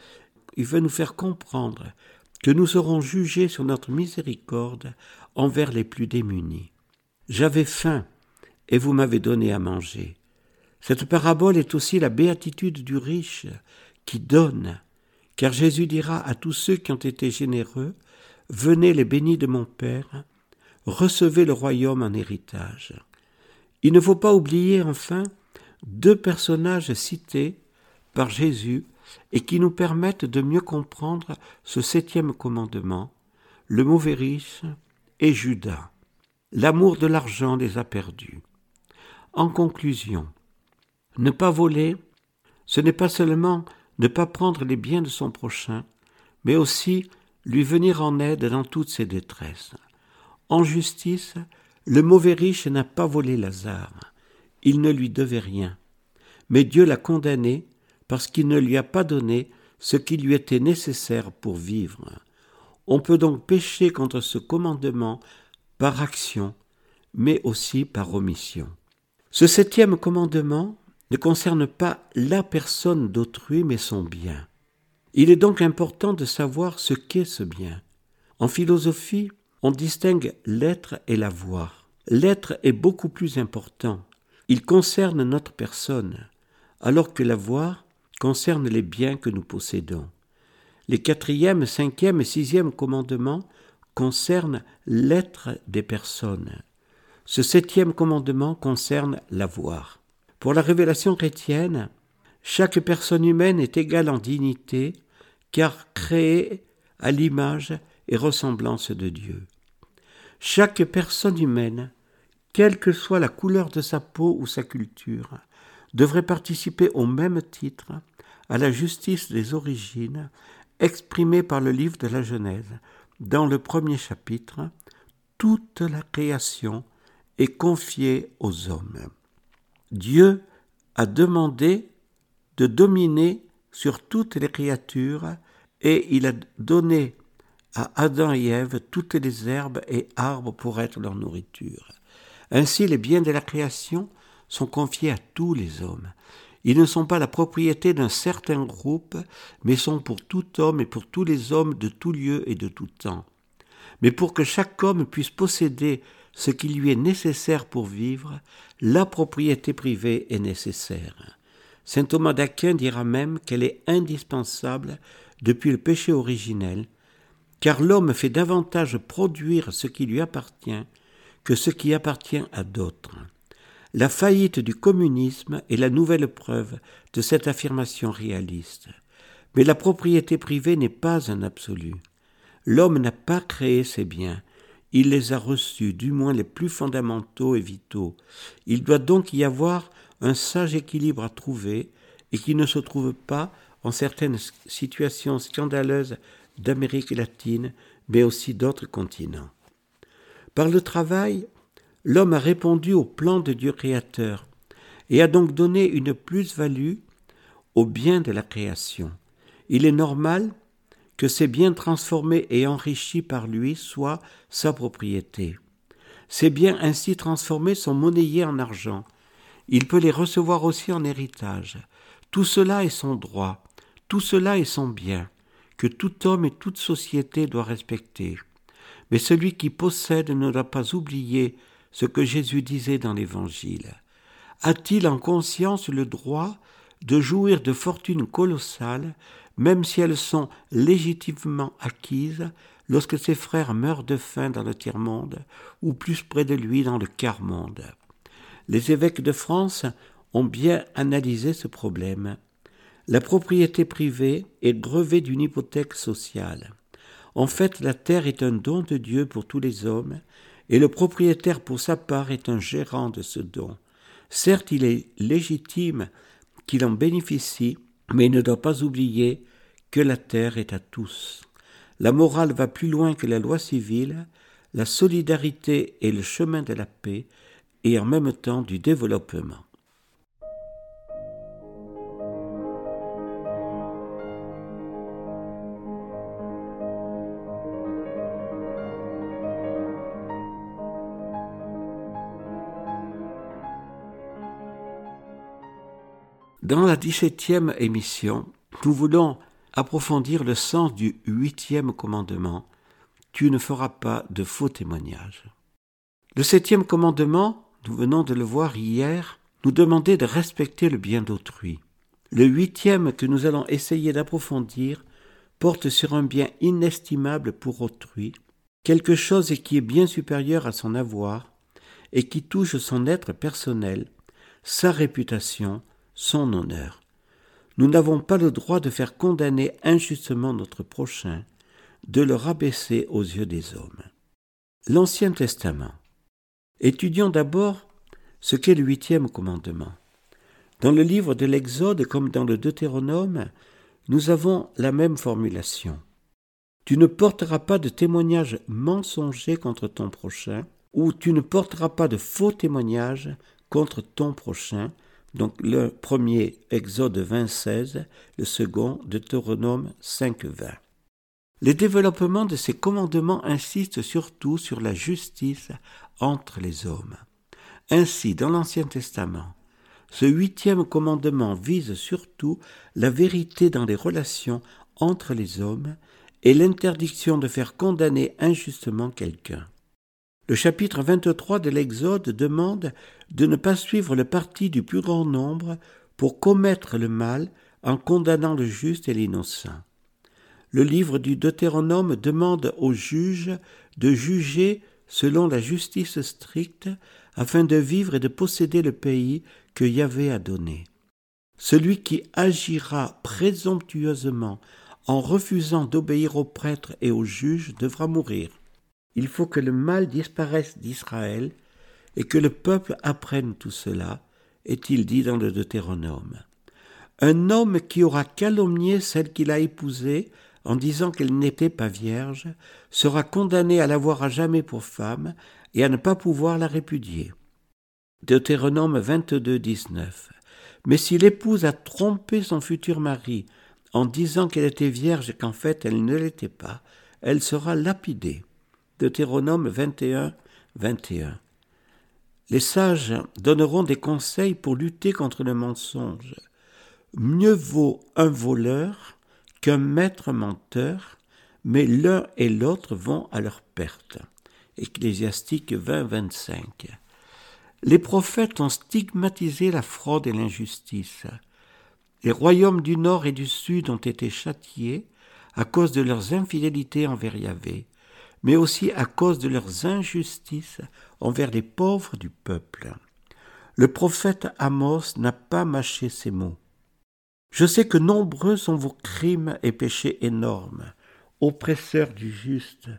il veut nous faire comprendre que nous serons jugés sur notre miséricorde envers les plus démunis. J'avais faim, et vous m'avez donné à manger. Cette parabole est aussi la béatitude du riche qui donne, car Jésus dira à tous ceux qui ont été généreux, Venez les bénis de mon Père, recevez le royaume en héritage. Il ne faut pas oublier enfin deux personnages cités par Jésus et qui nous permettent de mieux comprendre ce septième commandement, le mauvais riche et Judas. L'amour de l'argent les a perdus. En conclusion, ne pas voler, ce n'est pas seulement ne pas prendre les biens de son prochain, mais aussi lui venir en aide dans toutes ses détresses. En justice, le mauvais riche n'a pas volé Lazare, il ne lui devait rien, mais Dieu l'a condamné parce qu'il ne lui a pas donné ce qui lui était nécessaire pour vivre. On peut donc pécher contre ce commandement par action, mais aussi par omission. Ce septième commandement ne concerne pas la personne d'autrui, mais son bien. Il est donc important de savoir ce qu'est ce bien. En philosophie, on distingue l'être et l'avoir. L'être est beaucoup plus important. Il concerne notre personne, alors que l'avoir concerne les biens que nous possédons. Les quatrième, cinquième et sixième commandements concernent l'être des personnes. Ce septième commandement concerne l'avoir. Pour la révélation chrétienne, chaque personne humaine est égale en dignité, car créée à l'image et ressemblance de Dieu. Chaque personne humaine, quelle que soit la couleur de sa peau ou sa culture, devrait participer au même titre à la justice des origines exprimée par le livre de la Genèse. Dans le premier chapitre, toute la création est confiée aux hommes. Dieu a demandé de dominer sur toutes les créatures et il a donné à Adam et Ève toutes les herbes et arbres pour être leur nourriture. Ainsi les biens de la création sont confiés à tous les hommes. Ils ne sont pas la propriété d'un certain groupe, mais sont pour tout homme et pour tous les hommes de tout lieu et de tout temps. Mais pour que chaque homme puisse posséder ce qui lui est nécessaire pour vivre, la propriété privée est nécessaire. Saint Thomas d'Aquin dira même qu'elle est indispensable depuis le péché originel, car l'homme fait davantage produire ce qui lui appartient que ce qui appartient à d'autres. La faillite du communisme est la nouvelle preuve de cette affirmation réaliste. Mais la propriété privée n'est pas un absolu. L'homme n'a pas créé ses biens, il les a reçus, du moins les plus fondamentaux et vitaux. Il doit donc y avoir un sage équilibre à trouver et qui ne se trouve pas en certaines situations scandaleuses d'Amérique latine, mais aussi d'autres continents. Par le travail, l'homme a répondu au plan de Dieu créateur et a donc donné une plus-value au bien de la création. Il est normal que ces biens transformés et enrichis par lui soient sa propriété. Ces biens ainsi transformés sont monnayés en argent. Il peut les recevoir aussi en héritage. Tout cela est son droit, tout cela est son bien, que tout homme et toute société doit respecter. Mais celui qui possède ne doit pas oublier ce que Jésus disait dans l'Évangile. A-t-il en conscience le droit de jouir de fortunes colossales, même si elles sont légitimement acquises lorsque ses frères meurent de faim dans le tiers-monde, ou plus près de lui dans le quart-monde? Les évêques de France ont bien analysé ce problème. La propriété privée est grevée d'une hypothèque sociale. En fait, la terre est un don de Dieu pour tous les hommes, et le propriétaire pour sa part est un gérant de ce don. Certes, il est légitime qu'il en bénéficie, mais il ne doit pas oublier que la terre est à tous. La morale va plus loin que la loi civile, la solidarité est le chemin de la paix et en même temps du développement. Dans la dix-septième émission, nous voulons approfondir le sens du huitième commandement. Tu ne feras pas de faux témoignages. Le septième commandement, nous venons de le voir hier, nous demandait de respecter le bien d'autrui. Le huitième que nous allons essayer d'approfondir porte sur un bien inestimable pour autrui, quelque chose qui est bien supérieur à son avoir et qui touche son être personnel, sa réputation, son honneur. Nous n'avons pas le droit de faire condamner injustement notre prochain, de le rabaisser aux yeux des hommes. L'Ancien Testament. Étudions d'abord ce qu'est le huitième commandement. Dans le livre de l'Exode comme dans le Deutéronome, nous avons la même formulation. Tu ne porteras pas de témoignage mensonger contre ton prochain, ou tu ne porteras pas de faux témoignages contre ton prochain, donc le premier Exode 20, le second Deutéronome 5, 20. Les développements de ces commandements insistent surtout sur la justice entre les hommes. Ainsi, dans l'Ancien Testament, ce huitième commandement vise surtout la vérité dans les relations entre les hommes et l'interdiction de faire condamner injustement quelqu'un. Le chapitre 23 de l'Exode demande de ne pas suivre le parti du plus grand nombre pour commettre le mal en condamnant le juste et l'innocent. Le livre du Deutéronome demande aux juges de juger selon la justice stricte afin de vivre et de posséder le pays que Yahvé a donné. Celui qui agira présomptueusement en refusant d'obéir aux prêtres et aux juges devra mourir. Il faut que le mal disparaisse d'Israël et que le peuple apprenne tout cela, est-il dit dans le Deutéronome. Un homme qui aura calomnié celle qu'il a épousée en disant qu'elle n'était pas vierge sera condamné à l'avoir à jamais pour femme et à ne pas pouvoir la répudier. Deutéronome 22, 19. Mais si l'épouse a trompé son futur mari en disant qu'elle était vierge et qu'en fait elle ne l'était pas, elle sera lapidée. Deutéronome 21, 21. Les sages donneront des conseils pour lutter contre le mensonge. Mieux vaut un voleur qu'un maître menteur, mais l'un et l'autre vont à leur perte. Ecclésiastique 20, 25. Les prophètes ont stigmatisé la fraude et l'injustice. Les royaumes du nord et du sud ont été châtiés à cause de leurs infidélités envers Yahvé, mais aussi à cause de leurs injustices envers les pauvres du peuple. Le prophète Amos n'a pas mâché ces mots. Je sais que nombreux sont vos crimes et péchés énormes, oppresseurs du juste,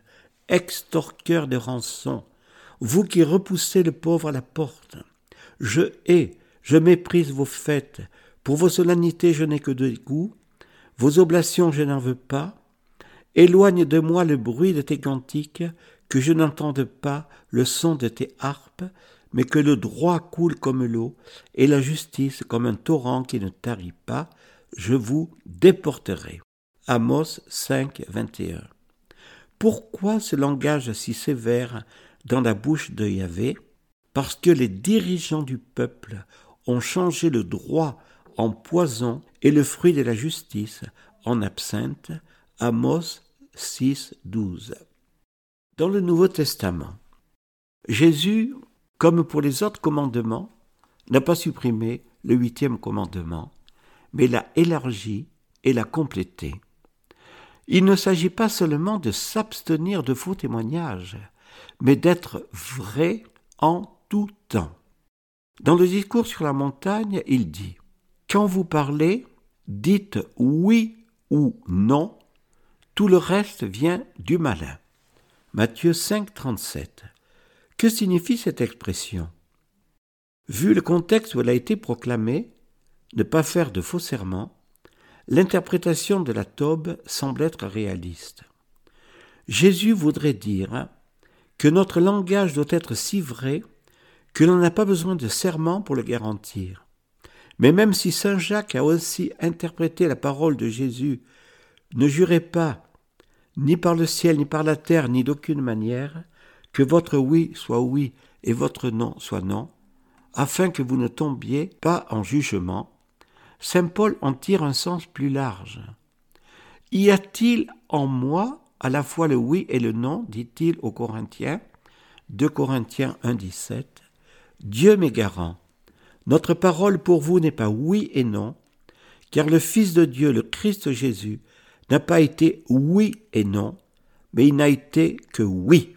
extorqueurs de rançons, vous qui repoussez le pauvre à la porte. Je hais, je méprise vos fêtes, pour vos solennités je n'ai que dégoût, vos oblations je n'en veux pas. Éloigne de moi le bruit de tes cantiques, que je n'entende pas le son de tes harpes, mais que le droit coule comme l'eau, et la justice comme un torrent qui ne tarit pas, je vous déporterai. Amos 5, 21. Pourquoi ce langage si sévère dans la bouche de Yahvé? Parce que les dirigeants du peuple ont changé le droit en poison et le fruit de la justice en absinthe. 6, 12. Dans le Nouveau Testament, Jésus, comme pour les autres commandements, n'a pas supprimé le huitième commandement, mais l'a élargi et l'a complété. Il ne s'agit pas seulement de s'abstenir de faux témoignages, mais d'être vrai en tout temps. Dans le discours sur la montagne, il dit Quand vous parlez, dites oui ou non, tout le reste vient du malin. Matthieu 5, 37. Que signifie cette expression? Vu le contexte où elle a été proclamée, ne pas faire de faux serments, l'interprétation de la taube semble être réaliste. Jésus voudrait dire que notre langage doit être si vrai que l'on n'a pas besoin de serment pour le garantir. Mais même si Saint Jacques a aussi interprété la parole de Jésus, ne jurez pas, ni par le ciel, ni par la terre, ni d'aucune manière, que votre oui soit oui et votre non soit non, afin que vous ne tombiez pas en jugement. Saint Paul en tire un sens plus large. Y a-t-il en moi à la fois le oui et le non, dit-il aux Corinthiens, 2 Corinthiens 1, 17. Dieu m'est garant. Notre parole pour vous n'est pas oui et non, car le Fils de Dieu, le Christ Jésus, n'a pas été oui et non, mais il n'a été que oui.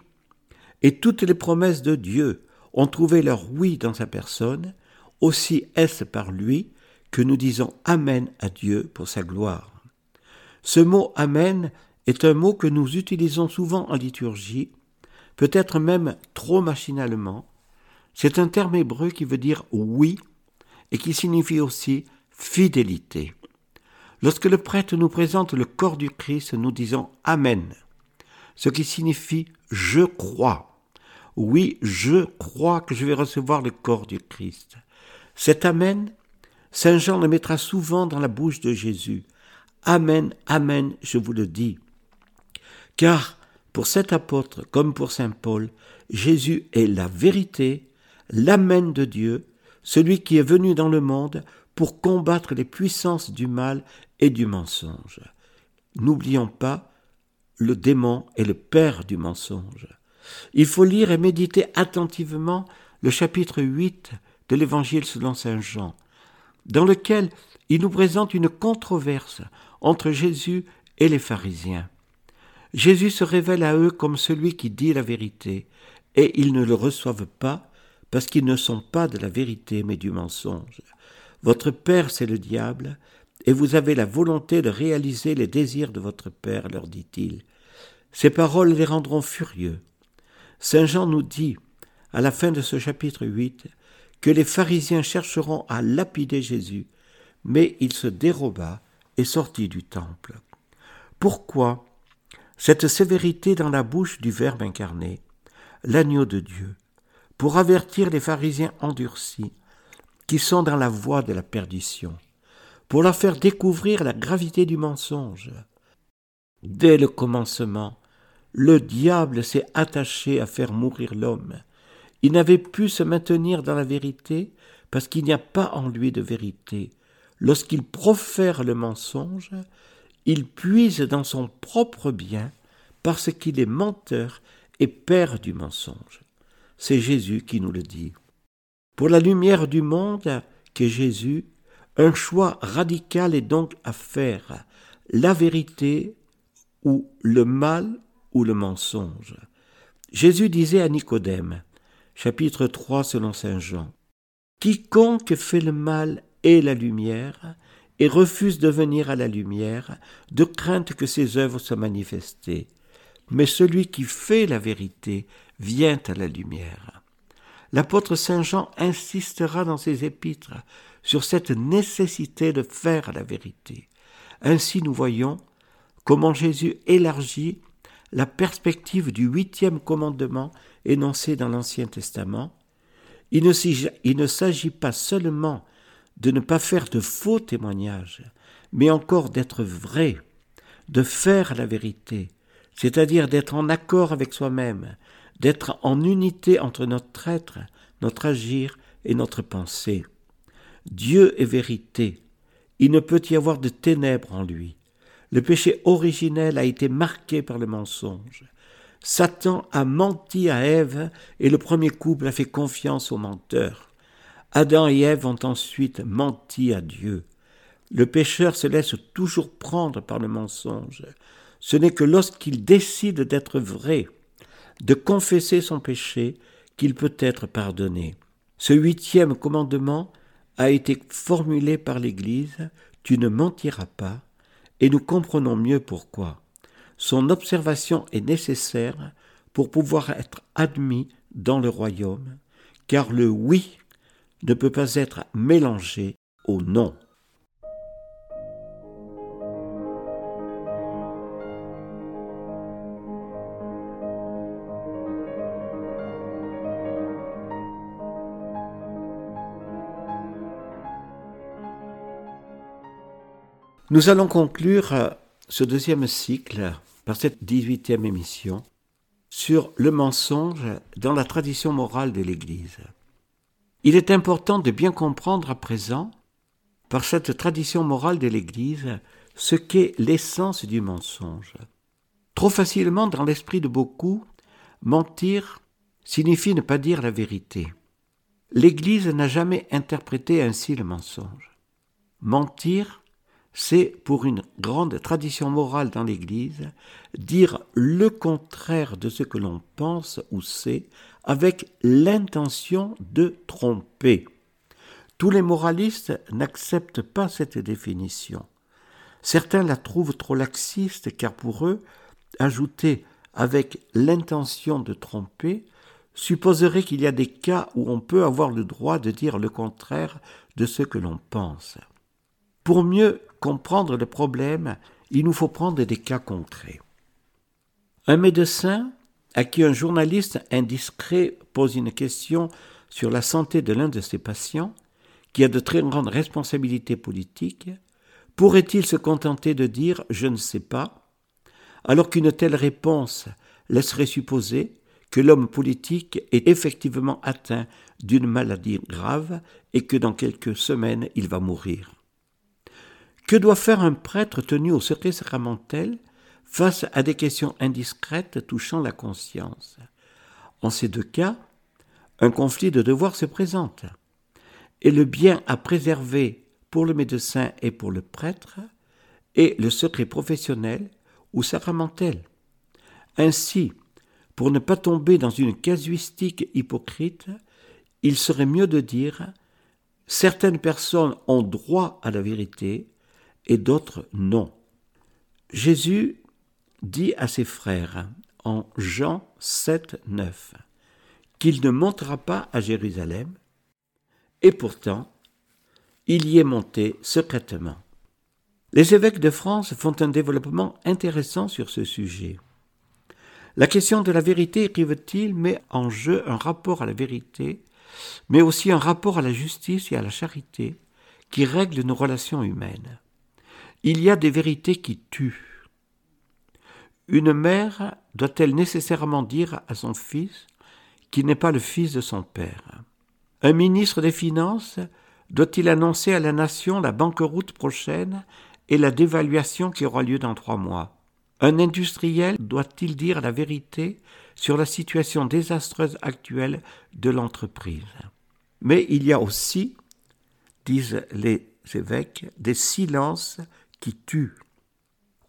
Et toutes les promesses de Dieu ont trouvé leur oui dans sa personne, aussi est-ce par lui que nous disons Amen à Dieu pour sa gloire. Ce mot Amen est un mot que nous utilisons souvent en liturgie, peut-être même trop machinalement. C'est un terme hébreu qui veut dire oui et qui signifie aussi fidélité. Lorsque le prêtre nous présente le corps du Christ, nous disons Amen, ce qui signifie je crois. Oui, je crois que je vais recevoir le corps du Christ. Cet Amen, Saint Jean le mettra souvent dans la bouche de Jésus. Amen, Amen, je vous le dis. Car pour cet apôtre comme pour Saint Paul, Jésus est la vérité, l'Amen de Dieu, celui qui est venu dans le monde pour combattre les puissances du mal et du mensonge. N'oublions pas, le démon est le père du mensonge. Il faut lire et méditer attentivement le chapitre 8 de l'Évangile selon Saint Jean, dans lequel il nous présente une controverse entre Jésus et les pharisiens. Jésus se révèle à eux comme celui qui dit la vérité, et ils ne le reçoivent pas parce qu'ils ne sont pas de la vérité mais du mensonge. Votre Père, c'est le diable, et vous avez la volonté de réaliser les désirs de votre Père, leur dit-il. Ces paroles les rendront furieux. Saint Jean nous dit, à la fin de ce chapitre 8, que les pharisiens chercheront à lapider Jésus, mais il se déroba et sortit du temple. Pourquoi cette sévérité dans la bouche du Verbe incarné, l'agneau de Dieu, pour avertir les pharisiens endurcis qui sont dans la voie de la perdition, pour leur faire découvrir la gravité du mensonge. Dès le commencement, le diable s'est attaché à faire mourir l'homme. Il n'avait pu se maintenir dans la vérité parce qu'il n'y a pas en lui de vérité. Lorsqu'il profère le mensonge, il puise dans son propre bien parce qu'il est menteur et père du mensonge. C'est Jésus qui nous le dit. Pour la lumière du monde qu'est Jésus, un choix radical est donc à faire, la vérité ou le mal ou le mensonge. Jésus disait à Nicodème, chapitre 3 selon Saint Jean, Quiconque fait le mal est la lumière, et refuse de venir à la lumière, de crainte que ses œuvres soient manifestées. Mais celui qui fait la vérité vient à la lumière. L'apôtre Saint Jean insistera dans ses épîtres sur cette nécessité de faire la vérité. Ainsi nous voyons comment Jésus élargit la perspective du huitième commandement énoncé dans l'Ancien Testament. Il ne s'agit pas seulement de ne pas faire de faux témoignages, mais encore d'être vrai, de faire la vérité, c'est-à-dire d'être en accord avec soi-même, d'être en unité entre notre être, notre agir et notre pensée. Dieu est vérité. Il ne peut y avoir de ténèbres en lui. Le péché originel a été marqué par le mensonge. Satan a menti à Ève et le premier couple a fait confiance au menteur. Adam et Ève ont ensuite menti à Dieu. Le pécheur se laisse toujours prendre par le mensonge. Ce n'est que lorsqu'il décide d'être vrai, de confesser son péché, qu'il peut être pardonné. Ce huitième commandement a été formulé par l'Église, tu ne mentiras pas, et nous comprenons mieux pourquoi. Son observation est nécessaire pour pouvoir être admis dans le royaume, car le oui ne peut pas être mélangé au non. Nous allons conclure euh, ce deuxième cycle par cette dix-huitième émission sur le mensonge dans la tradition morale de l'Église. Il est important de bien comprendre à présent, par cette tradition morale de l'Église, ce qu'est l'essence du mensonge. Trop facilement, dans l'esprit de beaucoup, mentir signifie ne pas dire la vérité. L'Église n'a jamais interprété ainsi le mensonge. Mentir, c'est, pour une grande tradition morale dans l'Église, dire le contraire de ce que l'on pense ou sait avec l'intention de tromper. Tous les moralistes n'acceptent pas cette définition. Certains la trouvent trop laxiste car pour eux, ajouter avec l'intention de tromper supposerait qu'il y a des cas où on peut avoir le droit de dire le contraire de ce que l'on pense. Pour mieux comprendre le problème, il nous faut prendre des cas concrets. Un médecin à qui un journaliste indiscret pose une question sur la santé de l'un de ses patients, qui a de très grandes responsabilités politiques, pourrait-il se contenter de dire je ne sais pas, alors qu'une telle réponse laisserait supposer que l'homme politique est effectivement atteint d'une maladie grave et que dans quelques semaines il va mourir? Que doit faire un prêtre tenu au secret sacramentel face à des questions indiscrètes touchant la conscience? En ces deux cas, un conflit de devoirs se présente, et le bien à préserver pour le médecin et pour le prêtre est le secret professionnel ou sacramentel. Ainsi, pour ne pas tomber dans une casuistique hypocrite, il serait mieux de dire certaines personnes ont droit à la vérité et d'autres non. Jésus dit à ses frères en Jean 7, 9 qu'il ne montera pas à Jérusalem, et pourtant il y est monté secrètement. Les évêques de France font un développement intéressant sur ce sujet. La question de la vérité, écrivent-ils, met en jeu un rapport à la vérité, mais aussi un rapport à la justice et à la charité qui règlent nos relations humaines. Il y a des vérités qui tuent, Une mère doit-elle nécessairement dire à son fils qu'il n'est pas le fils de son père? Un ministre des Finances doit-il annoncer à la nation la banqueroute prochaine et la dévaluation qui aura lieu dans trois mois? Un industriel doit-il dire la vérité sur la situation désastreuse actuelle de l'entreprise? Mais il y a aussi, disent les évêques, des silences qui tuent.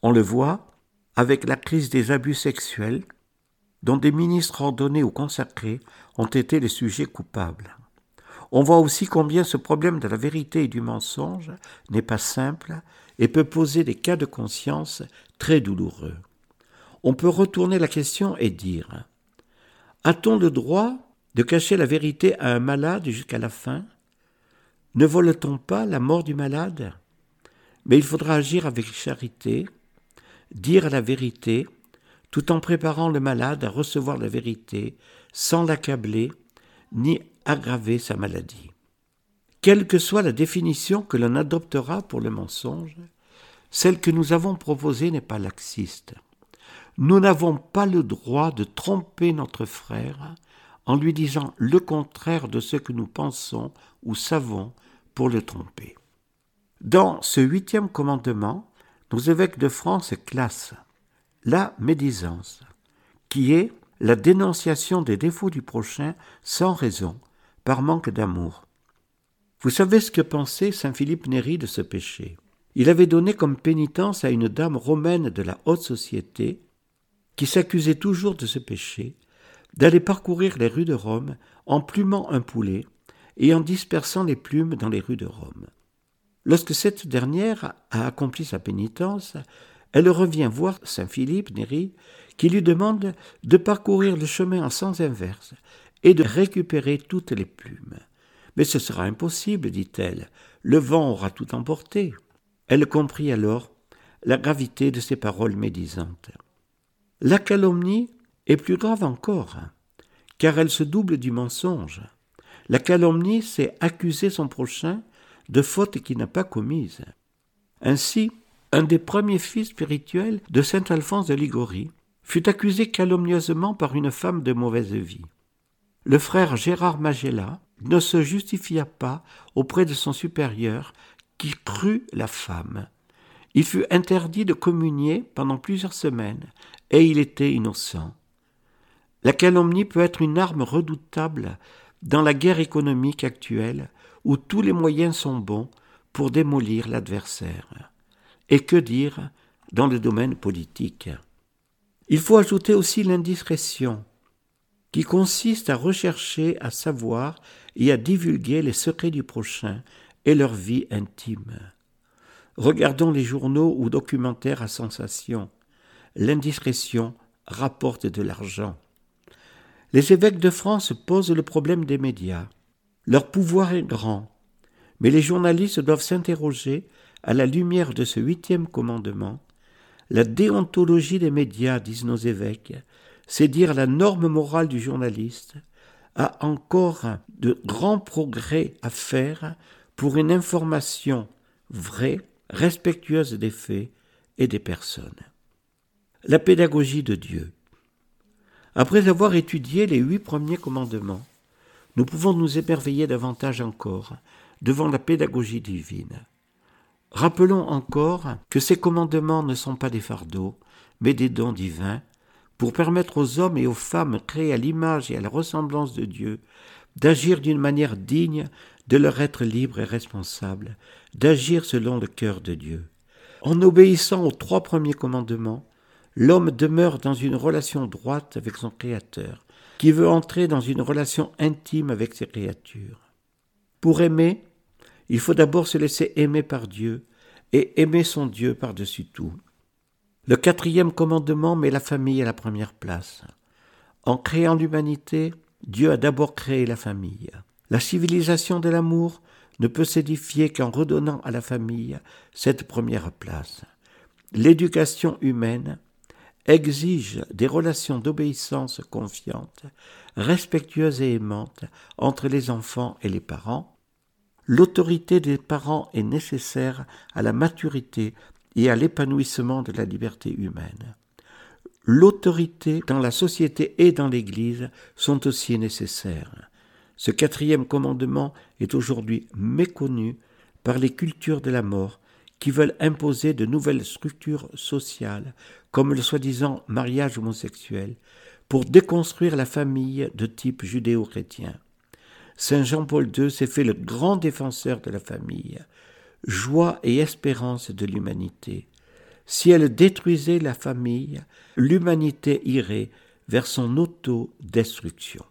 On le voit avec la crise des abus sexuels dont des ministres ordonnés ou consacrés ont été les sujets coupables. On voit aussi combien ce problème de la vérité et du mensonge n'est pas simple et peut poser des cas de conscience très douloureux. On peut retourner la question et dire A-t-on le droit de cacher la vérité à un malade jusqu'à la fin? Ne vole-t-on pas la mort du malade? Mais il faudra agir avec charité, dire la vérité, tout en préparant le malade à recevoir la vérité sans l'accabler ni aggraver sa maladie. Quelle que soit la définition que l'on adoptera pour le mensonge, celle que nous avons proposée n'est pas laxiste. Nous n'avons pas le droit de tromper notre frère en lui disant le contraire de ce que nous pensons ou savons pour le tromper. Dans ce huitième commandement, nos évêques de France classent la médisance, qui est la dénonciation des défauts du prochain sans raison, par manque d'amour. Vous savez ce que pensait saint Philippe Néri de ce péché. Il avait donné comme pénitence à une dame romaine de la haute société, qui s'accusait toujours de ce péché, d'aller parcourir les rues de Rome en plumant un poulet et en dispersant les plumes dans les rues de Rome. Lorsque cette dernière a accompli sa pénitence, elle revient voir saint Philippe Néri, qui lui demande de parcourir le chemin en sens inverse et de récupérer toutes les plumes. Mais ce sera impossible, dit-elle, le vent aura tout emporté. Elle comprit alors la gravité de ces paroles médisantes. La calomnie est plus grave encore, car elle se double du mensonge. La calomnie, c'est accuser son prochain de fautes qu'il n'a pas commises. Ainsi, un des premiers fils spirituels de saint Alphonse de Ligorie fut accusé calomnieusement par une femme de mauvaise vie. Le frère Gérard Magella ne se justifia pas auprès de son supérieur qui crut la femme. Il fut interdit de communier pendant plusieurs semaines, et il était innocent. La calomnie peut être une arme redoutable dans la guerre économique actuelle où tous les moyens sont bons pour démolir l'adversaire. Et que dire dans le domaine politique? Il faut ajouter aussi l'indiscrétion, qui consiste à rechercher à savoir et à divulguer les secrets du prochain et leur vie intime. Regardons les journaux ou documentaires à sensation. L'indiscrétion rapporte de l'argent. Les évêques de France posent le problème des médias. Leur pouvoir est grand, mais les journalistes doivent s'interroger à la lumière de ce huitième commandement. La déontologie des médias, disent nos évêques, c'est dire la norme morale du journaliste, a encore de grands progrès à faire pour une information vraie, respectueuse des faits et des personnes. La pédagogie de Dieu. Après avoir étudié les huit premiers commandements, nous pouvons nous émerveiller davantage encore devant la pédagogie divine. Rappelons encore que ces commandements ne sont pas des fardeaux, mais des dons divins, pour permettre aux hommes et aux femmes créés à l'image et à la ressemblance de Dieu d'agir d'une manière digne de leur être libre et responsable, d'agir selon le cœur de Dieu. En obéissant aux trois premiers commandements, l'homme demeure dans une relation droite avec son Créateur, qui veut entrer dans une relation intime avec ses créatures. Pour aimer, il faut d'abord se laisser aimer par Dieu et aimer son Dieu par-dessus tout. Le quatrième commandement met la famille à la première place. En créant l'humanité, Dieu a d'abord créé la famille. La civilisation de l'amour ne peut s'édifier qu'en redonnant à la famille cette première place. L'éducation humaine exige des relations d'obéissance confiantes, respectueuses et aimantes entre les enfants et les parents. L'autorité des parents est nécessaire à la maturité et à l'épanouissement de la liberté humaine. l'autorité dans la société et dans l'Église sont aussi nécessaires. Ce quatrième commandement est aujourd'hui méconnu par les cultures de la mort qui veulent imposer de nouvelles structures sociales, comme le soi-disant mariage homosexuel, pour déconstruire la famille de type judéo-chrétien. Saint Jean-Paul II s'est fait le grand défenseur de la famille, joie et espérance de l'humanité. Si elle détruisait la famille, l'humanité irait vers son autodestruction.